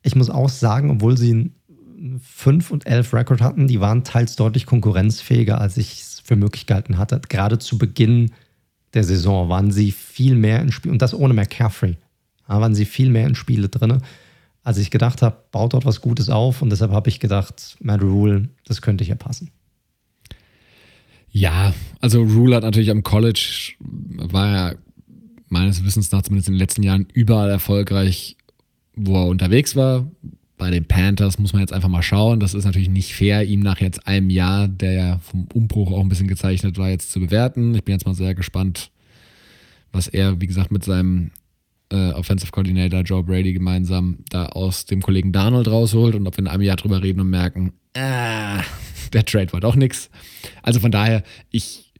ich muss auch sagen, obwohl sie einen 5 und 11 Rekord hatten, die waren teils deutlich konkurrenzfähiger, als ich es für möglich gehalten hatte. Gerade zu Beginn der Saison waren sie viel mehr im Spiel und das ohne McCaffrey. Da waren sie viel mehr in Spiele drin, als ich gedacht habe, baut dort was Gutes auf und deshalb habe ich gedacht, Matt Rule, das könnte hier passen. Ja, also Rule hat natürlich am College, war ja meines Wissens nach zumindest in den letzten Jahren überall erfolgreich, wo er unterwegs war. Bei den Panthers muss man jetzt einfach mal schauen. Das ist natürlich nicht fair, ihm nach jetzt einem Jahr, der ja vom Umbruch auch ein bisschen gezeichnet war, jetzt zu bewerten. Ich bin jetzt mal sehr gespannt, was er, wie gesagt, mit seinem äh, Offensive Coordinator Joe Brady gemeinsam da aus dem Kollegen Darnold rausholt und ob wir in einem Jahr drüber reden und merken, äh, der Trade war doch nichts. Also von daher, ich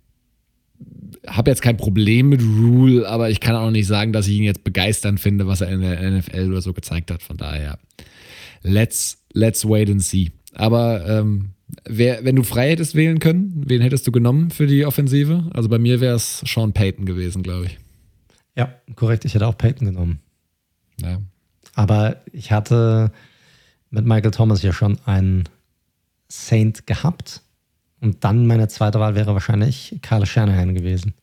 habe jetzt kein Problem mit Rule, aber ich kann auch nicht sagen, dass ich ihn jetzt begeisternd finde, was er in der NFL oder so gezeigt hat. Von daher, let's, let's wait and see. Aber ähm, wer, wenn du frei hättest wählen können, wen hättest du genommen für die Offensive? Also bei mir wäre es Sean Payton gewesen, glaube ich. Ja, korrekt. Ich hätte auch Peyton genommen. Ja. Aber ich hatte mit Michael Thomas ja schon einen Saint gehabt. Und dann meine zweite Wahl wäre wahrscheinlich Carl Shanahan gewesen.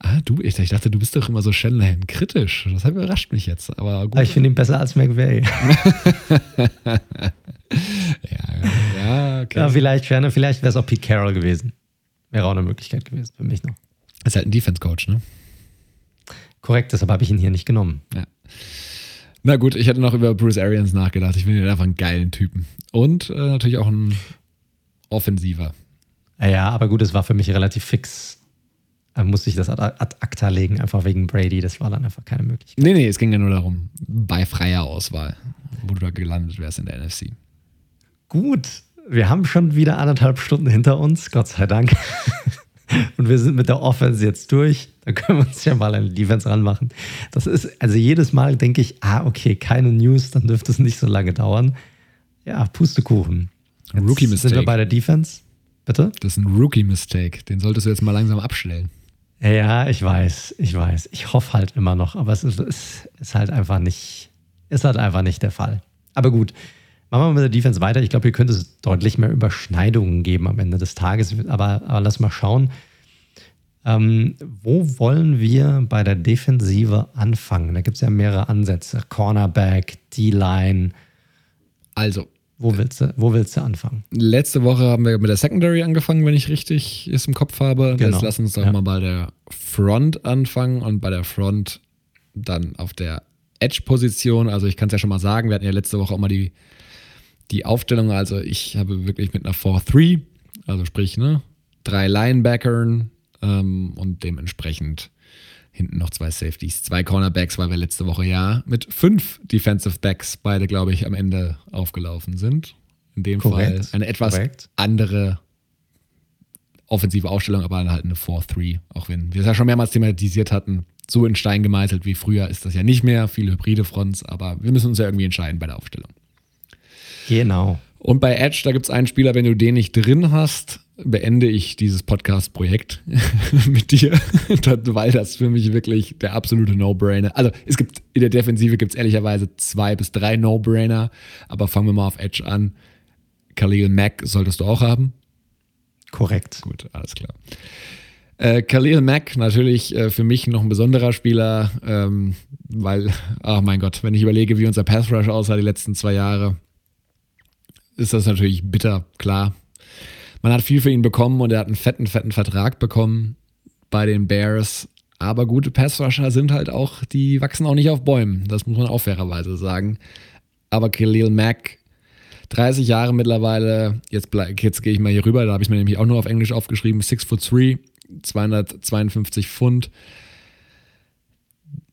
Ah, du, ich, ich dachte, du bist doch immer so Shanahan kritisch. Das überrascht mich jetzt. Aber gut. Aber ich finde ihn besser als McVay. ja, ja, okay. Ja, vielleicht vielleicht wäre es auch Pete Carroll gewesen. Wäre auch eine Möglichkeit gewesen für mich noch. Ist halt ein Defense-Coach, ne? Korrekt, deshalb habe ich ihn hier nicht genommen. Ja. Na gut, ich hätte noch über Bruce Arians nachgedacht. Ich finde ihn einfach einen geilen Typen. Und äh, natürlich auch ein Offensiver. Ja, aber gut, es war für mich relativ fix. Da musste ich das ad, ad acta legen, einfach wegen Brady. Das war dann einfach keine Möglichkeit. Nee, nee, es ging ja nur darum, bei freier Auswahl, wo du da gelandet wärst in der NFC. Gut, wir haben schon wieder anderthalb Stunden hinter uns, Gott sei Dank. Und wir sind mit der Offense jetzt durch. Da können wir uns ja mal an die Defense ranmachen. Das ist, also jedes Mal denke ich, ah, okay, keine News, dann dürfte es nicht so lange dauern. Ja, Pustekuchen. Rookie-Mistake. Sind wir bei der Defense? Bitte? Das ist ein Rookie-Mistake. Den solltest du jetzt mal langsam abstellen. Ja, ich weiß, ich weiß. Ich hoffe halt immer noch, aber es ist, ist halt einfach nicht, ist halt einfach nicht der Fall. Aber gut, machen wir mit der Defense weiter. Ich glaube, hier könnte es deutlich mehr Überschneidungen geben am Ende des Tages. Aber, aber lass mal schauen. Ähm, wo wollen wir bei der Defensive anfangen? Da gibt es ja mehrere Ansätze. Cornerback, D-Line. Also, wo willst, du, wo willst du anfangen? Letzte Woche haben wir mit der Secondary angefangen, wenn ich richtig es im Kopf habe. Genau. Jetzt lass uns doch ja. mal bei der Front anfangen und bei der Front dann auf der Edge-Position. Also ich kann es ja schon mal sagen, wir hatten ja letzte Woche auch mal die, die Aufstellung. Also ich habe wirklich mit einer 4-3, also sprich, ne, drei Linebackern ähm, und dementsprechend hinten noch zwei Safeties, zwei Cornerbacks, weil wir letzte Woche ja mit fünf Defensive Backs beide, glaube ich, am Ende aufgelaufen sind. In dem Korrekt. Fall eine etwas Korrekt. andere offensive Aufstellung, aber halt eine 4-3, auch wenn wir es ja schon mehrmals thematisiert hatten. So in Stein gemeißelt wie früher ist das ja nicht mehr, viele hybride Fronts, aber wir müssen uns ja irgendwie entscheiden bei der Aufstellung. Genau. Und bei Edge, da gibt es einen Spieler, wenn du den nicht drin hast, beende ich dieses Podcast-Projekt mit dir, weil das für mich wirklich der absolute No-Brainer. Also es gibt in der Defensive gibt es ehrlicherweise zwei bis drei No-Brainer, aber fangen wir mal auf Edge an. Khalil Mack solltest du auch haben. Korrekt. Gut, alles klar. Äh, Khalil Mack natürlich äh, für mich noch ein besonderer Spieler, ähm, weil, ach oh mein Gott, wenn ich überlege, wie unser Pass Rush aussah die letzten zwei Jahre, ist das natürlich bitter, klar man hat viel für ihn bekommen und er hat einen fetten, fetten Vertrag bekommen bei den Bears. Aber gute Passrusher sind halt auch, die wachsen auch nicht auf Bäumen. Das muss man auch fairerweise sagen. Aber Khalil Mack, 30 Jahre mittlerweile, jetzt, jetzt gehe ich mal hier rüber, da habe ich mir nämlich auch nur auf Englisch aufgeschrieben, 6 foot 3, 252 Pfund.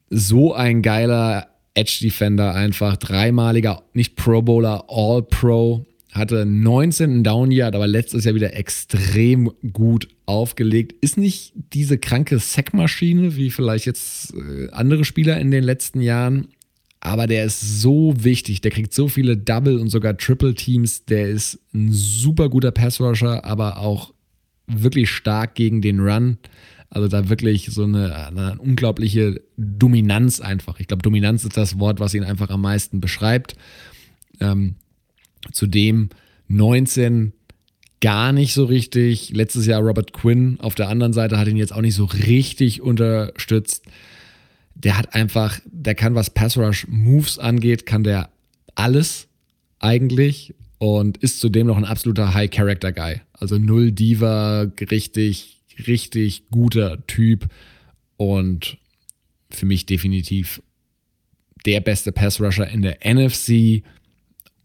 So ein geiler Edge Defender einfach, dreimaliger, nicht Pro Bowler, All Pro, hatte 19 Down Yard, aber letztes Jahr wieder extrem gut aufgelegt. Ist nicht diese kranke Sackmaschine wie vielleicht jetzt äh, andere Spieler in den letzten Jahren, aber der ist so wichtig. Der kriegt so viele Double und sogar Triple Teams. Der ist ein super guter Passrusher, aber auch wirklich stark gegen den Run. Also da wirklich so eine, eine unglaubliche Dominanz einfach. Ich glaube, Dominanz ist das Wort, was ihn einfach am meisten beschreibt. Ähm, Zudem 19 gar nicht so richtig. Letztes Jahr Robert Quinn auf der anderen Seite hat ihn jetzt auch nicht so richtig unterstützt. Der hat einfach, der kann, was Pass Rush Moves angeht, kann der alles eigentlich und ist zudem noch ein absoluter High Character Guy. Also null Diva, richtig, richtig guter Typ und für mich definitiv der beste Pass Rusher in der NFC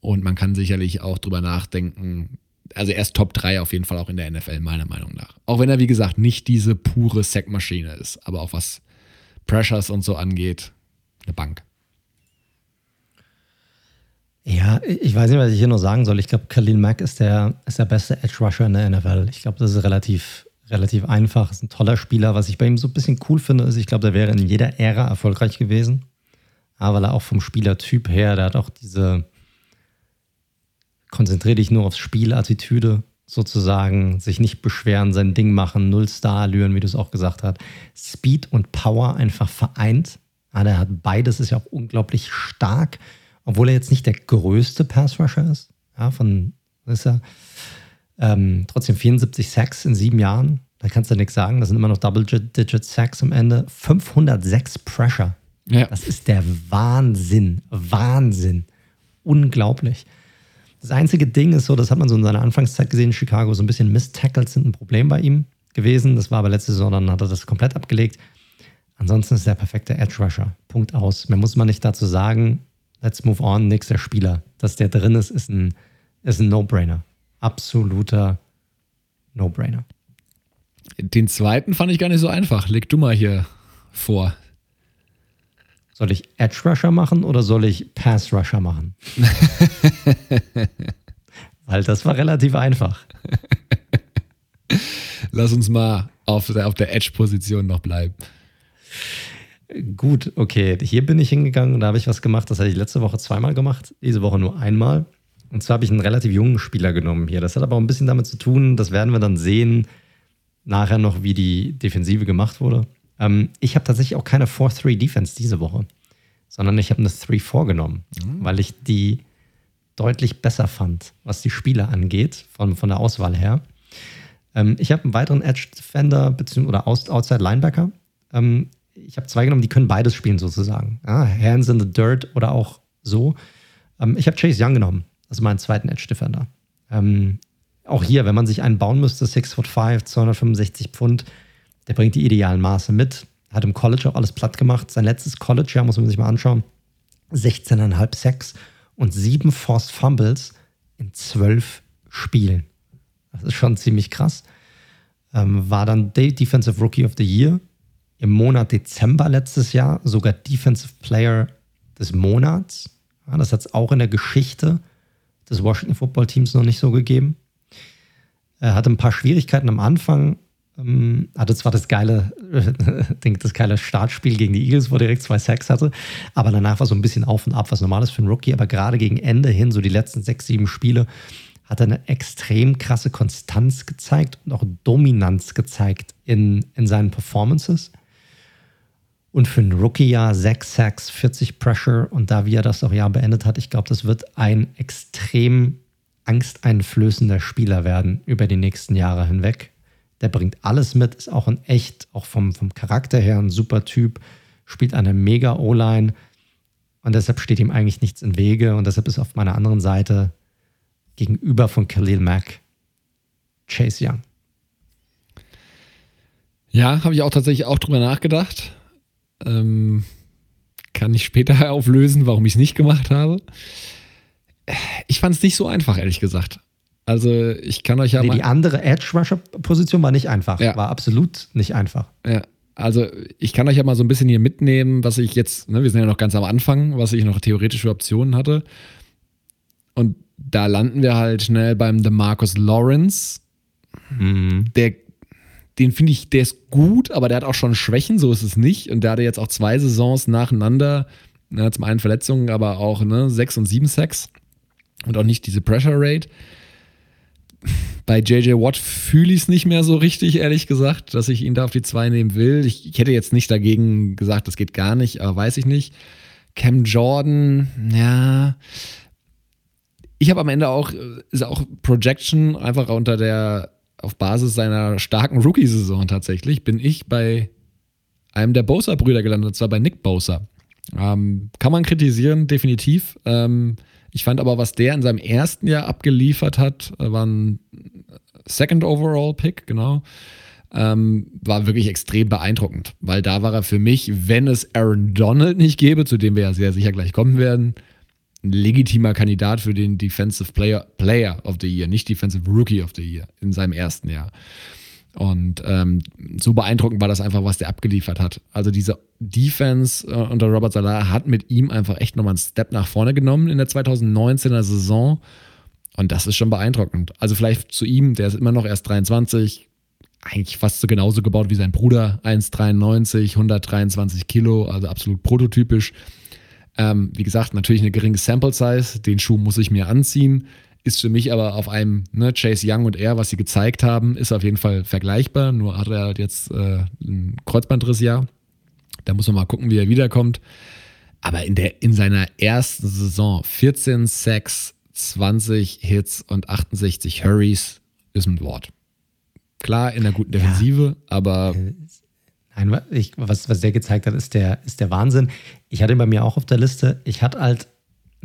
und man kann sicherlich auch drüber nachdenken. Also er ist Top 3 auf jeden Fall auch in der NFL, meiner Meinung nach. Auch wenn er, wie gesagt, nicht diese pure Sackmaschine ist, aber auch was Pressures und so angeht, eine Bank. Ja, ich weiß nicht, was ich hier noch sagen soll. Ich glaube, Khalil Mack ist der, ist der beste Edge Rusher in der NFL. Ich glaube, das ist relativ, relativ einfach. Ist ein toller Spieler. Was ich bei ihm so ein bisschen cool finde, ist, ich glaube, der wäre in jeder Ära erfolgreich gewesen. Aber weil er auch vom Spielertyp her, der hat auch diese, konzentriere dich nur aufs Spiel, Attitüde sozusagen, sich nicht beschweren, sein Ding machen, null Star-Allüren, wie du es auch gesagt hast. Speed und Power einfach vereint. Ja, der hat beides, ist ja auch unglaublich stark, obwohl er jetzt nicht der größte Pass-Rusher ist. Ja, von, ist er ähm, trotzdem 74 Sacks in sieben Jahren. Da kannst du nichts sagen. Das sind immer noch Double-Digit Sacks am Ende. 506 Pressure. Ja. Das ist der Wahnsinn. Wahnsinn. Unglaublich. Das einzige Ding ist so, das hat man so in seiner Anfangszeit gesehen in Chicago, so ein bisschen Miss-Tackles sind ein Problem bei ihm gewesen. Das war aber letzte Saison, dann hat er das komplett abgelegt. Ansonsten ist er der perfekte Edge-Rusher. Punkt aus. Mehr muss man nicht dazu sagen. Let's move on. Nächster Spieler. Dass der drin ist, ist ein, ist ein No-Brainer. Absoluter No-Brainer. Den zweiten fand ich gar nicht so einfach. Leg du mal hier vor. Soll ich Edge Rusher machen oder soll ich Pass Rusher machen? weil das war relativ einfach. Lass uns mal auf der, auf der Edge-Position noch bleiben. Gut, okay. Hier bin ich hingegangen und da habe ich was gemacht. Das hatte ich letzte Woche zweimal gemacht, diese Woche nur einmal. Und zwar habe ich einen relativ jungen Spieler genommen hier. Das hat aber auch ein bisschen damit zu tun, das werden wir dann sehen, nachher noch, wie die Defensive gemacht wurde. Ähm, ich habe tatsächlich auch keine 4-3-Defense diese Woche, sondern ich habe eine 3-4 genommen, mhm. weil ich die deutlich besser fand, was die Spieler angeht, von, von der Auswahl her. Ähm, ich habe einen weiteren Edge Defender bzw. oder Outside Linebacker. Ähm, ich habe zwei genommen, die können beides spielen sozusagen. Ja, Hands in the Dirt oder auch so. Ähm, ich habe Chase Young genommen, also meinen zweiten Edge Defender. Ähm, auch hier, wenn man sich einen bauen müsste, 6 foot 5, 265 Pfund, der bringt die idealen Maße mit. Hat im College auch alles platt gemacht. Sein letztes College-Jahr muss man sich mal anschauen. 16,5 Sacks und 7 Forced Fumbles in 12 Spielen. Das ist schon ziemlich krass. Ähm, war dann Defensive Rookie of the Year im Monat Dezember letztes Jahr sogar Defensive Player des Monats. Ja, das hat es auch in der Geschichte des Washington Football Teams noch nicht so gegeben. Er hatte ein paar Schwierigkeiten am Anfang. Ähm, hatte zwar das geile, das geile Startspiel gegen die Eagles, wo er direkt zwei Sacks hatte, aber danach war so ein bisschen auf und ab, was normal ist für einen Rookie. Aber gerade gegen Ende hin, so die letzten sechs, sieben Spiele, hat er eine extrem krasse Konstanz gezeigt und auch Dominanz gezeigt in, in seinen Performances. Und für ein Rookie-Jahr 6 Sacks, 40 Pressure und da, wie er das auch Jahr beendet hat, ich glaube, das wird ein extrem angsteinflößender Spieler werden über die nächsten Jahre hinweg. Der bringt alles mit, ist auch ein echt, auch vom, vom Charakter her ein super Typ, spielt eine mega O-Line und deshalb steht ihm eigentlich nichts im Wege und deshalb ist auf meiner anderen Seite gegenüber von Khalil Mack Chase Young. Ja, habe ich auch tatsächlich auch drüber nachgedacht. Ähm, kann ich später auflösen, warum ich es nicht gemacht habe. Ich fand es nicht so einfach, ehrlich gesagt. Also ich kann euch ja nee, mal. Die andere Edge-Rusher-Position war nicht einfach. Ja. War absolut nicht einfach. Ja. Also ich kann euch ja mal so ein bisschen hier mitnehmen, was ich jetzt, ne, wir sind ja noch ganz am Anfang, was ich noch theoretische Optionen hatte. Und da landen wir halt schnell beim DeMarcus Lawrence. Mhm. Der den finde ich, der ist gut, aber der hat auch schon Schwächen, so ist es nicht. Und der hatte jetzt auch zwei Saisons nacheinander, ne, zum einen Verletzungen, aber auch ne, sechs und sieben Sacks und auch nicht diese Pressure Rate. Bei JJ Watt fühle ich es nicht mehr so richtig, ehrlich gesagt, dass ich ihn da auf die zwei nehmen will. Ich, ich hätte jetzt nicht dagegen gesagt, das geht gar nicht, aber weiß ich nicht. Cam Jordan, ja. Ich habe am Ende auch, ist auch Projection einfach unter der auf Basis seiner starken Rookie-Saison tatsächlich, bin ich bei einem der Bosa-Brüder gelandet, und zwar bei Nick Bosa. Ähm, kann man kritisieren, definitiv. Ähm, ich fand aber, was der in seinem ersten Jahr abgeliefert hat, äh, war ein Second Overall Pick, genau. Ähm, war wirklich extrem beeindruckend, weil da war er für mich, wenn es Aaron Donald nicht gäbe, zu dem wir ja sehr sicher gleich kommen werden, ein legitimer Kandidat für den Defensive Player, Player of the Year, nicht Defensive Rookie of the Year in seinem ersten Jahr. Und ähm, so beeindruckend war das einfach, was der abgeliefert hat. Also diese Defense äh, unter Robert Salah hat mit ihm einfach echt nochmal einen Step nach vorne genommen in der 2019er Saison. Und das ist schon beeindruckend. Also vielleicht zu ihm, der ist immer noch erst 23, eigentlich fast so genauso gebaut wie sein Bruder, 1,93, 123 Kilo, also absolut prototypisch. Ähm, wie gesagt, natürlich eine geringe Sample Size. Den Schuh muss ich mir anziehen. Ist für mich aber auf einem ne, Chase Young und er, was sie gezeigt haben, ist auf jeden Fall vergleichbar. Nur hat er halt jetzt äh, ein Kreuzbandrissjahr. Da muss man mal gucken, wie er wiederkommt. Aber in, der, in seiner ersten Saison 14 Sacks, 20 Hits und 68 Hurries ist ein Wort. Klar, in der guten Defensive, ja. aber äh, Nein, was, was der gezeigt hat, ist der, ist der Wahnsinn. Ich hatte ihn bei mir auch auf der Liste. Ich hatte halt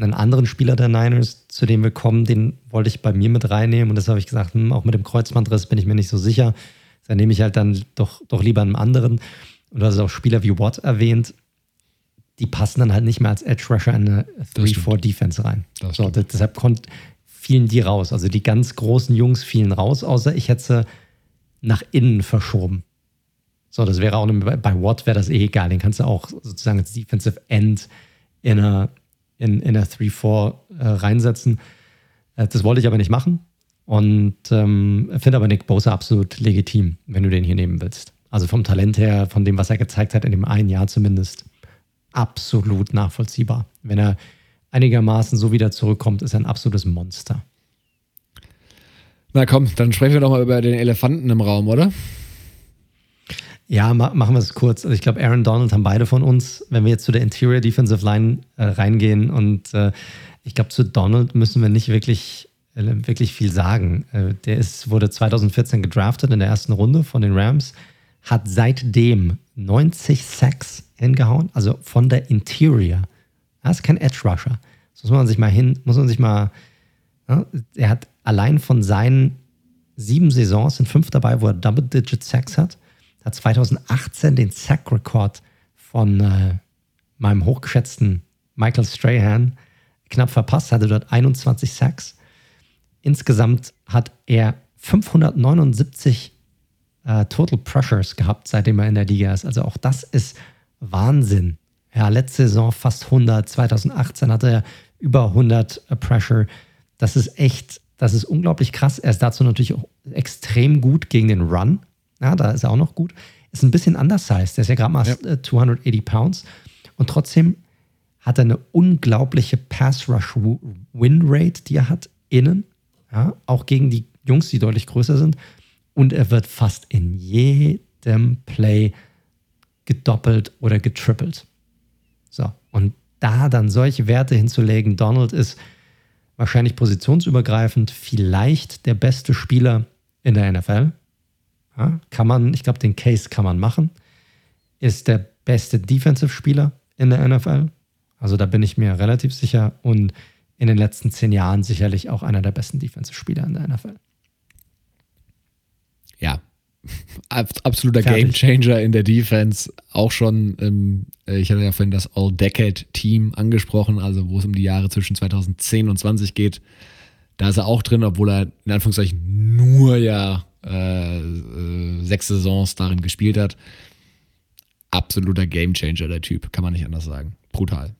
einen anderen Spieler der Niners, zu dem wir kommen, den wollte ich bei mir mit reinnehmen. Und das habe ich gesagt, hm, auch mit dem Kreuzbandriss bin ich mir nicht so sicher. Da nehme ich halt dann doch, doch lieber einen anderen. Und du hast auch Spieler wie Watt erwähnt, die passen dann halt nicht mehr als Edge Rusher in eine 3-4-Defense rein. so, deshalb konnt, fielen die raus. Also die ganz großen Jungs fielen raus, außer ich hätte sie nach innen verschoben. So, das wäre auch eine, bei Watt wäre das eh egal. Den kannst du auch sozusagen als Defensive End in einer in, in 3-4 äh, reinsetzen. Äh, das wollte ich aber nicht machen. Und ähm, finde aber Nick Bosa absolut legitim, wenn du den hier nehmen willst. Also vom Talent her, von dem, was er gezeigt hat in dem einen Jahr zumindest, absolut nachvollziehbar. Wenn er einigermaßen so wieder zurückkommt, ist er ein absolutes Monster. Na komm, dann sprechen wir doch mal über den Elefanten im Raum, oder? Ja, ma machen wir es kurz. Also ich glaube, Aaron Donald haben beide von uns, wenn wir jetzt zu der Interior Defensive Line äh, reingehen. Und äh, ich glaube, zu Donald müssen wir nicht wirklich, äh, wirklich viel sagen. Äh, der ist, wurde 2014 gedraftet in der ersten Runde von den Rams, hat seitdem 90 Sacks hingehauen, also von der Interior. Er ist kein Edge Rusher. Das muss man sich mal hin, muss man sich mal. Ja, er hat allein von seinen sieben Saisons sind fünf dabei, wo er Double-Digit Sacks hat hat 2018 den Sack-Rekord von äh, meinem hochgeschätzten Michael Strahan knapp verpasst, hatte dort 21 Sacks. Insgesamt hat er 579 äh, Total Pressures gehabt, seitdem er in der Liga ist. Also auch das ist Wahnsinn. Ja, letzte Saison fast 100, 2018 hatte er über 100 äh, Pressure. Das ist echt, das ist unglaublich krass. Er ist dazu natürlich auch extrem gut gegen den Run. Ja, da ist er auch noch gut. Ist ein bisschen undersized. Der ist ja gerade mal ja. 280 äh, Pounds. Und trotzdem hat er eine unglaubliche Pass-Rush-Win-Rate, die er hat innen. Ja, auch gegen die Jungs, die deutlich größer sind. Und er wird fast in jedem Play gedoppelt oder getrippelt. So, und da dann solche Werte hinzulegen, Donald ist wahrscheinlich positionsübergreifend vielleicht der beste Spieler in der NFL. Ja, kann man, ich glaube, den Case kann man machen. Ist der beste Defensive-Spieler in der NFL. Also da bin ich mir relativ sicher. Und in den letzten zehn Jahren sicherlich auch einer der besten Defensive-Spieler in der NFL. Ja, absoluter Gamechanger in der Defense. Auch schon, ähm, ich hatte ja vorhin das All-Decade-Team angesprochen, also wo es um die Jahre zwischen 2010 und 20 geht. Da ist er auch drin, obwohl er in Anführungszeichen nur ja äh, äh, sechs Saisons darin gespielt hat. Absoluter Gamechanger, der Typ, kann man nicht anders sagen. Brutal.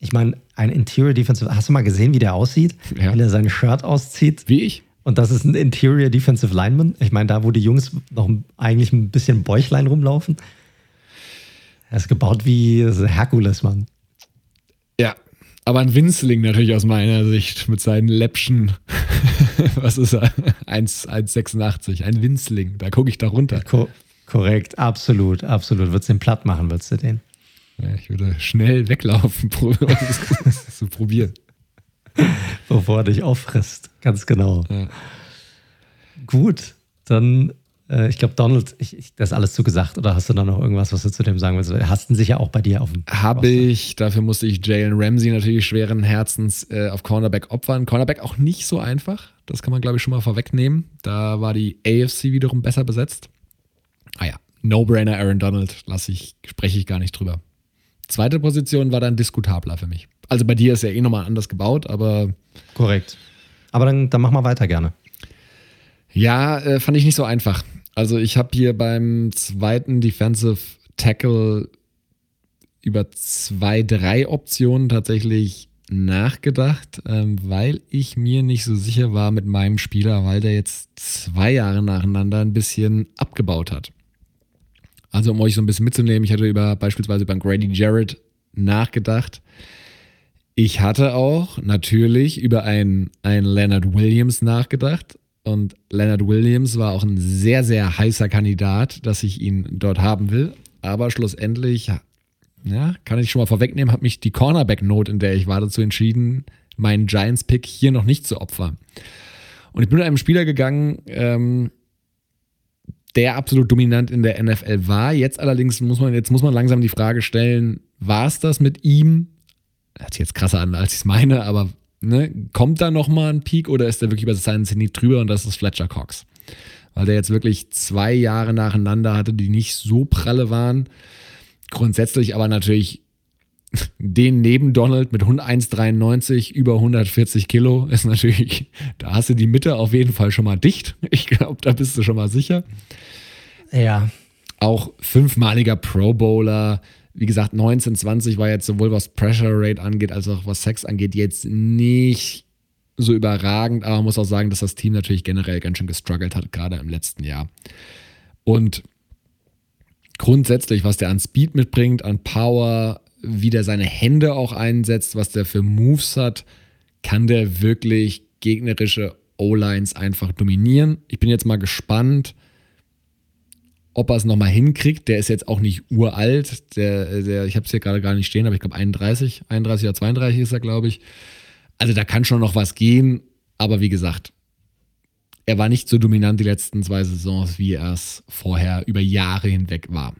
Ich meine, ein Interior Defensive, hast du mal gesehen, wie der aussieht? Ja. Wenn er sein Shirt auszieht? Wie ich? Und das ist ein Interior Defensive Lineman. Ich meine, da, wo die Jungs noch eigentlich ein bisschen Bäuchlein rumlaufen. Er ist gebaut wie Herkules, Mann. Aber ein Winzling natürlich aus meiner Sicht mit seinen Läppchen. Was ist er? 1,86. Ein Winzling. Da gucke ich da runter. Ko korrekt, absolut, absolut. Würdest du den platt machen, würdest du den? Ja, ich würde schnell weglaufen, um das zu probieren. Bevor er dich auffrisst. Ganz genau. Ja. Gut, dann äh, ich glaube, Donald, ich, ich, das ist alles zugesagt. Oder hast du da noch irgendwas, was du zu dem sagen willst? Hast du sicher auch bei dir auf dem. Habe ich. Dafür musste ich Jalen Ramsey natürlich schweren Herzens äh, auf Cornerback opfern. Cornerback auch nicht so einfach. Das kann man, glaube ich, schon mal vorwegnehmen. Da war die AFC wiederum besser besetzt. Ah ja, No-Brainer Aaron Donald, lasse ich, spreche ich gar nicht drüber. Zweite Position war dann diskutabler für mich. Also bei dir ist ja eh nochmal anders gebaut, aber. Korrekt. Aber dann, dann mach mal weiter gerne. Ja, äh, fand ich nicht so einfach. Also ich habe hier beim zweiten Defensive Tackle über zwei, drei Optionen tatsächlich nachgedacht, ähm, weil ich mir nicht so sicher war mit meinem Spieler, weil der jetzt zwei Jahre nacheinander ein bisschen abgebaut hat. Also um euch so ein bisschen mitzunehmen, ich hatte über beispielsweise beim Grady Jarrett nachgedacht. Ich hatte auch natürlich über einen, einen Leonard Williams nachgedacht, und Leonard Williams war auch ein sehr, sehr heißer Kandidat, dass ich ihn dort haben will. Aber schlussendlich, ja, kann ich schon mal vorwegnehmen, hat mich die Cornerback-Note, in der ich war, dazu entschieden, meinen Giants-Pick hier noch nicht zu opfern. Und ich bin mit einem Spieler gegangen, ähm, der absolut dominant in der NFL war. Jetzt allerdings muss man, jetzt muss man langsam die Frage stellen, war es das mit ihm? Hört sich jetzt krasser an, als ich es meine, aber ne, kommt da nochmal ein Peak oder ist der wirklich über seinen Zenit drüber und das ist Fletcher Cox? Weil der jetzt wirklich zwei Jahre nacheinander hatte, die nicht so pralle waren. Grundsätzlich aber natürlich den neben Donald mit 1,93 über 140 Kilo ist natürlich, da hast du die Mitte auf jeden Fall schon mal dicht. Ich glaube, da bist du schon mal sicher. Ja. Auch fünfmaliger Pro Bowler, wie gesagt, 19, 20 war jetzt sowohl was Pressure Rate angeht, als auch was Sex angeht, jetzt nicht so überragend, aber man muss auch sagen, dass das Team natürlich generell ganz schön gestruggelt hat, gerade im letzten Jahr. Und grundsätzlich, was der an Speed mitbringt, an Power, wie der seine Hände auch einsetzt, was der für Moves hat, kann der wirklich gegnerische O-Lines einfach dominieren. Ich bin jetzt mal gespannt, ob er es nochmal hinkriegt. Der ist jetzt auch nicht uralt. Der, der, ich habe es hier gerade gar nicht stehen, aber ich glaube 31, 31 oder 32 ist er, glaube ich. Also da kann schon noch was gehen. Aber wie gesagt, er war nicht so dominant die letzten zwei Saisons, wie er es vorher über Jahre hinweg war.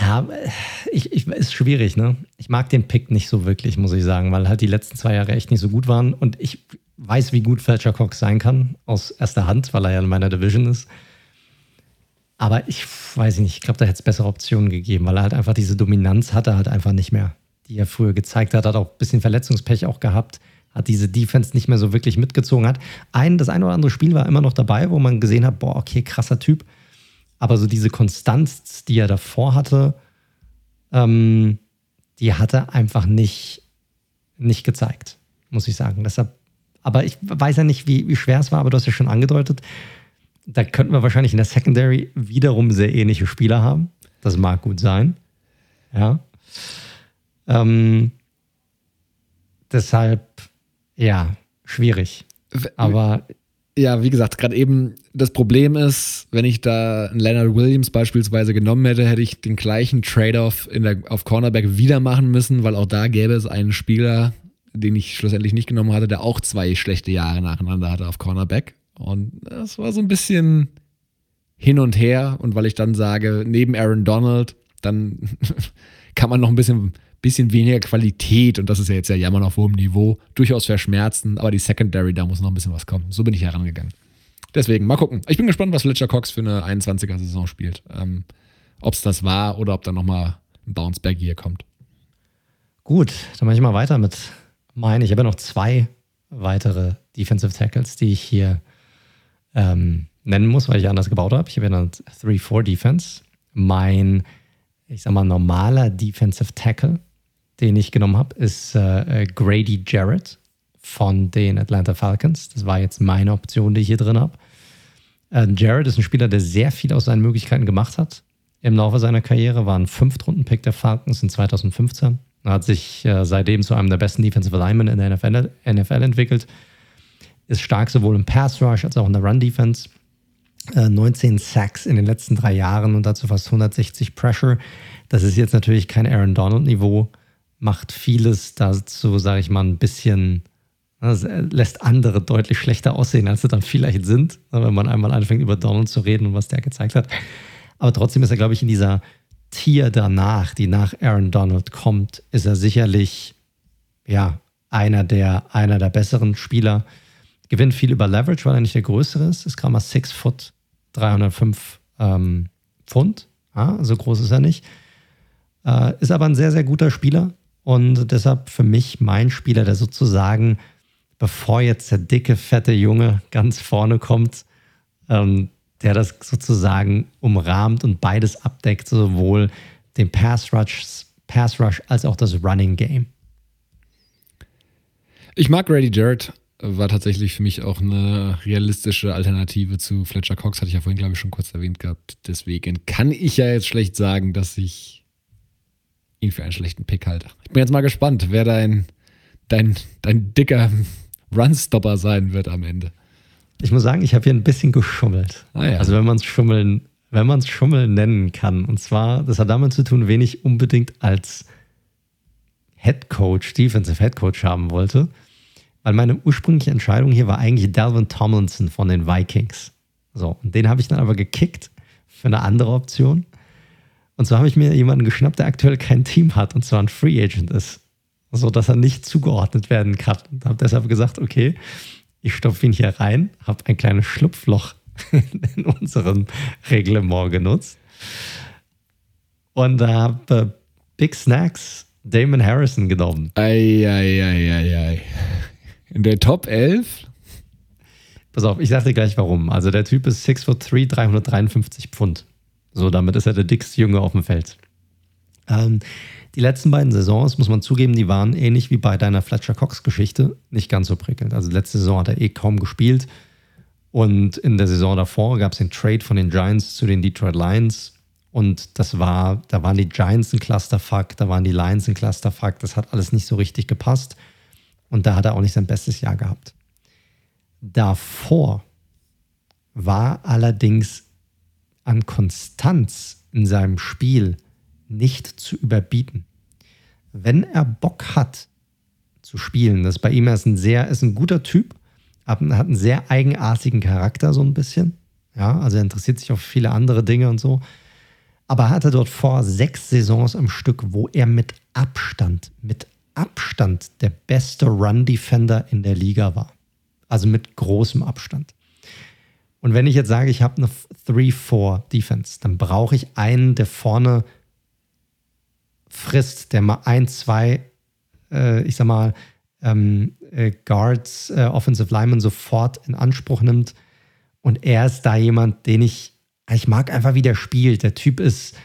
Ja, ich, ich, ist schwierig, ne? Ich mag den Pick nicht so wirklich, muss ich sagen, weil halt die letzten zwei Jahre echt nicht so gut waren. Und ich weiß, wie gut Fletcher Cox sein kann, aus erster Hand, weil er ja in meiner Division ist. Aber ich weiß nicht, ich glaube, da hätte es bessere Optionen gegeben, weil er halt einfach diese Dominanz hatte, halt einfach nicht mehr, die er früher gezeigt hat. Hat auch ein bisschen Verletzungspech auch gehabt, hat diese Defense nicht mehr so wirklich mitgezogen. Hat ein, das ein oder andere Spiel war immer noch dabei, wo man gesehen hat, boah, okay, krasser Typ. Aber so diese Konstanz, die er davor hatte, ähm, die hat er einfach nicht, nicht gezeigt, muss ich sagen. Deshalb, aber ich weiß ja nicht, wie, wie schwer es war, aber du hast ja schon angedeutet, da könnten wir wahrscheinlich in der Secondary wiederum sehr ähnliche Spieler haben. Das mag gut sein. Ja. Ähm, deshalb, ja, schwierig. Aber ja, wie gesagt, gerade eben das Problem ist, wenn ich da einen Leonard Williams beispielsweise genommen hätte, hätte ich den gleichen Trade-off auf Cornerback wieder machen müssen, weil auch da gäbe es einen Spieler, den ich schlussendlich nicht genommen hatte, der auch zwei schlechte Jahre nacheinander hatte auf Cornerback. Und das war so ein bisschen hin und her. Und weil ich dann sage, neben Aaron Donald, dann kann man noch ein bisschen bisschen weniger Qualität, und das ist ja jetzt ja jammern auf hohem Niveau, durchaus verschmerzen, aber die Secondary, da muss noch ein bisschen was kommen. So bin ich herangegangen. Deswegen, mal gucken. Ich bin gespannt, was Fletcher Cox für eine 21er-Saison spielt. Ähm, ob es das war oder ob da nochmal ein Bounceback hier kommt. Gut, dann mache ich mal weiter mit meinen. Ich habe ja noch zwei weitere Defensive Tackles, die ich hier ähm, nennen muss, weil ich anders gebaut habe. Ich habe ja eine 3-4-Defense. Mein, ich sag mal, normaler Defensive Tackle den ich genommen habe, ist äh, äh, Grady Jarrett von den Atlanta Falcons. Das war jetzt meine Option, die ich hier drin habe. Äh, Jarrett ist ein Spieler, der sehr viel aus seinen Möglichkeiten gemacht hat. Im Laufe seiner Karriere war ein Fünftrunden-Pick der Falcons in 2015. Hat sich äh, seitdem zu einem der besten Defensive Linemen in der NFL, NFL entwickelt. Ist stark sowohl im Pass Rush als auch in der Run Defense. 19 äh, Sacks in den letzten drei Jahren und dazu fast 160 Pressure. Das ist jetzt natürlich kein Aaron Donald-Niveau, macht vieles dazu, sage ich mal, ein bisschen, also lässt andere deutlich schlechter aussehen, als sie dann vielleicht sind, ne, wenn man einmal anfängt, über Donald zu reden und was der gezeigt hat. Aber trotzdem ist er, glaube ich, in dieser Tier danach, die nach Aaron Donald kommt, ist er sicherlich, ja, einer der, einer der besseren Spieler. Gewinnt viel über Leverage, weil er nicht der größere ist. Ist gerade mal 6 Foot, 305 ähm, Pfund. Ja, so groß ist er nicht. Äh, ist aber ein sehr, sehr guter Spieler. Und deshalb für mich mein Spieler, der sozusagen, bevor jetzt der dicke, fette Junge ganz vorne kommt, ähm, der das sozusagen umrahmt und beides abdeckt, sowohl den Pass Rush, Pass Rush als auch das Running Game. Ich mag Grady Jarrett, war tatsächlich für mich auch eine realistische Alternative zu Fletcher Cox, hatte ich ja vorhin, glaube ich, schon kurz erwähnt gehabt. Deswegen kann ich ja jetzt schlecht sagen, dass ich ihn für einen schlechten Pick halte. Ich bin jetzt mal gespannt, wer dein, dein, dein dicker Runstopper sein wird am Ende. Ich muss sagen, ich habe hier ein bisschen geschummelt. Ah, ja. Also wenn man es schummeln, wenn man es Schummeln nennen kann. Und zwar, das hat damit zu tun, wen ich unbedingt als Head Coach, Defensive Head Coach haben wollte. Weil meine ursprüngliche Entscheidung hier war eigentlich Dalvin Tomlinson von den Vikings. So, und den habe ich dann aber gekickt für eine andere Option. Und so habe ich mir jemanden geschnappt, der aktuell kein Team hat und zwar ein Free Agent ist. So dass er nicht zugeordnet werden kann. Und habe deshalb gesagt, okay, ich stopfe ihn hier rein, habe ein kleines Schlupfloch in unserem Reglement genutzt und habe Big Snacks Damon Harrison genommen. Eieieiei. In der Top 11? Pass auf, ich sag dir gleich warum. Also der Typ ist 6'3, 353 Pfund. So, damit ist er der dickste Junge auf dem Feld. Ähm, die letzten beiden Saisons, muss man zugeben, die waren ähnlich wie bei deiner Fletcher Cox-Geschichte nicht ganz so prickelnd. Also letzte Saison hat er eh kaum gespielt. Und in der Saison davor gab es den Trade von den Giants zu den Detroit Lions. Und das war, da waren die Giants ein Clusterfuck, da waren die Lions ein Clusterfuck. Das hat alles nicht so richtig gepasst. Und da hat er auch nicht sein bestes Jahr gehabt. Davor war allerdings an Konstanz in seinem Spiel nicht zu überbieten. Wenn er Bock hat zu spielen, das bei ihm er ist ein sehr, ist ein guter Typ, hat einen sehr eigenartigen Charakter, so ein bisschen. Ja, also er interessiert sich auf viele andere Dinge und so. Aber hatte dort vor sechs Saisons am Stück, wo er mit Abstand, mit Abstand der beste Run-Defender in der Liga war. Also mit großem Abstand. Und wenn ich jetzt sage, ich habe eine 3-4-Defense, dann brauche ich einen, der vorne frisst, der mal ein, zwei, äh, ich sag mal, ähm, äh, Guards, äh, Offensive Linemen sofort in Anspruch nimmt. Und er ist da jemand, den ich, ich mag einfach, wie der spielt. Der Typ ist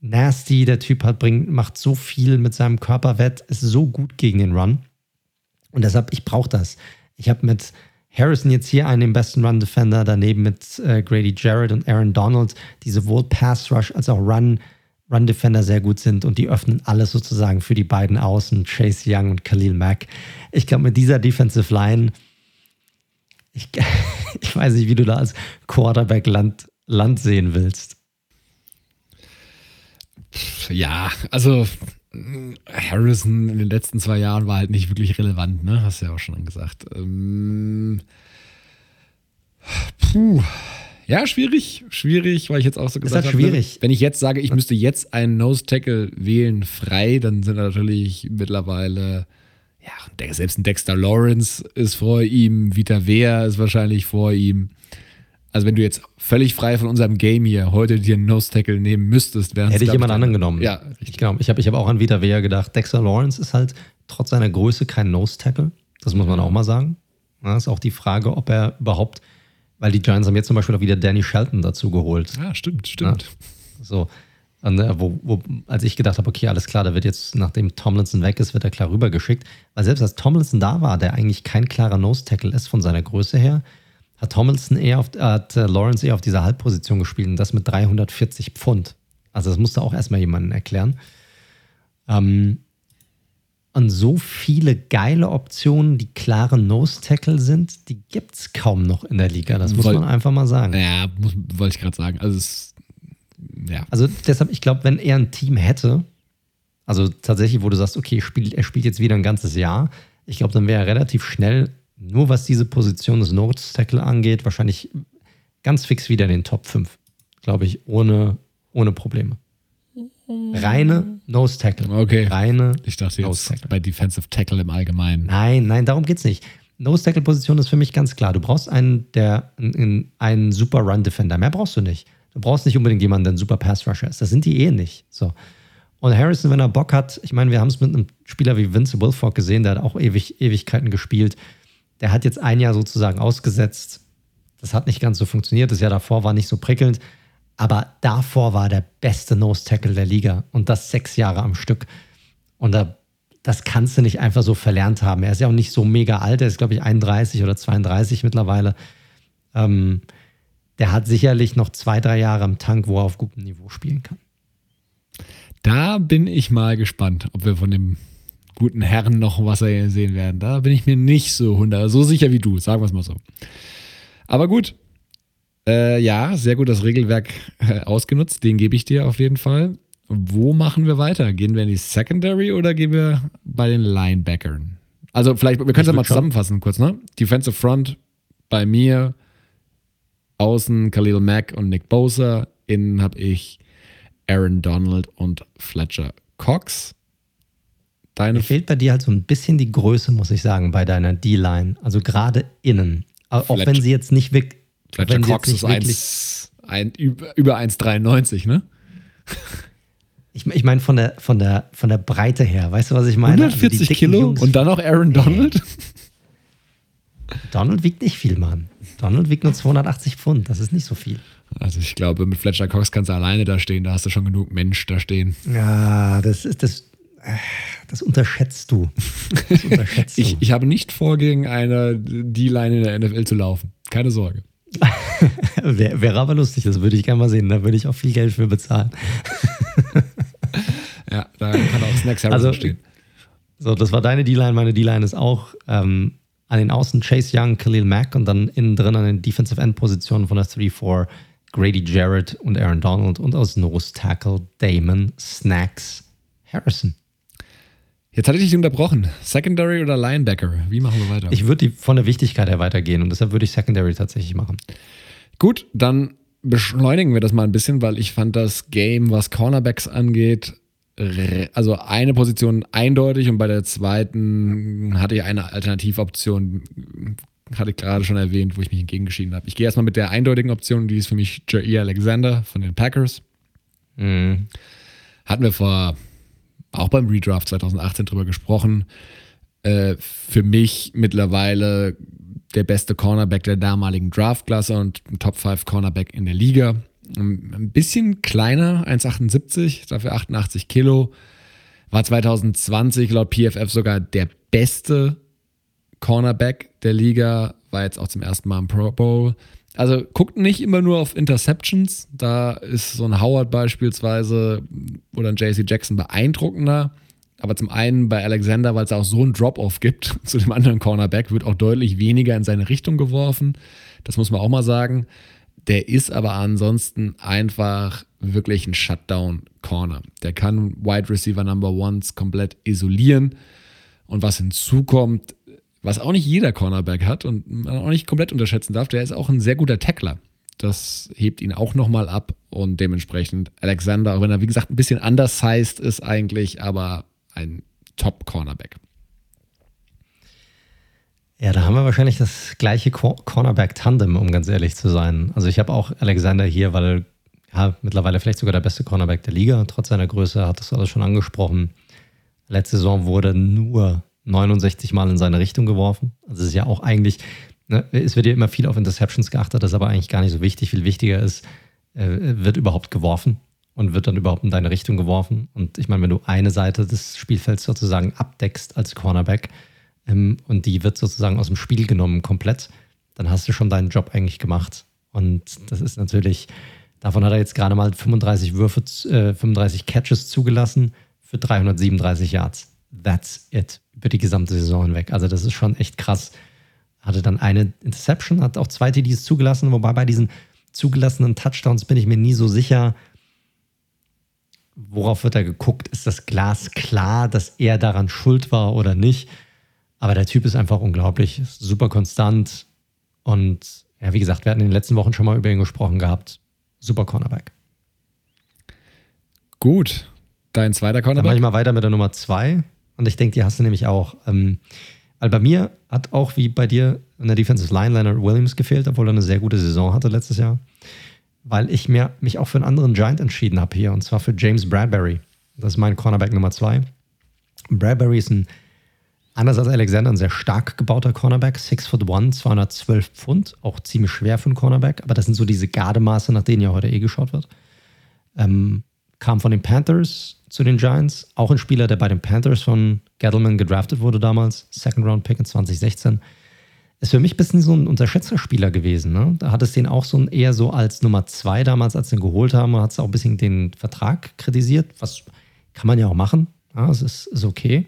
nasty, der Typ hat, bringt, macht so viel mit seinem Körper wett, ist so gut gegen den Run. Und deshalb, ich brauche das. Ich habe mit Harrison jetzt hier einen den besten Run-Defender, daneben mit äh, Grady Jarrett und Aaron Donald, die sowohl Pass-Rush als auch Run Run-Defender sehr gut sind und die öffnen alles sozusagen für die beiden Außen, Chase Young und Khalil Mack. Ich glaube, mit dieser Defensive Line, ich, ich weiß nicht, wie du da als Quarterback Land, Land sehen willst. Ja, also Harrison in den letzten zwei Jahren war halt nicht wirklich relevant, ne? Hast du ja auch schon gesagt. Ähm, puh. Ja, schwierig, schwierig, weil ich jetzt auch so gesagt habe. schwierig. Wenn ich jetzt sage, ich müsste jetzt einen Nose Tackle wählen, frei, dann sind natürlich mittlerweile, ja, selbst ein Dexter Lawrence ist vor ihm, Vita Wehr ist wahrscheinlich vor ihm. Also wenn du jetzt völlig frei von unserem Game hier heute dir einen Nose Tackle nehmen müsstest, wäre Hätte ich jemand anderen genommen. Ja, richtig. Genau. Ich habe ich hab auch an Vita Wehr gedacht. Dexter Lawrence ist halt trotz seiner Größe kein Nose Tackle. Das muss man auch mal sagen. Das ist auch die Frage, ob er überhaupt weil die Giants haben jetzt zum Beispiel auch wieder Danny Shelton dazu geholt. Ja, stimmt, stimmt. Ja, so. Und, äh, wo, wo, als ich gedacht habe, okay, alles klar, da wird jetzt, nachdem Tomlinson weg ist, wird er klar rübergeschickt. Weil selbst als Tomlinson da war, der eigentlich kein klarer Nose-Tackle ist von seiner Größe her, hat Tomlinson eher auf, hat äh, Lawrence eher auf dieser Halbposition gespielt und das mit 340 Pfund. Also das musste auch erstmal jemanden erklären. Ähm, und so viele geile Optionen, die klare Nose-Tackle sind, die gibt es kaum noch in der Liga. Das muss Woll, man einfach mal sagen. Ja, wollte ich gerade sagen. Also, es, ja. also deshalb, ich glaube, wenn er ein Team hätte, also tatsächlich, wo du sagst, okay, spielt, er spielt jetzt wieder ein ganzes Jahr, ich glaube, dann wäre er relativ schnell, nur was diese Position des Nose-Tackle angeht, wahrscheinlich ganz fix wieder in den Top 5. Glaube ich, ohne, ohne Probleme. Reine Nose Tackle. Okay. Reine ich dachte jetzt bei Defensive Tackle im Allgemeinen. Nein, nein, darum geht es nicht. Nose Tackle Position ist für mich ganz klar. Du brauchst einen, der einen super Run Defender. Mehr brauchst du nicht. Du brauchst nicht unbedingt jemanden, der ein super Pass Rusher ist. Das sind die eh nicht. So. Und Harrison, wenn er Bock hat, ich meine, wir haben es mit einem Spieler wie Vince Wilfork gesehen, der hat auch ewig, Ewigkeiten gespielt. Der hat jetzt ein Jahr sozusagen ausgesetzt. Das hat nicht ganz so funktioniert. Das Jahr davor war nicht so prickelnd. Aber davor war der beste Nose Tackle der Liga und das sechs Jahre am Stück. Und da, das kannst du nicht einfach so verlernt haben. Er ist ja auch nicht so mega alt, er ist, glaube ich, 31 oder 32 mittlerweile. Ähm, der hat sicherlich noch zwei, drei Jahre im Tank, wo er auf gutem Niveau spielen kann. Da bin ich mal gespannt, ob wir von dem guten Herrn noch was sehen werden. Da bin ich mir nicht so hundert, so sicher wie du, sagen wir es mal so. Aber gut, äh, ja, sehr gut das Regelwerk äh, ausgenutzt. Den gebe ich dir auf jeden Fall. Wo machen wir weiter? Gehen wir in die Secondary oder gehen wir bei den Linebackern? Also vielleicht, wir können es ja mal zusammenfassen kurz, ne? Defensive Front bei mir, außen Khalil Mack und Nick Bosa, innen habe ich Aaron Donald und Fletcher Cox. Deine Mir fehlt bei dir halt so ein bisschen die Größe, muss ich sagen, bei deiner D-Line. Also gerade innen. Auch Fletcher. wenn sie jetzt nicht wirklich Fletcher Cox ist 1, ein, über 1,93, ne? Ich, ich meine von der, von, der, von der Breite her, weißt du, was ich meine? 140 also Kilo Jungs, und dann noch Aaron Donald? Donald wiegt nicht viel, Mann. Donald wiegt nur 280 Pfund, das ist nicht so viel. Also ich glaube, mit Fletcher Cox kannst du alleine da stehen, da hast du schon genug Mensch da stehen. Ja, das ist das. Das unterschätzt du. Das unterschätzt ich, du. ich habe nicht vor, gegen eine D-Line in der NFL zu laufen. Keine Sorge. Wäre wär aber lustig, das würde ich gerne mal sehen. Da würde ich auch viel Geld für bezahlen. ja, da kann auch Snacks Harrison also, stehen. So, das war deine D-Line. Meine D-Line ist auch ähm, an den Außen Chase Young, Khalil Mack und dann innen drin an den Defensive End Positionen von der 3-4 Grady Jarrett und Aaron Donald und aus Nose Tackle Damon Snacks Harrison. Jetzt hatte ich dich unterbrochen. Secondary oder Linebacker? Wie machen wir weiter? Ich würde von der Wichtigkeit her weitergehen und deshalb würde ich Secondary tatsächlich machen. Gut, dann beschleunigen wir das mal ein bisschen, weil ich fand das Game, was Cornerbacks angeht, also eine Position eindeutig und bei der zweiten hatte ich eine Alternativoption, hatte ich gerade schon erwähnt, wo ich mich entgegengeschieden habe. Ich gehe erstmal mit der eindeutigen Option, die ist für mich Jair Alexander von den Packers. Mhm. Hatten wir vor auch beim Redraft 2018 drüber gesprochen. Äh, für mich mittlerweile der beste Cornerback der damaligen Draftklasse und ein Top 5 Cornerback in der Liga. Ein bisschen kleiner, 1,78, dafür 88 Kilo. War 2020 laut PFF sogar der beste Cornerback der Liga. War jetzt auch zum ersten Mal im Pro Bowl. Also guckt nicht immer nur auf Interceptions. Da ist so ein Howard beispielsweise oder ein JC Jackson beeindruckender. Aber zum einen bei Alexander, weil es auch so einen Drop-Off gibt zu dem anderen Cornerback, wird auch deutlich weniger in seine Richtung geworfen. Das muss man auch mal sagen. Der ist aber ansonsten einfach wirklich ein Shutdown-Corner. Der kann Wide Receiver Number Ones komplett isolieren. Und was hinzukommt, was auch nicht jeder Cornerback hat und man auch nicht komplett unterschätzen darf, der ist auch ein sehr guter Tackler. Das hebt ihn auch nochmal ab und dementsprechend Alexander, auch wenn er wie gesagt ein bisschen undersized ist eigentlich, aber ein Top-Cornerback. Ja, da haben wir wahrscheinlich das gleiche Cornerback-Tandem, um ganz ehrlich zu sein. Also ich habe auch Alexander hier, weil ja, mittlerweile vielleicht sogar der beste Cornerback der Liga, trotz seiner Größe, hat das alles schon angesprochen. Letzte Saison wurde nur 69 Mal in seine Richtung geworfen. Also es ist ja auch eigentlich, ne, es wird ja immer viel auf Interceptions geachtet, das ist aber eigentlich gar nicht so wichtig. Viel wichtiger ist, äh, wird überhaupt geworfen und wird dann überhaupt in deine Richtung geworfen. Und ich meine, wenn du eine Seite des Spielfelds sozusagen abdeckst als Cornerback ähm, und die wird sozusagen aus dem Spiel genommen komplett, dann hast du schon deinen Job eigentlich gemacht. Und das ist natürlich, davon hat er jetzt gerade mal 35 Würfe, äh, 35 Catches zugelassen für 337 Yards. That's it über die gesamte Saison hinweg. Also das ist schon echt krass. Hatte dann eine Interception, hat auch zwei TDs zugelassen, wobei bei diesen zugelassenen Touchdowns bin ich mir nie so sicher, worauf wird er geguckt? Ist das Glas klar, dass er daran schuld war oder nicht? Aber der Typ ist einfach unglaublich, ist super konstant und ja, wie gesagt, wir hatten in den letzten Wochen schon mal über ihn gesprochen gehabt. Super Cornerback. Gut. Dein zweiter Cornerback? Dann mache ich mal weiter mit der Nummer zwei. Und ich denke, die hast du nämlich auch. Ähm, weil bei mir hat auch wie bei dir in der Defensive Line Leonard Williams gefehlt, obwohl er eine sehr gute Saison hatte letztes Jahr. Weil ich mir, mich auch für einen anderen Giant entschieden habe hier, und zwar für James Bradbury. Das ist mein Cornerback Nummer zwei. Bradbury ist ein, anders als Alexander, ein sehr stark gebauter Cornerback. 6 foot 1, 212 Pfund. Auch ziemlich schwer für einen Cornerback. Aber das sind so diese Gardemaße, nach denen ja heute eh geschaut wird. Ähm, kam von den Panthers, zu den Giants. Auch ein Spieler, der bei den Panthers von Gettleman gedraftet wurde damals. Second Round Pick in 2016. Ist für mich ein bisschen so ein unterschätzter Spieler gewesen. Ne? Da hat es den auch so eher so als Nummer zwei damals, als ihn geholt haben, hat es auch ein bisschen den Vertrag kritisiert. Was kann man ja auch machen. Ja, es ist, ist okay.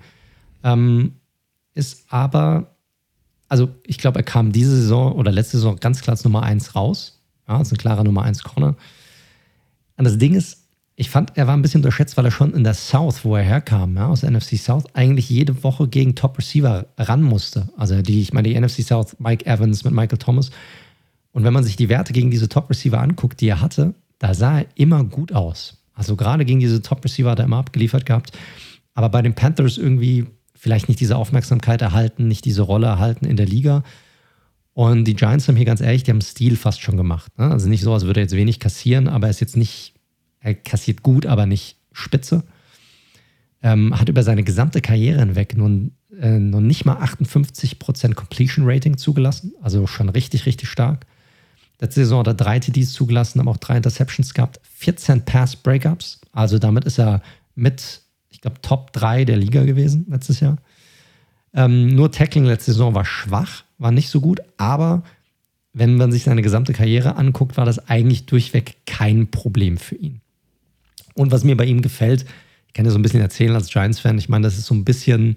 Ähm, ist aber, also ich glaube, er kam diese Saison oder letzte Saison ganz klar als Nummer eins raus. Ja, ist ein klarer Nummer eins Corner. Und das Ding ist, ich fand, er war ein bisschen unterschätzt, weil er schon in der South, wo er herkam, ja, aus der NFC South, eigentlich jede Woche gegen Top Receiver ran musste. Also die, ich meine, die NFC South, Mike Evans mit Michael Thomas. Und wenn man sich die Werte gegen diese Top Receiver anguckt, die er hatte, da sah er immer gut aus. Also gerade gegen diese Top Receiver hat er immer abgeliefert gehabt. Aber bei den Panthers irgendwie vielleicht nicht diese Aufmerksamkeit erhalten, nicht diese Rolle erhalten in der Liga. Und die Giants haben hier ganz ehrlich, die haben Stil fast schon gemacht. Ne? Also nicht so, als würde er jetzt wenig kassieren, aber er ist jetzt nicht er kassiert gut, aber nicht spitze. Ähm, hat über seine gesamte Karriere hinweg nun, äh, noch nicht mal 58% Completion Rating zugelassen, also schon richtig, richtig stark. Letzte Saison hat er drei TDs zugelassen, aber auch drei Interceptions gehabt, 14 Pass-Breakups. Also damit ist er mit, ich glaube, Top 3 der Liga gewesen letztes Jahr. Ähm, nur Tackling letzte Saison war schwach, war nicht so gut, aber wenn man sich seine gesamte Karriere anguckt, war das eigentlich durchweg kein Problem für ihn. Und was mir bei ihm gefällt, ich kann dir so ein bisschen erzählen als Giants-Fan, ich meine, das ist so ein bisschen,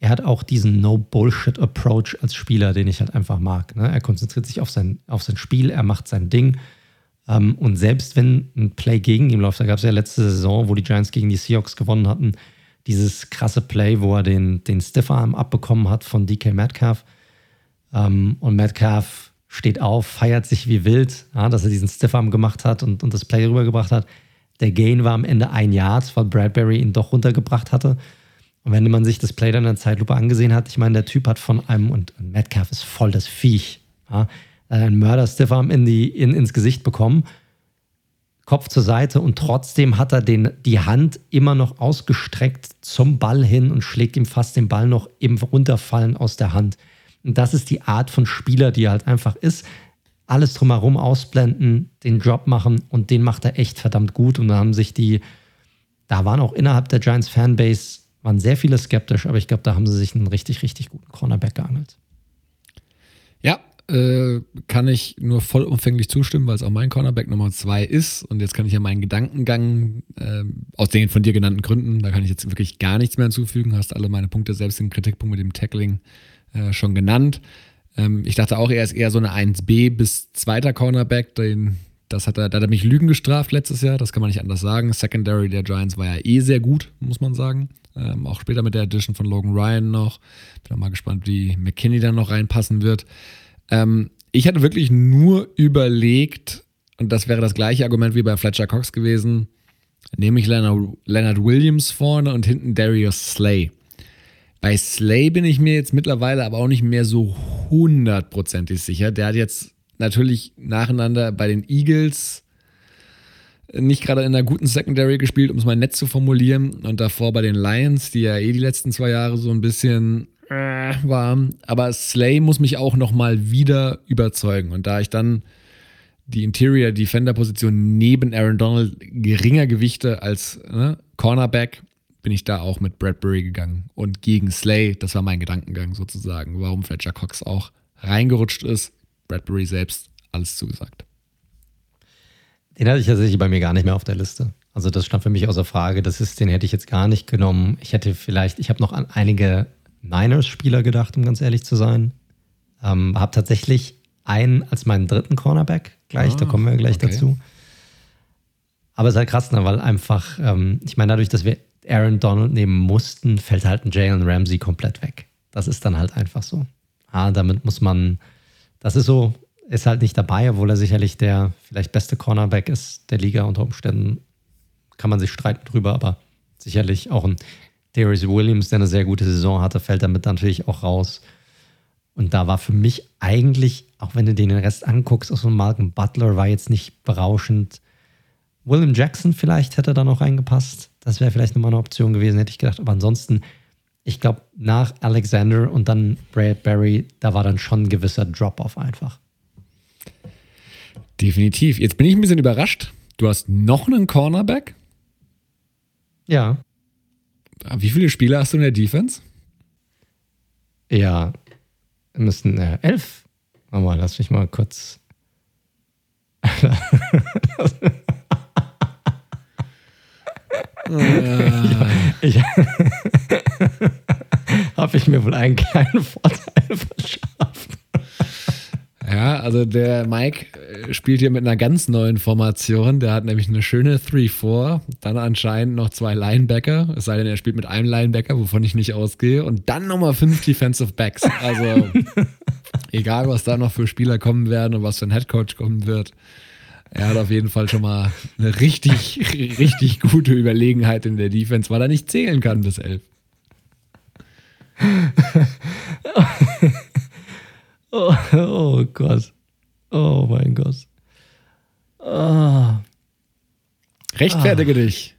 er hat auch diesen No-Bullshit-Approach als Spieler, den ich halt einfach mag. Ne? Er konzentriert sich auf sein, auf sein Spiel, er macht sein Ding. Ähm, und selbst wenn ein Play gegen ihn läuft, da gab es ja letzte Saison, wo die Giants gegen die Seahawks gewonnen hatten, dieses krasse Play, wo er den, den Stiffarm abbekommen hat von DK Metcalf. Ähm, und Metcalf steht auf, feiert sich wie wild, ja, dass er diesen Stiffarm gemacht hat und, und das Play rübergebracht hat. Der Gain war am Ende ein Yard, weil Bradbury ihn doch runtergebracht hatte. Und wenn man sich das Play dann in der Zeitlupe angesehen hat, ich meine, der Typ hat von einem, und Metcalf ist voll das Viech, ja, einen Mörder-Stiffarm in in, ins Gesicht bekommen, Kopf zur Seite und trotzdem hat er den, die Hand immer noch ausgestreckt zum Ball hin und schlägt ihm fast den Ball noch im Runterfallen aus der Hand. Und das ist die Art von Spieler, die er halt einfach ist. Alles drumherum ausblenden, den Drop machen und den macht er echt verdammt gut. Und da haben sich die, da waren auch innerhalb der Giants Fanbase, waren sehr viele skeptisch, aber ich glaube, da haben sie sich einen richtig, richtig guten Cornerback geangelt. Ja, äh, kann ich nur vollumfänglich zustimmen, weil es auch mein Cornerback Nummer zwei ist. Und jetzt kann ich ja meinen Gedankengang äh, aus den von dir genannten Gründen, da kann ich jetzt wirklich gar nichts mehr hinzufügen. Hast alle meine Punkte selbst im Kritikpunkt mit dem Tackling äh, schon genannt. Ähm, ich dachte auch, er ist eher so eine 1B bis zweiter Cornerback. Den, das hat er, da hat er mich Lügen gestraft letztes Jahr, das kann man nicht anders sagen. Secondary der Giants war ja eh sehr gut, muss man sagen. Ähm, auch später mit der Edition von Logan Ryan noch. Bin auch mal gespannt, wie McKinney dann noch reinpassen wird. Ähm, ich hatte wirklich nur überlegt, und das wäre das gleiche Argument wie bei Fletcher Cox gewesen, nehme ich Leonard, Leonard Williams vorne und hinten Darius Slay. Bei Slay bin ich mir jetzt mittlerweile aber auch nicht mehr so hundertprozentig sicher. Der hat jetzt natürlich nacheinander bei den Eagles nicht gerade in einer guten Secondary gespielt, um es mal nett zu formulieren. Und davor bei den Lions, die ja eh die letzten zwei Jahre so ein bisschen äh, war. Aber Slay muss mich auch nochmal wieder überzeugen. Und da ich dann die Interior Defender Position neben Aaron Donald geringer gewichte als ne, Cornerback, bin ich da auch mit Bradbury gegangen und gegen Slay. Das war mein Gedankengang sozusagen, warum Fletcher Cox auch reingerutscht ist. Bradbury selbst alles zugesagt. Den hatte ich tatsächlich bei mir gar nicht mehr auf der Liste. Also das stand für mich außer Frage. Das ist, den hätte ich jetzt gar nicht genommen. Ich hätte vielleicht, ich habe noch an einige Niners-Spieler gedacht, um ganz ehrlich zu sein. Ähm, habe tatsächlich einen als meinen dritten Cornerback gleich, ah, da kommen wir gleich okay. dazu. Aber es ist halt krass, ne, weil einfach, ähm, ich meine, dadurch, dass wir Aaron Donald nehmen mussten, fällt halt ein Jalen Ramsey komplett weg. Das ist dann halt einfach so. Ah, damit muss man, das ist so, ist halt nicht dabei, obwohl er sicherlich der vielleicht beste Cornerback ist der Liga unter Umständen. Kann man sich streiten drüber, aber sicherlich auch ein Darius Williams, der eine sehr gute Saison hatte, fällt damit natürlich auch raus. Und da war für mich eigentlich, auch wenn du den Rest anguckst, auch so ein Malcolm Butler war jetzt nicht berauschend. William Jackson vielleicht hätte da noch reingepasst. Das wäre vielleicht nochmal eine Option gewesen, hätte ich gedacht. Aber ansonsten, ich glaube, nach Alexander und dann Bradbury, da war dann schon ein gewisser Drop-off einfach. Definitiv. Jetzt bin ich ein bisschen überrascht. Du hast noch einen Cornerback? Ja. Wie viele Spieler hast du in der Defense? Ja, müssen äh, elf. Mal, lass mich mal kurz. ich, habe ich mir wohl einen kleinen Vorteil verschafft. Ja, also der Mike äh, spielt hier mit einer ganz neuen Formation. Der hat nämlich eine schöne 3-4, dann anscheinend noch zwei Linebacker, es sei denn, er spielt mit einem Linebacker, wovon ich nicht ausgehe, und dann nochmal fünf Defensive Backs. Also egal, was da noch für Spieler kommen werden und was für ein Headcoach kommen wird. Er hat auf jeden Fall schon mal eine richtig, richtig gute Überlegenheit in der Defense, weil er nicht zählen kann bis elf. Oh, oh Gott. Oh mein Gott. Oh. Rechtfertige oh. dich.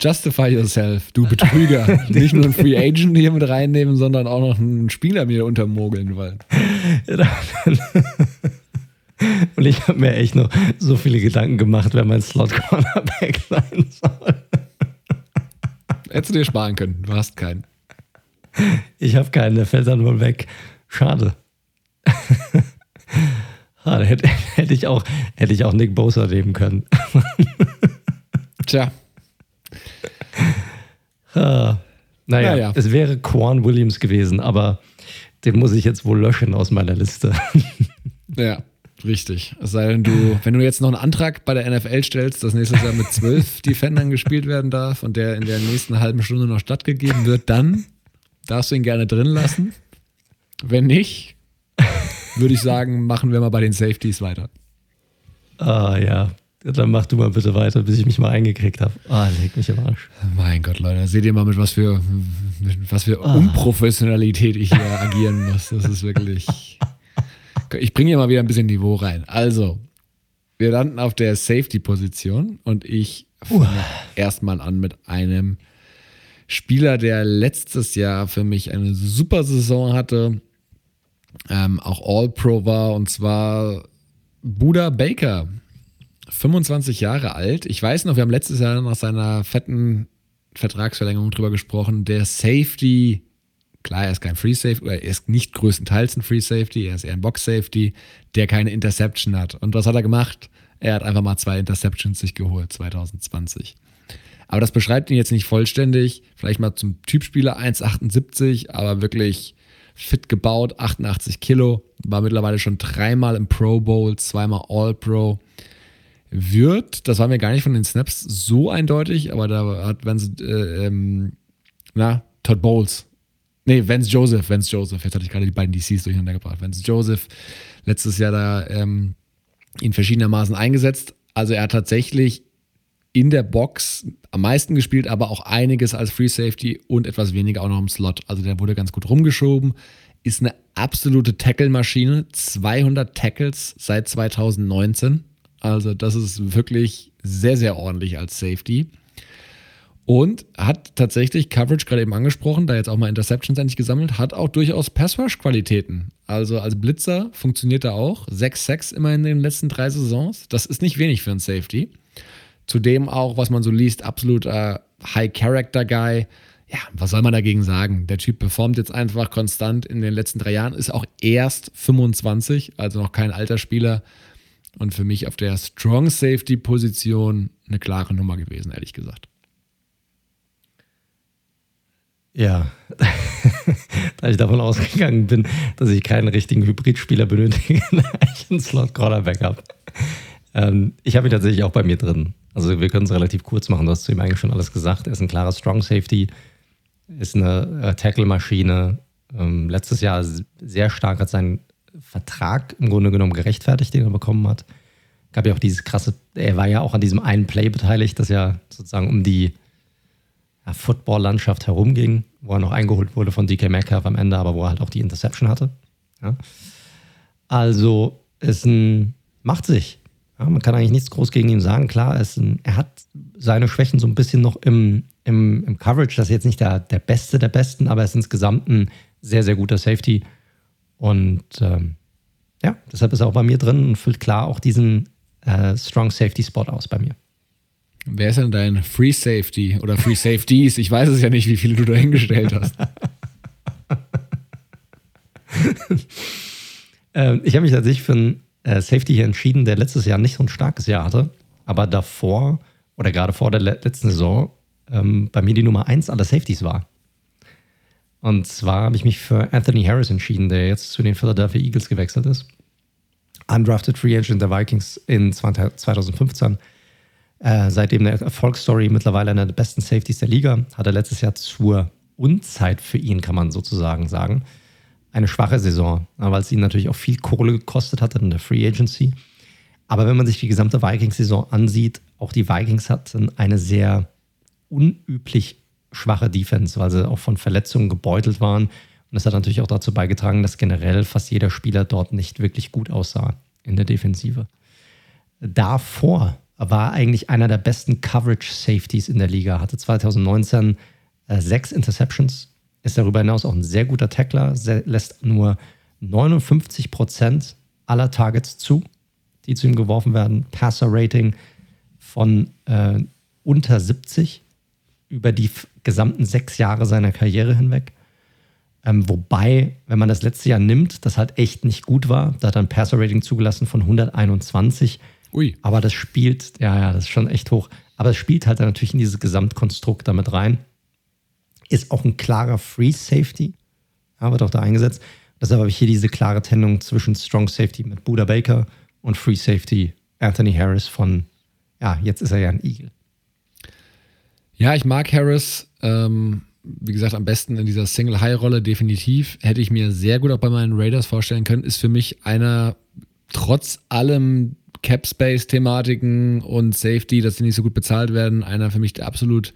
Justify yourself, du Betrüger. Nicht nur einen Free Agent hier mit reinnehmen, sondern auch noch einen Spieler mir untermogeln wollen. und ich habe mir echt noch so viele Gedanken gemacht, wer mein Slot-Cornerback sein soll. Hättest du dir sparen können. Du hast keinen. Ich habe keinen, der fällt dann wohl weg. Schade. ah, hätte, hätte, ich auch, hätte ich auch Nick Bosa nehmen können. Tja. Ah, naja, naja, es wäre Quan Williams gewesen, aber den muss ich jetzt wohl löschen aus meiner Liste. ja. Richtig. Es sei denn, du, wenn du jetzt noch einen Antrag bei der NFL stellst, dass nächstes Jahr mit zwölf Defendern gespielt werden darf und der in der nächsten halben Stunde noch stattgegeben wird, dann darfst du ihn gerne drin lassen. Wenn nicht, würde ich sagen, machen wir mal bei den Safeties weiter. Ah ja, dann mach du mal bitte weiter, bis ich mich mal eingekriegt habe. Ah, leg mich im Arsch. Mein Gott, Leute, seht ihr mal, mit was für, mit was für ah. Unprofessionalität ich hier agieren muss. Das ist wirklich. Ich bringe hier mal wieder ein bisschen Niveau rein. Also, wir landen auf der Safety-Position und ich fange erstmal an mit einem Spieler, der letztes Jahr für mich eine super Saison hatte, ähm, auch All-Pro war, und zwar Buda Baker. 25 Jahre alt. Ich weiß noch, wir haben letztes Jahr nach seiner fetten Vertragsverlängerung drüber gesprochen. Der Safety, klar, er ist kein Free Safety, er ist nicht größtenteils ein Free Safety, er ist eher ein Box Safety, der keine Interception hat. Und was hat er gemacht? Er hat einfach mal zwei Interceptions sich geholt 2020. Aber das beschreibt ihn jetzt nicht vollständig. Vielleicht mal zum Typspieler 1,78, aber wirklich fit gebaut, 88 Kilo. War mittlerweile schon dreimal im Pro Bowl, zweimal All-Pro. Wird, das war mir gar nicht von den Snaps so eindeutig, aber da hat Vance, äh, ähm, na, Todd Bowles. Nee, Vance Joseph, Vance Joseph. Jetzt hatte ich gerade die beiden DCs durcheinander gebracht. Vance Joseph letztes Jahr da ähm, in verschiedenermaßen eingesetzt. Also er hat tatsächlich in der Box am meisten gespielt, aber auch einiges als Free Safety und etwas weniger auch noch im Slot. Also der wurde ganz gut rumgeschoben. Ist eine absolute Tackle-Maschine. 200 Tackles seit 2019. Also das ist wirklich sehr, sehr ordentlich als Safety. Und hat tatsächlich Coverage gerade eben angesprochen, da jetzt auch mal Interceptions endlich gesammelt, hat auch durchaus Pass-Rush-Qualitäten. Also als Blitzer funktioniert er auch. 6-6 immer in den letzten drei Saisons. Das ist nicht wenig für einen Safety. Zudem auch, was man so liest, absoluter High-Character-Guy. Ja, was soll man dagegen sagen? Der Typ performt jetzt einfach konstant in den letzten drei Jahren, ist auch erst 25, also noch kein alter Spieler. Und für mich auf der Strong Safety-Position eine klare Nummer gewesen, ehrlich gesagt. Ja, da ich davon ausgegangen bin, dass ich keinen richtigen Hybridspieler benötige, da ich einen Slot-Cornerback habe. Ähm, ich habe ihn tatsächlich auch bei mir drin. Also wir können es relativ kurz machen, du hast zu ihm eigentlich schon alles gesagt. Er ist ein klarer Strong Safety, ist eine äh, Tackle-Maschine. Ähm, letztes Jahr sehr stark hat seinen Vertrag im Grunde genommen gerechtfertigt, den er bekommen hat. Gab ja auch dieses krasse, er war ja auch an diesem einen Play beteiligt, das ja sozusagen um die ja, Football-Landschaft herumging, wo er noch eingeholt wurde von DK Metcalf am Ende, aber wo er halt auch die Interception hatte. Ja. Also ein, macht sich. Ja, man kann eigentlich nichts groß gegen ihn sagen. Klar, er, ein, er hat seine Schwächen so ein bisschen noch im, im, im Coverage. Das ist jetzt nicht der, der Beste der Besten, aber er ist insgesamt ein sehr, sehr guter Safety. Und ähm, ja, deshalb ist er auch bei mir drin und füllt klar auch diesen äh, Strong Safety Spot aus bei mir. Wer ist denn dein Free Safety oder Free Safeties? Ich weiß es ja nicht, wie viele du da hingestellt hast. ähm, ich habe mich tatsächlich für einen äh, Safety hier entschieden, der letztes Jahr nicht so ein starkes Jahr hatte, aber davor oder gerade vor der letzten Saison ähm, bei mir die Nummer 1 aller Safeties war. Und zwar habe ich mich für Anthony Harris entschieden, der jetzt zu den Philadelphia Eagles gewechselt ist. Undrafted Free Agent der Vikings in 2015. Äh, seitdem eine Erfolgsstory, mittlerweile einer der besten Safeties der Liga. Hat er letztes Jahr zur Unzeit für ihn, kann man sozusagen sagen, eine schwache Saison, weil es ihn natürlich auch viel Kohle gekostet hat in der Free Agency. Aber wenn man sich die gesamte Vikings-Saison ansieht, auch die Vikings hatten eine sehr unüblich schwache Defense, weil sie auch von Verletzungen gebeutelt waren. Und das hat natürlich auch dazu beigetragen, dass generell fast jeder Spieler dort nicht wirklich gut aussah in der Defensive. Davor war eigentlich einer der besten Coverage Safeties in der Liga, hatte 2019 äh, sechs Interceptions, ist darüber hinaus auch ein sehr guter Tackler, lässt nur 59 Prozent aller Targets zu. die zu ihm geworfen werden. Passer-Rating von äh, unter 70 über die gesamten sechs Jahre seiner Karriere hinweg. Ähm, wobei, wenn man das letzte Jahr nimmt, das halt echt nicht gut war. Da hat er ein Passer-Rating zugelassen von 121. Ui. Aber das spielt, ja, ja, das ist schon echt hoch. Aber es spielt halt dann natürlich in dieses Gesamtkonstrukt damit rein. Ist auch ein klarer Free Safety. Ja, wird auch da eingesetzt. Deshalb habe ich hier diese klare Trennung zwischen Strong Safety mit Buda Baker und Free Safety Anthony Harris von, ja, jetzt ist er ja ein Eagle. Ja, ich mag Harris. Ähm, wie gesagt, am besten in dieser Single-High-Rolle definitiv. Hätte ich mir sehr gut auch bei meinen Raiders vorstellen können. Ist für mich einer, trotz allem Cap-Space-Thematiken und Safety, dass die nicht so gut bezahlt werden, einer für mich der absolut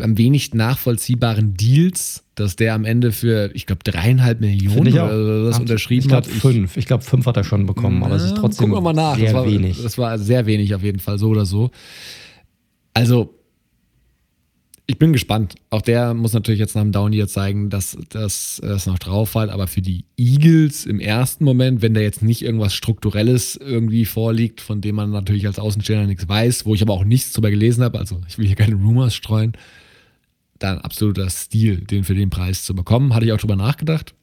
am wenigsten nachvollziehbaren Deals, dass der am Ende für, ich glaube, dreieinhalb Millionen oder das unterschrieben ich glaub, hat. Fünf. Ich glaube, fünf hat er schon bekommen, aber es ist trotzdem Gucken wir mal nach. sehr das war, wenig. Das war sehr wenig auf jeden Fall, so oder so. Also, ich bin gespannt. Auch der muss natürlich jetzt nach dem Down hier zeigen, dass das noch drauf fällt. Aber für die Eagles im ersten Moment, wenn da jetzt nicht irgendwas Strukturelles irgendwie vorliegt, von dem man natürlich als Außenstehender nichts weiß, wo ich aber auch nichts drüber gelesen habe, also ich will hier keine Rumors streuen, dann absoluter Stil, den für den Preis zu bekommen. Hatte ich auch drüber nachgedacht.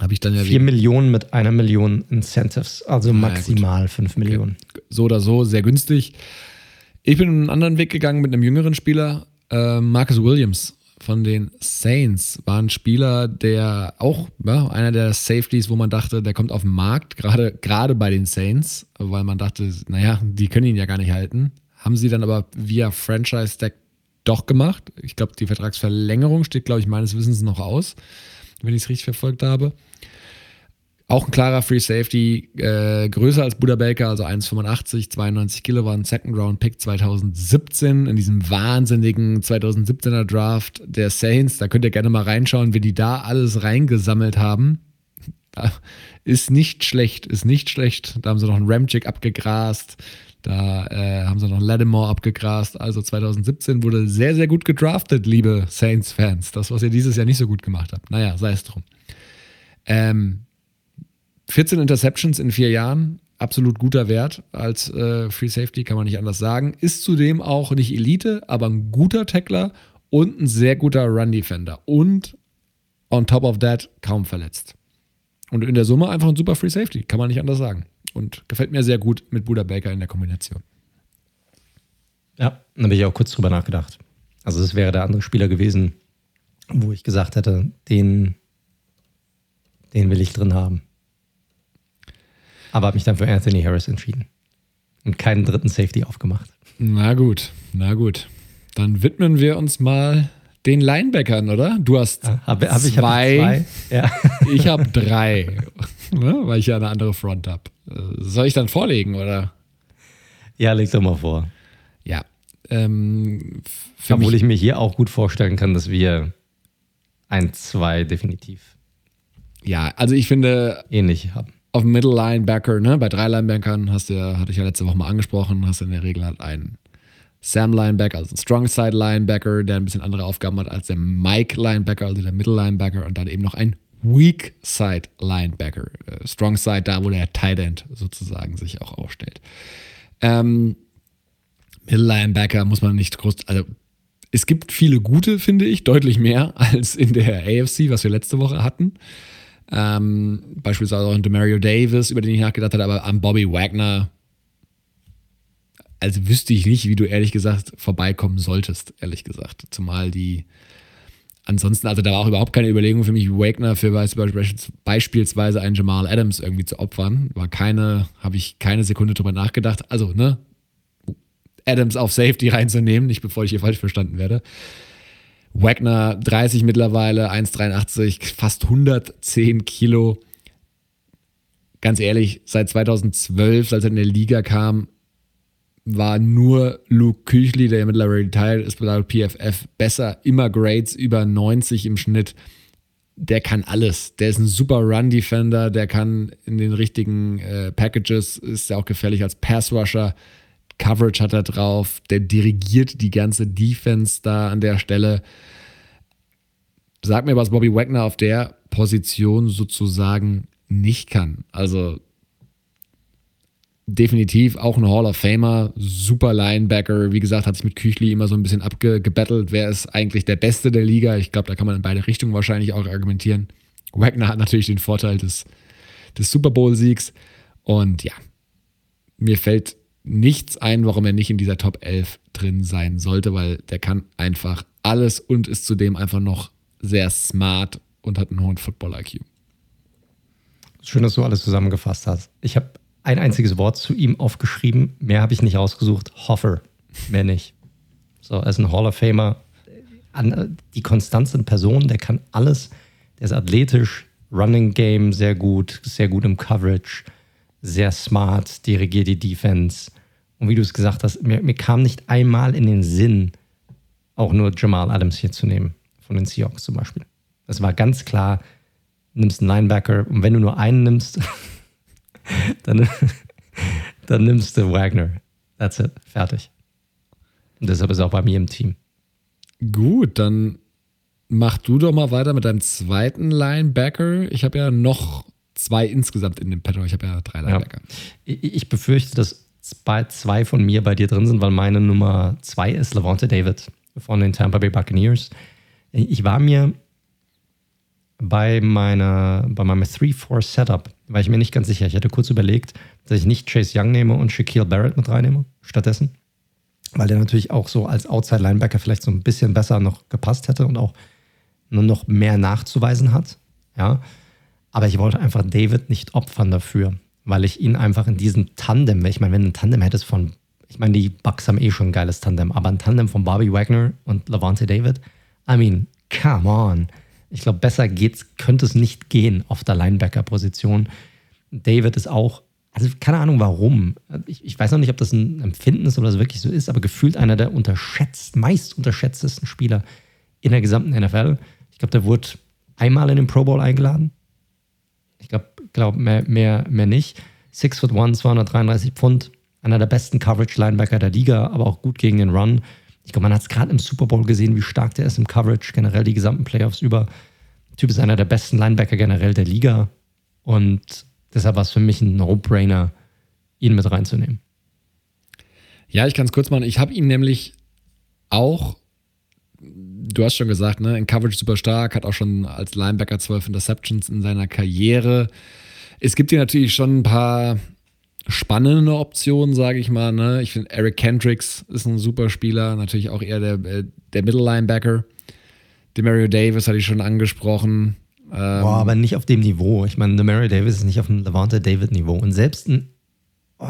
Habe ich dann ja Vier Millionen mit einer Million Incentives, also maximal fünf Millionen. so oder so sehr günstig. Ich bin einen anderen Weg gegangen mit einem jüngeren Spieler. Äh, Marcus Williams von den Saints war ein Spieler, der auch ja, einer der Safeties, wo man dachte, der kommt auf den Markt, gerade, gerade bei den Saints, weil man dachte, naja, die können ihn ja gar nicht halten. Haben sie dann aber via Franchise-Stack doch gemacht. Ich glaube, die Vertragsverlängerung steht, glaube ich, meines Wissens noch aus, wenn ich es richtig verfolgt habe. Auch ein klarer Free Safety, äh, größer als Buda Baker, also 1,85, 92 Kilo, war ein Second Round Pick 2017 in diesem wahnsinnigen 2017er Draft der Saints. Da könnt ihr gerne mal reinschauen, wie die da alles reingesammelt haben. Ist nicht schlecht, ist nicht schlecht. Da haben sie noch einen Ramchick abgegrast, da äh, haben sie noch einen Lattimore abgegrast. Also 2017 wurde sehr, sehr gut gedraftet, liebe Saints-Fans. Das, was ihr dieses Jahr nicht so gut gemacht habt. Naja, sei es drum. Ähm, 14 Interceptions in vier Jahren, absolut guter Wert als äh, Free Safety, kann man nicht anders sagen. Ist zudem auch nicht Elite, aber ein guter Tackler und ein sehr guter Run-Defender. Und on top of that kaum verletzt. Und in der Summe einfach ein super Free Safety, kann man nicht anders sagen. Und gefällt mir sehr gut mit Buda Baker in der Kombination. Ja, da habe ich auch kurz drüber nachgedacht. Also es wäre der andere Spieler gewesen, wo ich gesagt hätte, den, den will ich drin haben. Aber habe mich dann für Anthony Harris entschieden. Und keinen dritten Safety aufgemacht. Na gut, na gut. Dann widmen wir uns mal den Linebackern, oder? Du hast Ja, hab- hab ich- hab ich zwei? Ja. ich habe drei, ne? weil ich ja eine andere Front habe. Soll ich dann vorlegen, oder? Ja, leg doch mal vor. Ja. Ähm, Obwohl mich, ich mir hier auch gut vorstellen kann, dass wir ein, zwei definitiv ja, also ich finde, ähnlich haben. Auf dem Middle Linebacker, ne, bei drei Linebackern hast du ja, hatte ich ja letzte Woche mal angesprochen, hast du in der Regel halt einen Sam Linebacker, also einen Strong Side Linebacker, der ein bisschen andere Aufgaben hat als der Mike Linebacker, also der Middle Linebacker und dann eben noch ein Weak Side Linebacker. Äh, Strong Side, da wo der Tight End sozusagen sich auch aufstellt. Ähm, Middle Linebacker muss man nicht groß, also es gibt viele gute, finde ich, deutlich mehr als in der AFC, was wir letzte Woche hatten. Ähm, beispielsweise auch ein Demario Davis, über den ich nachgedacht habe, aber an Bobby Wagner, also wüsste ich nicht, wie du ehrlich gesagt vorbeikommen solltest, ehrlich gesagt. Zumal die ansonsten, also da war auch überhaupt keine Überlegung für mich, Wagner für beispielsweise- beispielsweise einen Jamal Adams irgendwie zu opfern. War keine, habe ich keine Sekunde drüber nachgedacht. Also, ne, Adams auf Safety reinzunehmen, nicht bevor ich hier falsch verstanden werde. Wagner 30 mittlerweile, 1,83, fast 110 Kilo. Ganz ehrlich, seit 2012, als er in der Liga kam, war nur Luke Küchli, der ja mittlerweile retired ist, laut PFF, besser. Immer Grades über 90 im Schnitt. Der kann alles. Der ist ein super Run-Defender, der kann in den richtigen äh, Packages, ist ja auch gefährlich als Pass-Rusher. Coverage hat er drauf, der dirigiert die ganze Defense da an der Stelle. Sag mir, was Bobby Wagner auf der Position sozusagen nicht kann. Also definitiv auch ein Hall of Famer, super Linebacker. Wie gesagt, hat sich mit Küchli immer so ein bisschen abgebettelt. Wer ist eigentlich der Beste der Liga? Ich glaube, da kann man in beide Richtungen wahrscheinlich auch argumentieren. Wagner hat natürlich den Vorteil des, des Super Bowl-Siegs. Und ja, mir fällt nichts ein, warum er nicht in dieser Top 11 drin sein sollte, weil der kann einfach alles und ist zudem einfach noch sehr smart und hat einen hohen Football-IQ. Schön, dass du alles zusammengefasst hast. Ich habe ein einziges Wort zu ihm aufgeschrieben. Mehr habe ich nicht ausgesucht. Hoffer. Mehr nicht. So, er ist ein Hall of Famer. Die Konstanz in Person, der kann alles. Der ist athletisch, Running Game sehr gut, sehr gut im Coverage, sehr smart, dirigiert die Defense. Und wie du es gesagt hast, mir, mir kam nicht einmal in den Sinn, auch nur Jamal Adams hier zu nehmen, von den Seahawks zum Beispiel. Das war ganz klar, nimmst einen Linebacker und wenn du nur einen nimmst, dann, dann nimmst du Wagner. That's it. Fertig. Und deshalb ist er auch bei mir im Team. Gut, dann mach du doch mal weiter mit deinem zweiten Linebacker. Ich habe ja noch zwei insgesamt in dem Petto. Ich habe ja drei Linebacker. Ja. Ich befürchte, dass zwei von mir bei dir drin sind, weil meine Nummer zwei ist Levante David von den Tampa Bay Buccaneers. Ich war mir bei, meiner, bei meinem 3-4-Setup war ich mir nicht ganz sicher. Ich hatte kurz überlegt, dass ich nicht Chase Young nehme und Shaquille Barrett mit reinnehme stattdessen. Weil der natürlich auch so als Outside-Linebacker vielleicht so ein bisschen besser noch gepasst hätte und auch nur noch mehr nachzuweisen hat. Ja. Aber ich wollte einfach David nicht opfern dafür, weil ich ihn einfach in diesem Tandem, ich meine, wenn du ein Tandem hättest von, ich meine, die Bucks haben eh schon ein geiles Tandem, aber ein Tandem von Bobby Wagner und Levante David, I mean, come on. Ich glaube, besser geht's, könnte es nicht gehen auf der Linebacker-Position. David ist auch, also keine Ahnung warum. Ich, ich, weiß noch nicht, ob das ein Empfinden ist oder das wirklich so ist, aber gefühlt einer der unterschätzt, meist unterschätztesten Spieler in der gesamten NFL. Ich glaube, der wurde einmal in den Pro Bowl eingeladen. Glaube, glaub, mehr, mehr, mehr nicht. Six foot one, 233 Pfund, einer der besten Coverage-Linebacker der Liga, aber auch gut gegen den Run. Ich glaube, man hat es gerade im Super Bowl gesehen, wie stark der ist im Coverage, generell die gesamten Playoffs über. Typ ist einer der besten Linebacker generell der Liga. Und deshalb war es für mich ein No-Brainer, ihn mit reinzunehmen. Ja, ich kann es kurz machen. Ich habe ihn nämlich auch, du hast schon gesagt, ne, in Coverage super stark, hat auch schon als Linebacker 12 Interceptions in seiner Karriere. Es gibt hier natürlich schon ein paar spannende Option, sage ich mal. Ne? Ich finde, Eric Kendricks ist ein super Spieler, natürlich auch eher der, äh, der Middle Linebacker. Demario Davis hatte ich schon angesprochen. Ähm, Boah, aber nicht auf dem Niveau. Ich meine, Demario Davis ist nicht auf dem Levante David Niveau. Und selbst ein. Oh,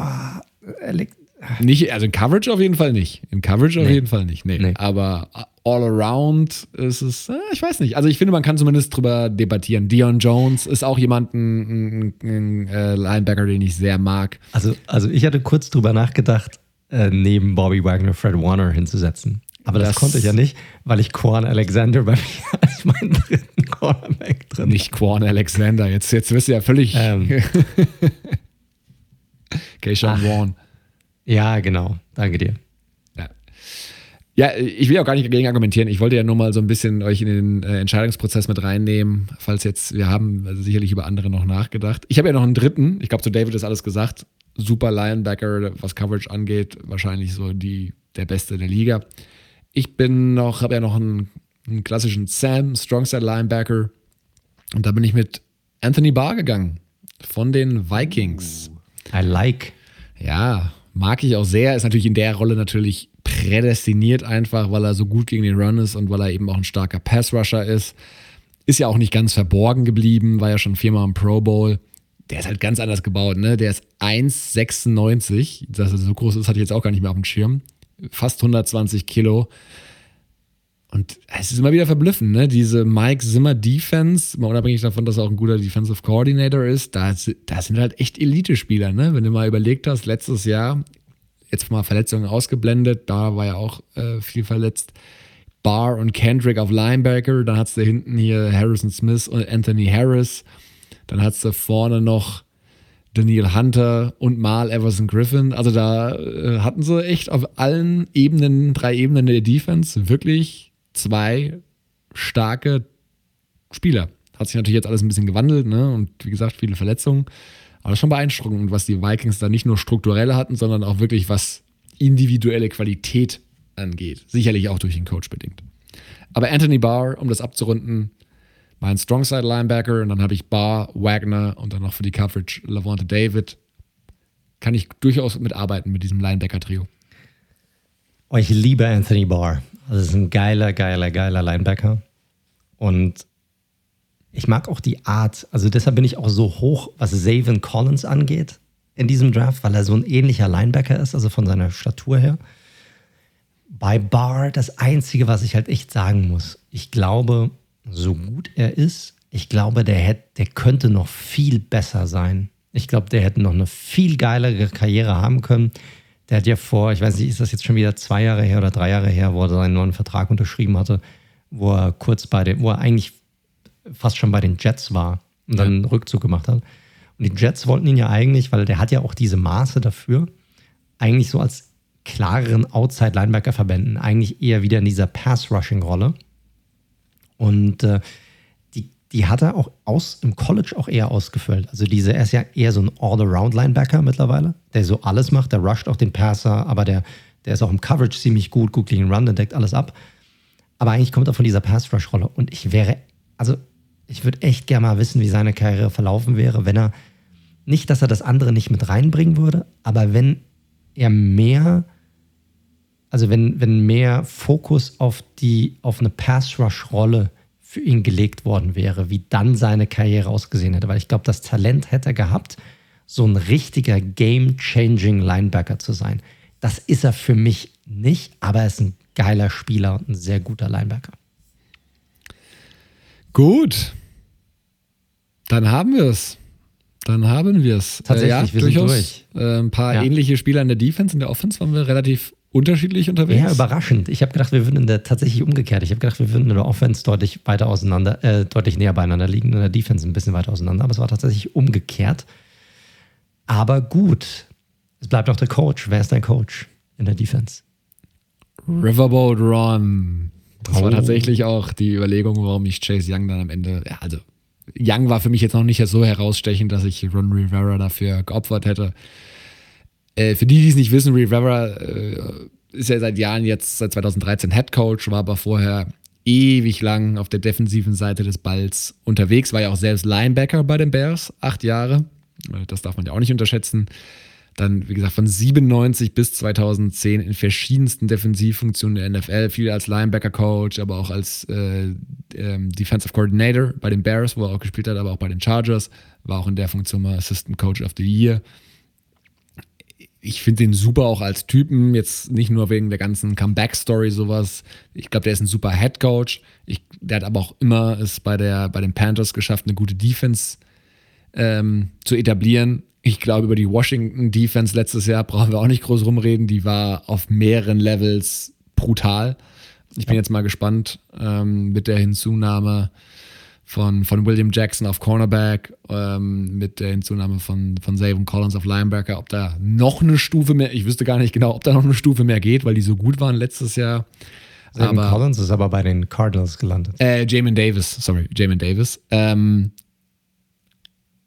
nicht, also in Coverage auf jeden Fall nicht. In Coverage nee. auf jeden Fall nicht. Nee. nee. Aber all around ist es, äh, ich weiß nicht. Also ich finde, man kann zumindest drüber debattieren. Dion Jones ist auch jemand, ein, ein, ein äh, Linebacker, den ich sehr mag. Also, also ich hatte kurz drüber nachgedacht, äh, neben Bobby Wagner Fred Warner hinzusetzen. Aber das, das, konnte ich ja nicht, weil ich Quan Alexander bei mir als meinen dritten Cornerback drin Nicht Quan Alexander, jetzt, jetzt wirst du ja völlig. Ähm. Keyshawn Vaughn. Ja, genau. Danke dir. Ja. ja, ich will auch gar nicht dagegen argumentieren. Ich wollte ja nur mal so ein bisschen euch in den äh, Entscheidungsprozess mit reinnehmen, falls jetzt, wir haben also sicherlich über andere noch nachgedacht. Ich habe ja noch einen dritten. Ich glaube, zu David ist alles gesagt. Super Linebacker, was Coverage angeht, wahrscheinlich so die, der Beste der Liga. Ich bin noch, habe ja noch einen, einen klassischen Sam, Strongside Linebacker. Und da bin ich mit Anthony Barr gegangen von den Vikings. I like. Ja, mag ich auch sehr. Ist natürlich in der Rolle natürlich prädestiniert einfach, weil er so gut gegen den Run ist und weil er eben auch ein starker Pass-Rusher ist. Ist ja auch nicht ganz verborgen geblieben, war ja schon viermal im Pro Bowl. Der ist halt ganz anders gebaut, ne? Der ist 1,96. Dass er so groß ist, hatte ich jetzt auch gar nicht mehr auf dem Schirm. Fast 120 Kilo. Und es ist immer wieder verblüffend, ne? Diese Mike Zimmer Defense, mal unabhängig davon, dass er auch ein guter Defensive Coordinator ist, da, da sind halt echt Elite-Spieler, ne? Wenn du mal überlegt hast, letztes Jahr, jetzt mal Verletzungen ausgeblendet, da war ja auch äh, viel verletzt. Barr und Kendrick auf Linebacker, dann hast du hinten hier Harrison Smith und Anthony Harris, dann hast du vorne noch Daniel Hunter und mal Everson Griffin. Also da äh, hatten sie echt auf allen Ebenen, drei Ebenen der Defense wirklich zwei starke Spieler. Hat sich natürlich jetzt alles ein bisschen gewandelt, ne? Und wie gesagt, viele Verletzungen. Aber das ist schon beeindruckend, was die Vikings da nicht nur strukturell hatten, sondern auch wirklich was individuelle Qualität angeht. Sicherlich auch durch den Coach bedingt. Aber Anthony Barr, um das abzurunden, mein Strongside Linebacker und dann habe ich Barr, Wagner und dann noch für die Coverage Lavonte David. Kann ich durchaus mitarbeiten mit diesem Linebacker-Trio. Ich liebe Anthony Barr. Also, das ist ein geiler, geiler, geiler Linebacker. Und ich mag auch die Art, also deshalb bin ich auch so hoch, was Zavin Collins angeht in diesem Draft, weil er so ein ähnlicher Linebacker ist, also von seiner Statur her. Bei Barr das Einzige, was ich halt echt sagen muss, ich glaube, so gut er ist, ich glaube, der, hätte, der könnte noch viel besser sein. Ich glaube, der hätte noch eine viel geilere Karriere haben können. Der hat ja vor, ich weiß nicht, ist das jetzt schon wieder zwei Jahre her oder drei Jahre her, wo er seinen neuen Vertrag unterschrieben hatte, wo er kurz bei dem, wo er eigentlich fast schon bei den Jets war und dann einen Rückzug gemacht hat. Und die Jets wollten ihn ja eigentlich, weil der hat ja auch diese Maße dafür, eigentlich so als klareren Outside-Linebacker verwenden, eigentlich eher wieder in dieser Pass-Rushing-Rolle. Und äh, die, hat er auch aus, im College auch eher ausgefüllt. Also diese, er ist ja eher so ein All-Around-Linebacker mittlerweile, der so alles macht, der rusht auch den Passer, aber der, der ist auch im Coverage ziemlich gut, gut gegen Run, der deckt alles ab. Aber eigentlich kommt er von dieser Pass-Rush-Rolle. Und ich wäre, also ich würde echt gerne mal wissen, wie seine Karriere verlaufen wäre, wenn er, nicht, dass er das andere nicht mit reinbringen würde, aber wenn er mehr, also wenn, wenn mehr Fokus auf die, auf eine Pass-Rush-Rolle für ihn gelegt worden wäre, wie dann seine Karriere ausgesehen hätte. Weil ich glaube, das Talent hätte er gehabt, so ein richtiger Game-Changing Linebacker zu sein. Das ist er für mich nicht, aber er ist ein geiler Spieler und ein sehr guter Linebacker. Gut. Dann haben wir es. Dann haben wir es. Tatsächlich, äh, ja, wir durchaus, sind durch. Äh, ein paar ja. ähnliche Spieler in der Defense, in der Offense waren wir relativ unterschiedlich unterwegs. Ja, überraschend. Ich habe gedacht, wir würden in der tatsächlich umgekehrt. Ich habe gedacht, wir würden in der Offense deutlich weiter auseinander, äh, deutlich näher beieinander liegen, in der Defense ein bisschen weiter auseinander. Aber es war tatsächlich umgekehrt. Aber gut. Es bleibt auch der Coach. Wer ist dein Coach in der Defense? Riverboat Ron. Das oh. war tatsächlich auch die Überlegung, warum ich Chase Young dann am Ende, ja, also Young war für mich jetzt noch nicht so herausstechend, dass ich Ron Rivera dafür geopfert hätte. Äh, für die, die es nicht wissen, Rivera äh, ist ja seit Jahren jetzt, seit 2013 Head Coach, war aber vorher ewig lang auf der defensiven Seite des Balls unterwegs, war ja auch selbst Linebacker bei den Bears, acht Jahre. Äh, das darf man ja auch nicht unterschätzen. Dann, wie gesagt, von 97 bis 2010 in verschiedensten Defensivfunktionen der NFL, viel als Linebacker-Coach, aber auch als äh, ähm, Defensive Coordinator bei den Bears, wo er auch gespielt hat, aber auch bei den Chargers, war auch in der Funktion mal Assistant Coach of the Year. Ich finde den super auch als Typen, jetzt nicht nur wegen der ganzen Comeback-Story sowas. Ich glaube, der ist ein super Head Coach. Ich, der hat aber auch immer es bei, der, bei den Panthers geschafft, eine gute Defense ähm, zu etablieren ich glaube, über die Washington Defense letztes Jahr brauchen wir auch nicht groß rumreden. Die war auf mehreren Levels brutal. Ich bin ja. jetzt mal gespannt ähm, mit der Hinzunahme von, von William Jackson auf Cornerback, ähm, mit der Hinzunahme von, von Savon Collins auf Linebacker, ob da noch eine Stufe mehr, ich wüsste gar nicht genau, ob da noch eine Stufe mehr geht, weil die so gut waren letztes Jahr. Savon Collins ist aber bei den Cardinals gelandet. Äh, Jamin Davis, sorry, Jamin Davis. Ähm,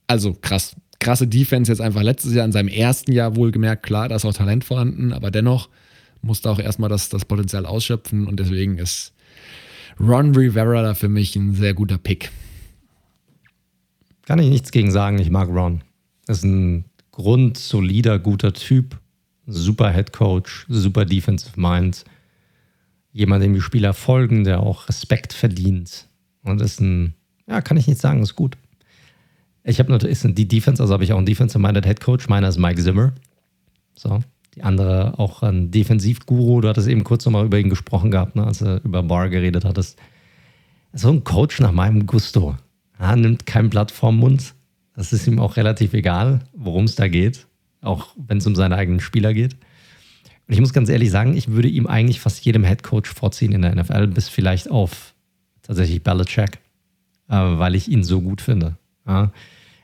also krass krasse Defense jetzt einfach letztes Jahr in seinem ersten Jahr wohlgemerkt. Klar, da ist auch Talent vorhanden, aber dennoch musste auch erstmal das, das Potenzial ausschöpfen und deswegen ist Ron Rivera da für mich ein sehr guter Pick. Kann ich nichts gegen sagen, ich mag Ron. Ist ein grundsolider, guter Typ, super Head Coach, super Defensive Mind. Jemand, dem die Spieler folgen, der auch Respekt verdient. Und ist ein, ja, kann ich nicht sagen, ist gut. Ich habe natürlich die Defense, also habe ich auch einen Defensive-Minded Head Coach. Meiner ist Mike Zimmer. So. Die andere auch ein Defensivguru. Du hattest eben kurz nochmal über ihn gesprochen gehabt, ne, als du über Bar geredet hattest. So ein Coach nach meinem Gusto. Ja, nimmt kein Blatt vorm Mund. Das ist ihm auch relativ egal, worum es da geht. Auch wenn es um seine eigenen Spieler geht. Und ich muss ganz ehrlich sagen, ich würde ihm eigentlich fast jedem Head Coach vorziehen in der NFL, bis vielleicht auf tatsächlich Belichick, äh, weil ich ihn so gut finde. Er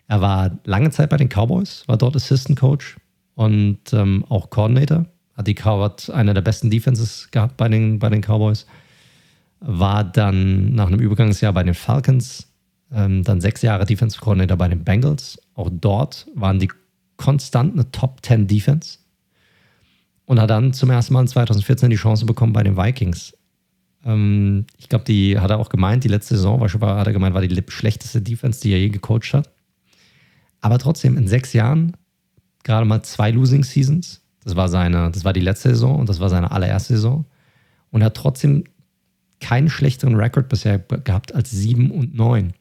war lange Zeit bei den Cowboys, war dort Assistant Coach und ähm, auch Coordinator. Hat die Cowboys eine der besten Defenses gehabt bei den, bei den Cowboys. War dann nach einem Übergangsjahr bei den Falcons ähm, dann sechs Jahre Defensive Coordinator bei den Bengals. Auch dort waren die konstant eine Top 10 Defense. Und hat dann zum ersten Mal in 2014 die Chance bekommen bei den Vikings. Ähm, ich glaube, die hat er auch gemeint, die letzte Saison war, hat er gemeint, war die schlechteste Defense, die er je gecoacht hat. Aber trotzdem, in sechs Jahren gerade mal zwei Losing Seasons. Das war seine, das war die letzte Saison und das war seine allererste Saison. Und er hat trotzdem keinen schlechteren Rekord bisher gehabt als 7 und 9.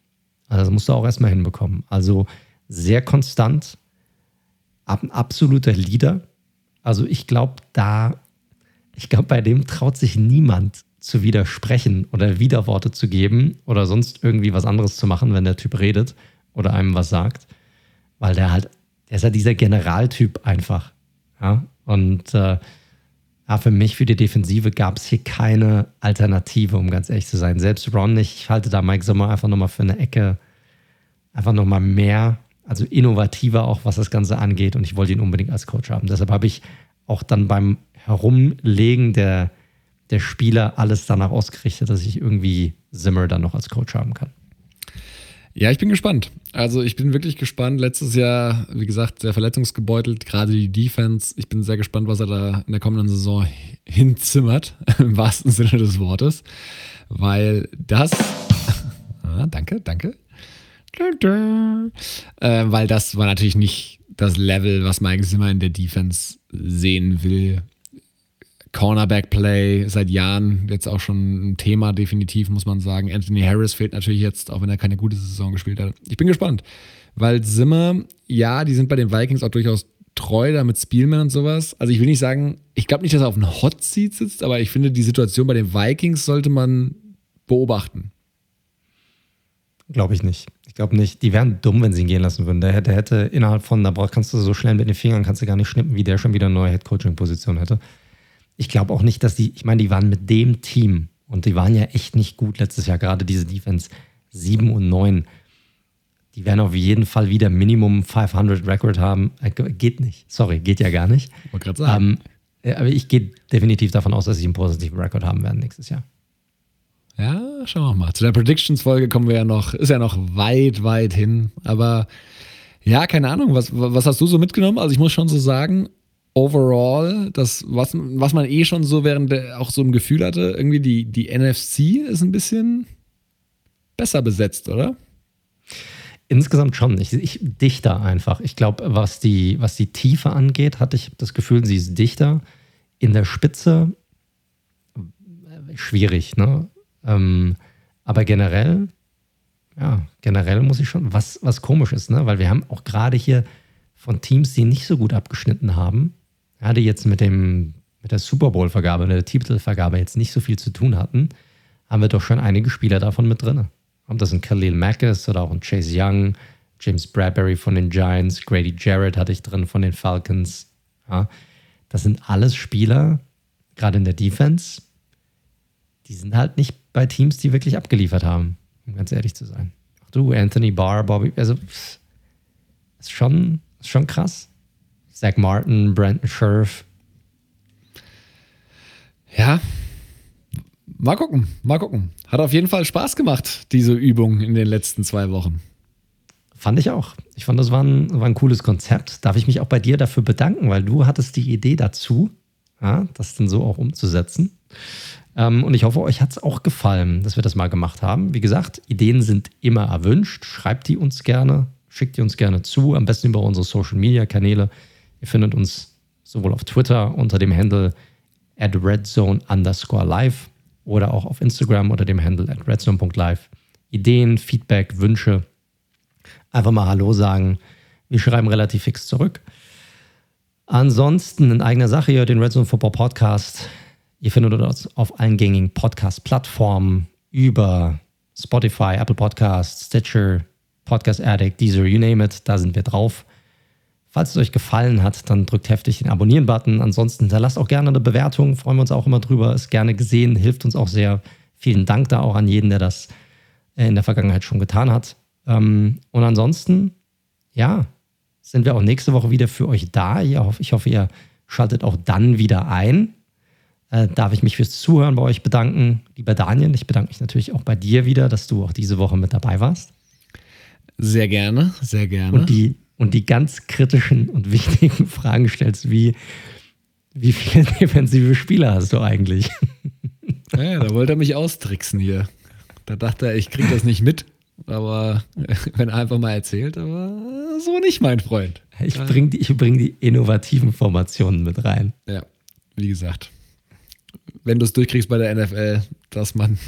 Also das musst du auch erstmal hinbekommen. Also sehr konstant, ein absoluter Leader. Also ich glaube, da, ich glaube, bei dem traut sich niemand zu widersprechen oder Widerworte zu geben oder sonst irgendwie was anderes zu machen, wenn der Typ redet oder einem was sagt. Weil der halt, der ist ja dieser Generaltyp einfach. Ja? Und äh, ja, für mich, für die Defensive gab es hier keine Alternative, um ganz ehrlich zu sein. Selbst Ron nicht. Ich halte da Mike Sommer einfach nochmal für eine Ecke, einfach nochmal mehr, also innovativer auch, was das Ganze angeht. Und ich wollte ihn unbedingt als Coach haben. Deshalb habe ich auch dann beim Herumlegen der, der Spieler alles danach ausgerichtet, dass ich irgendwie Zimmer dann noch als Coach haben kann. Ja, ich bin gespannt. Also ich bin wirklich gespannt. Letztes Jahr, wie gesagt, sehr verletzungsgebeutelt, gerade die Defense. Ich bin sehr gespannt, was er da in der kommenden Saison hinzimmert, im wahrsten Sinne des Wortes. Weil das. Ah, danke, danke. Äh, weil das war natürlich nicht das Level, was Mike Zimmer in der Defense sehen will. Cornerback-Play seit Jahren jetzt auch schon ein Thema, definitiv, muss man sagen. Anthony Harris fehlt natürlich jetzt, auch wenn er keine gute Saison gespielt hat. Ich bin gespannt, weil Zimmer, ja, die sind bei den Vikings auch durchaus treu da mit Spielman und sowas. Also ich will nicht sagen, ich glaube nicht, dass er auf einem Hot Seat sitzt, aber ich finde, die Situation bei den Vikings sollte man beobachten. Glaube ich nicht. Ich glaube nicht. Die wären dumm, wenn sie ihn gehen lassen würden. Der, der hätte innerhalb von, da kannst du so schnell mit den Fingern, kannst du gar nicht schnippen, wie der schon wieder eine neue Head-Coaching-Position hätte ich glaube auch nicht, dass die, ich meine, die waren mit dem Team und die waren ja echt nicht gut letztes Jahr, gerade diese Defense 7 und 9. Die werden auf jeden Fall wieder Minimum 500 Record haben. Äh, geht nicht. Sorry, geht ja gar nicht. Ich wollte gerade sagen. Ähm, aber ich gehe definitiv davon aus, dass sie einen positiven Record haben werden nächstes Jahr. Ja, schauen wir mal. Zu der Predictions-Folge kommen wir ja noch, ist ja noch weit, weit hin. Aber ja, keine Ahnung, was, was hast du so mitgenommen? Also ich muss schon so sagen, overall, das, was, was man eh schon so während der, auch so ein Gefühl hatte, irgendwie die, die NFC ist ein bisschen besser besetzt, oder? Insgesamt schon. Ich, ich dichter einfach. Ich glaube, was die, was die Tiefe angeht, hatte ich das Gefühl, sie ist dichter. In der Spitze äh, schwierig, ne? Ähm, aber generell, ja, generell muss ich schon, was, was komisch ist, ne? Weil wir haben auch gerade hier von Teams, die nicht so gut abgeschnitten haben, die jetzt mit, dem, mit der Super Bowl-Vergabe, der Titelvergabe jetzt nicht so viel zu tun hatten, haben wir doch schon einige Spieler davon mit drin. Ob das ein Khalil Mack ist oder auch ein Chase Young, James Bradbury von den Giants, Grady Jarrett hatte ich drin von den Falcons. Ja, das sind alles Spieler, gerade in der Defense, die sind halt nicht bei Teams, die wirklich abgeliefert haben, um ganz ehrlich zu sein. Ach du, Anthony Barr, Bobby, also ist schon, ist schon krass. Zach Martin, Brandon Scherf. Ja, mal gucken, mal gucken. Hat auf jeden Fall Spaß gemacht, diese Übung in den letzten zwei Wochen. Fand ich auch. Ich fand, das war ein, war ein cooles Konzept. Darf ich mich auch bei dir dafür bedanken, weil du hattest die Idee dazu, ja, das dann so auch umzusetzen. Ähm, und ich hoffe, euch hat es auch gefallen, dass wir das mal gemacht haben. Wie gesagt, Ideen sind immer erwünscht. Schreibt die uns gerne, schickt die uns gerne zu, am besten über unsere Social-Media-Kanäle. Ihr findet uns sowohl auf Twitter unter dem Handle at redzone underscore live oder auch auf Instagram unter dem Handle at redzone.live. Ideen, Feedback, Wünsche, einfach mal Hallo sagen. Wir schreiben relativ fix zurück. Ansonsten in eigener Sache hier den Redzone Football Podcast. Ihr findet uns auf allen gängigen Podcast-Plattformen über Spotify, Apple Podcasts, Stitcher, Podcast Addict, Deezer, you name it. Da sind wir drauf. Falls es euch gefallen hat, dann drückt heftig den Abonnieren-Button. Ansonsten hinterlasst auch gerne eine Bewertung, freuen wir uns auch immer drüber. Ist gerne gesehen, hilft uns auch sehr. Vielen Dank da auch an jeden, der das äh, in der Vergangenheit schon getan hat. Ähm, und ansonsten, ja, sind wir auch nächste Woche wieder für euch da. Ich hoffe, ihr schaltet auch dann wieder ein. Äh, darf ich mich fürs Zuhören bei euch bedanken, lieber Daniel. Ich bedanke mich natürlich auch bei dir wieder, dass du auch diese Woche mit dabei warst. Sehr gerne, sehr gerne. Und die, und die ganz kritischen und wichtigen Fragen stellst, wie, wie viele defensive Spieler hast du eigentlich? Ja, da wollte er mich austricksen hier. Da dachte er, ich kriege das nicht mit. Aber wenn er einfach mal erzählt, aber so nicht, mein Freund. Ich bringe die, bring die innovativen Formationen mit rein. Ja, wie gesagt. Wenn du es durchkriegst bei der NFL, dass man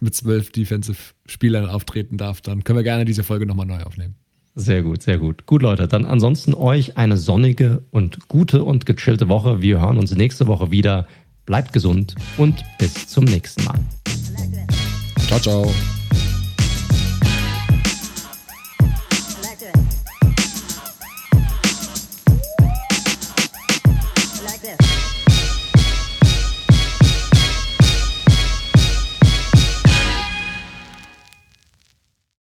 mit zwölf Defensive-Spielern auftreten darf, dann können wir gerne diese Folge nochmal neu aufnehmen. Sehr gut, sehr gut. Gut, Leute, dann ansonsten euch eine sonnige und gute und gechillte Woche. Wir hören uns nächste Woche wieder. Bleibt gesund und bis zum nächsten Mal. Ciao, ciao.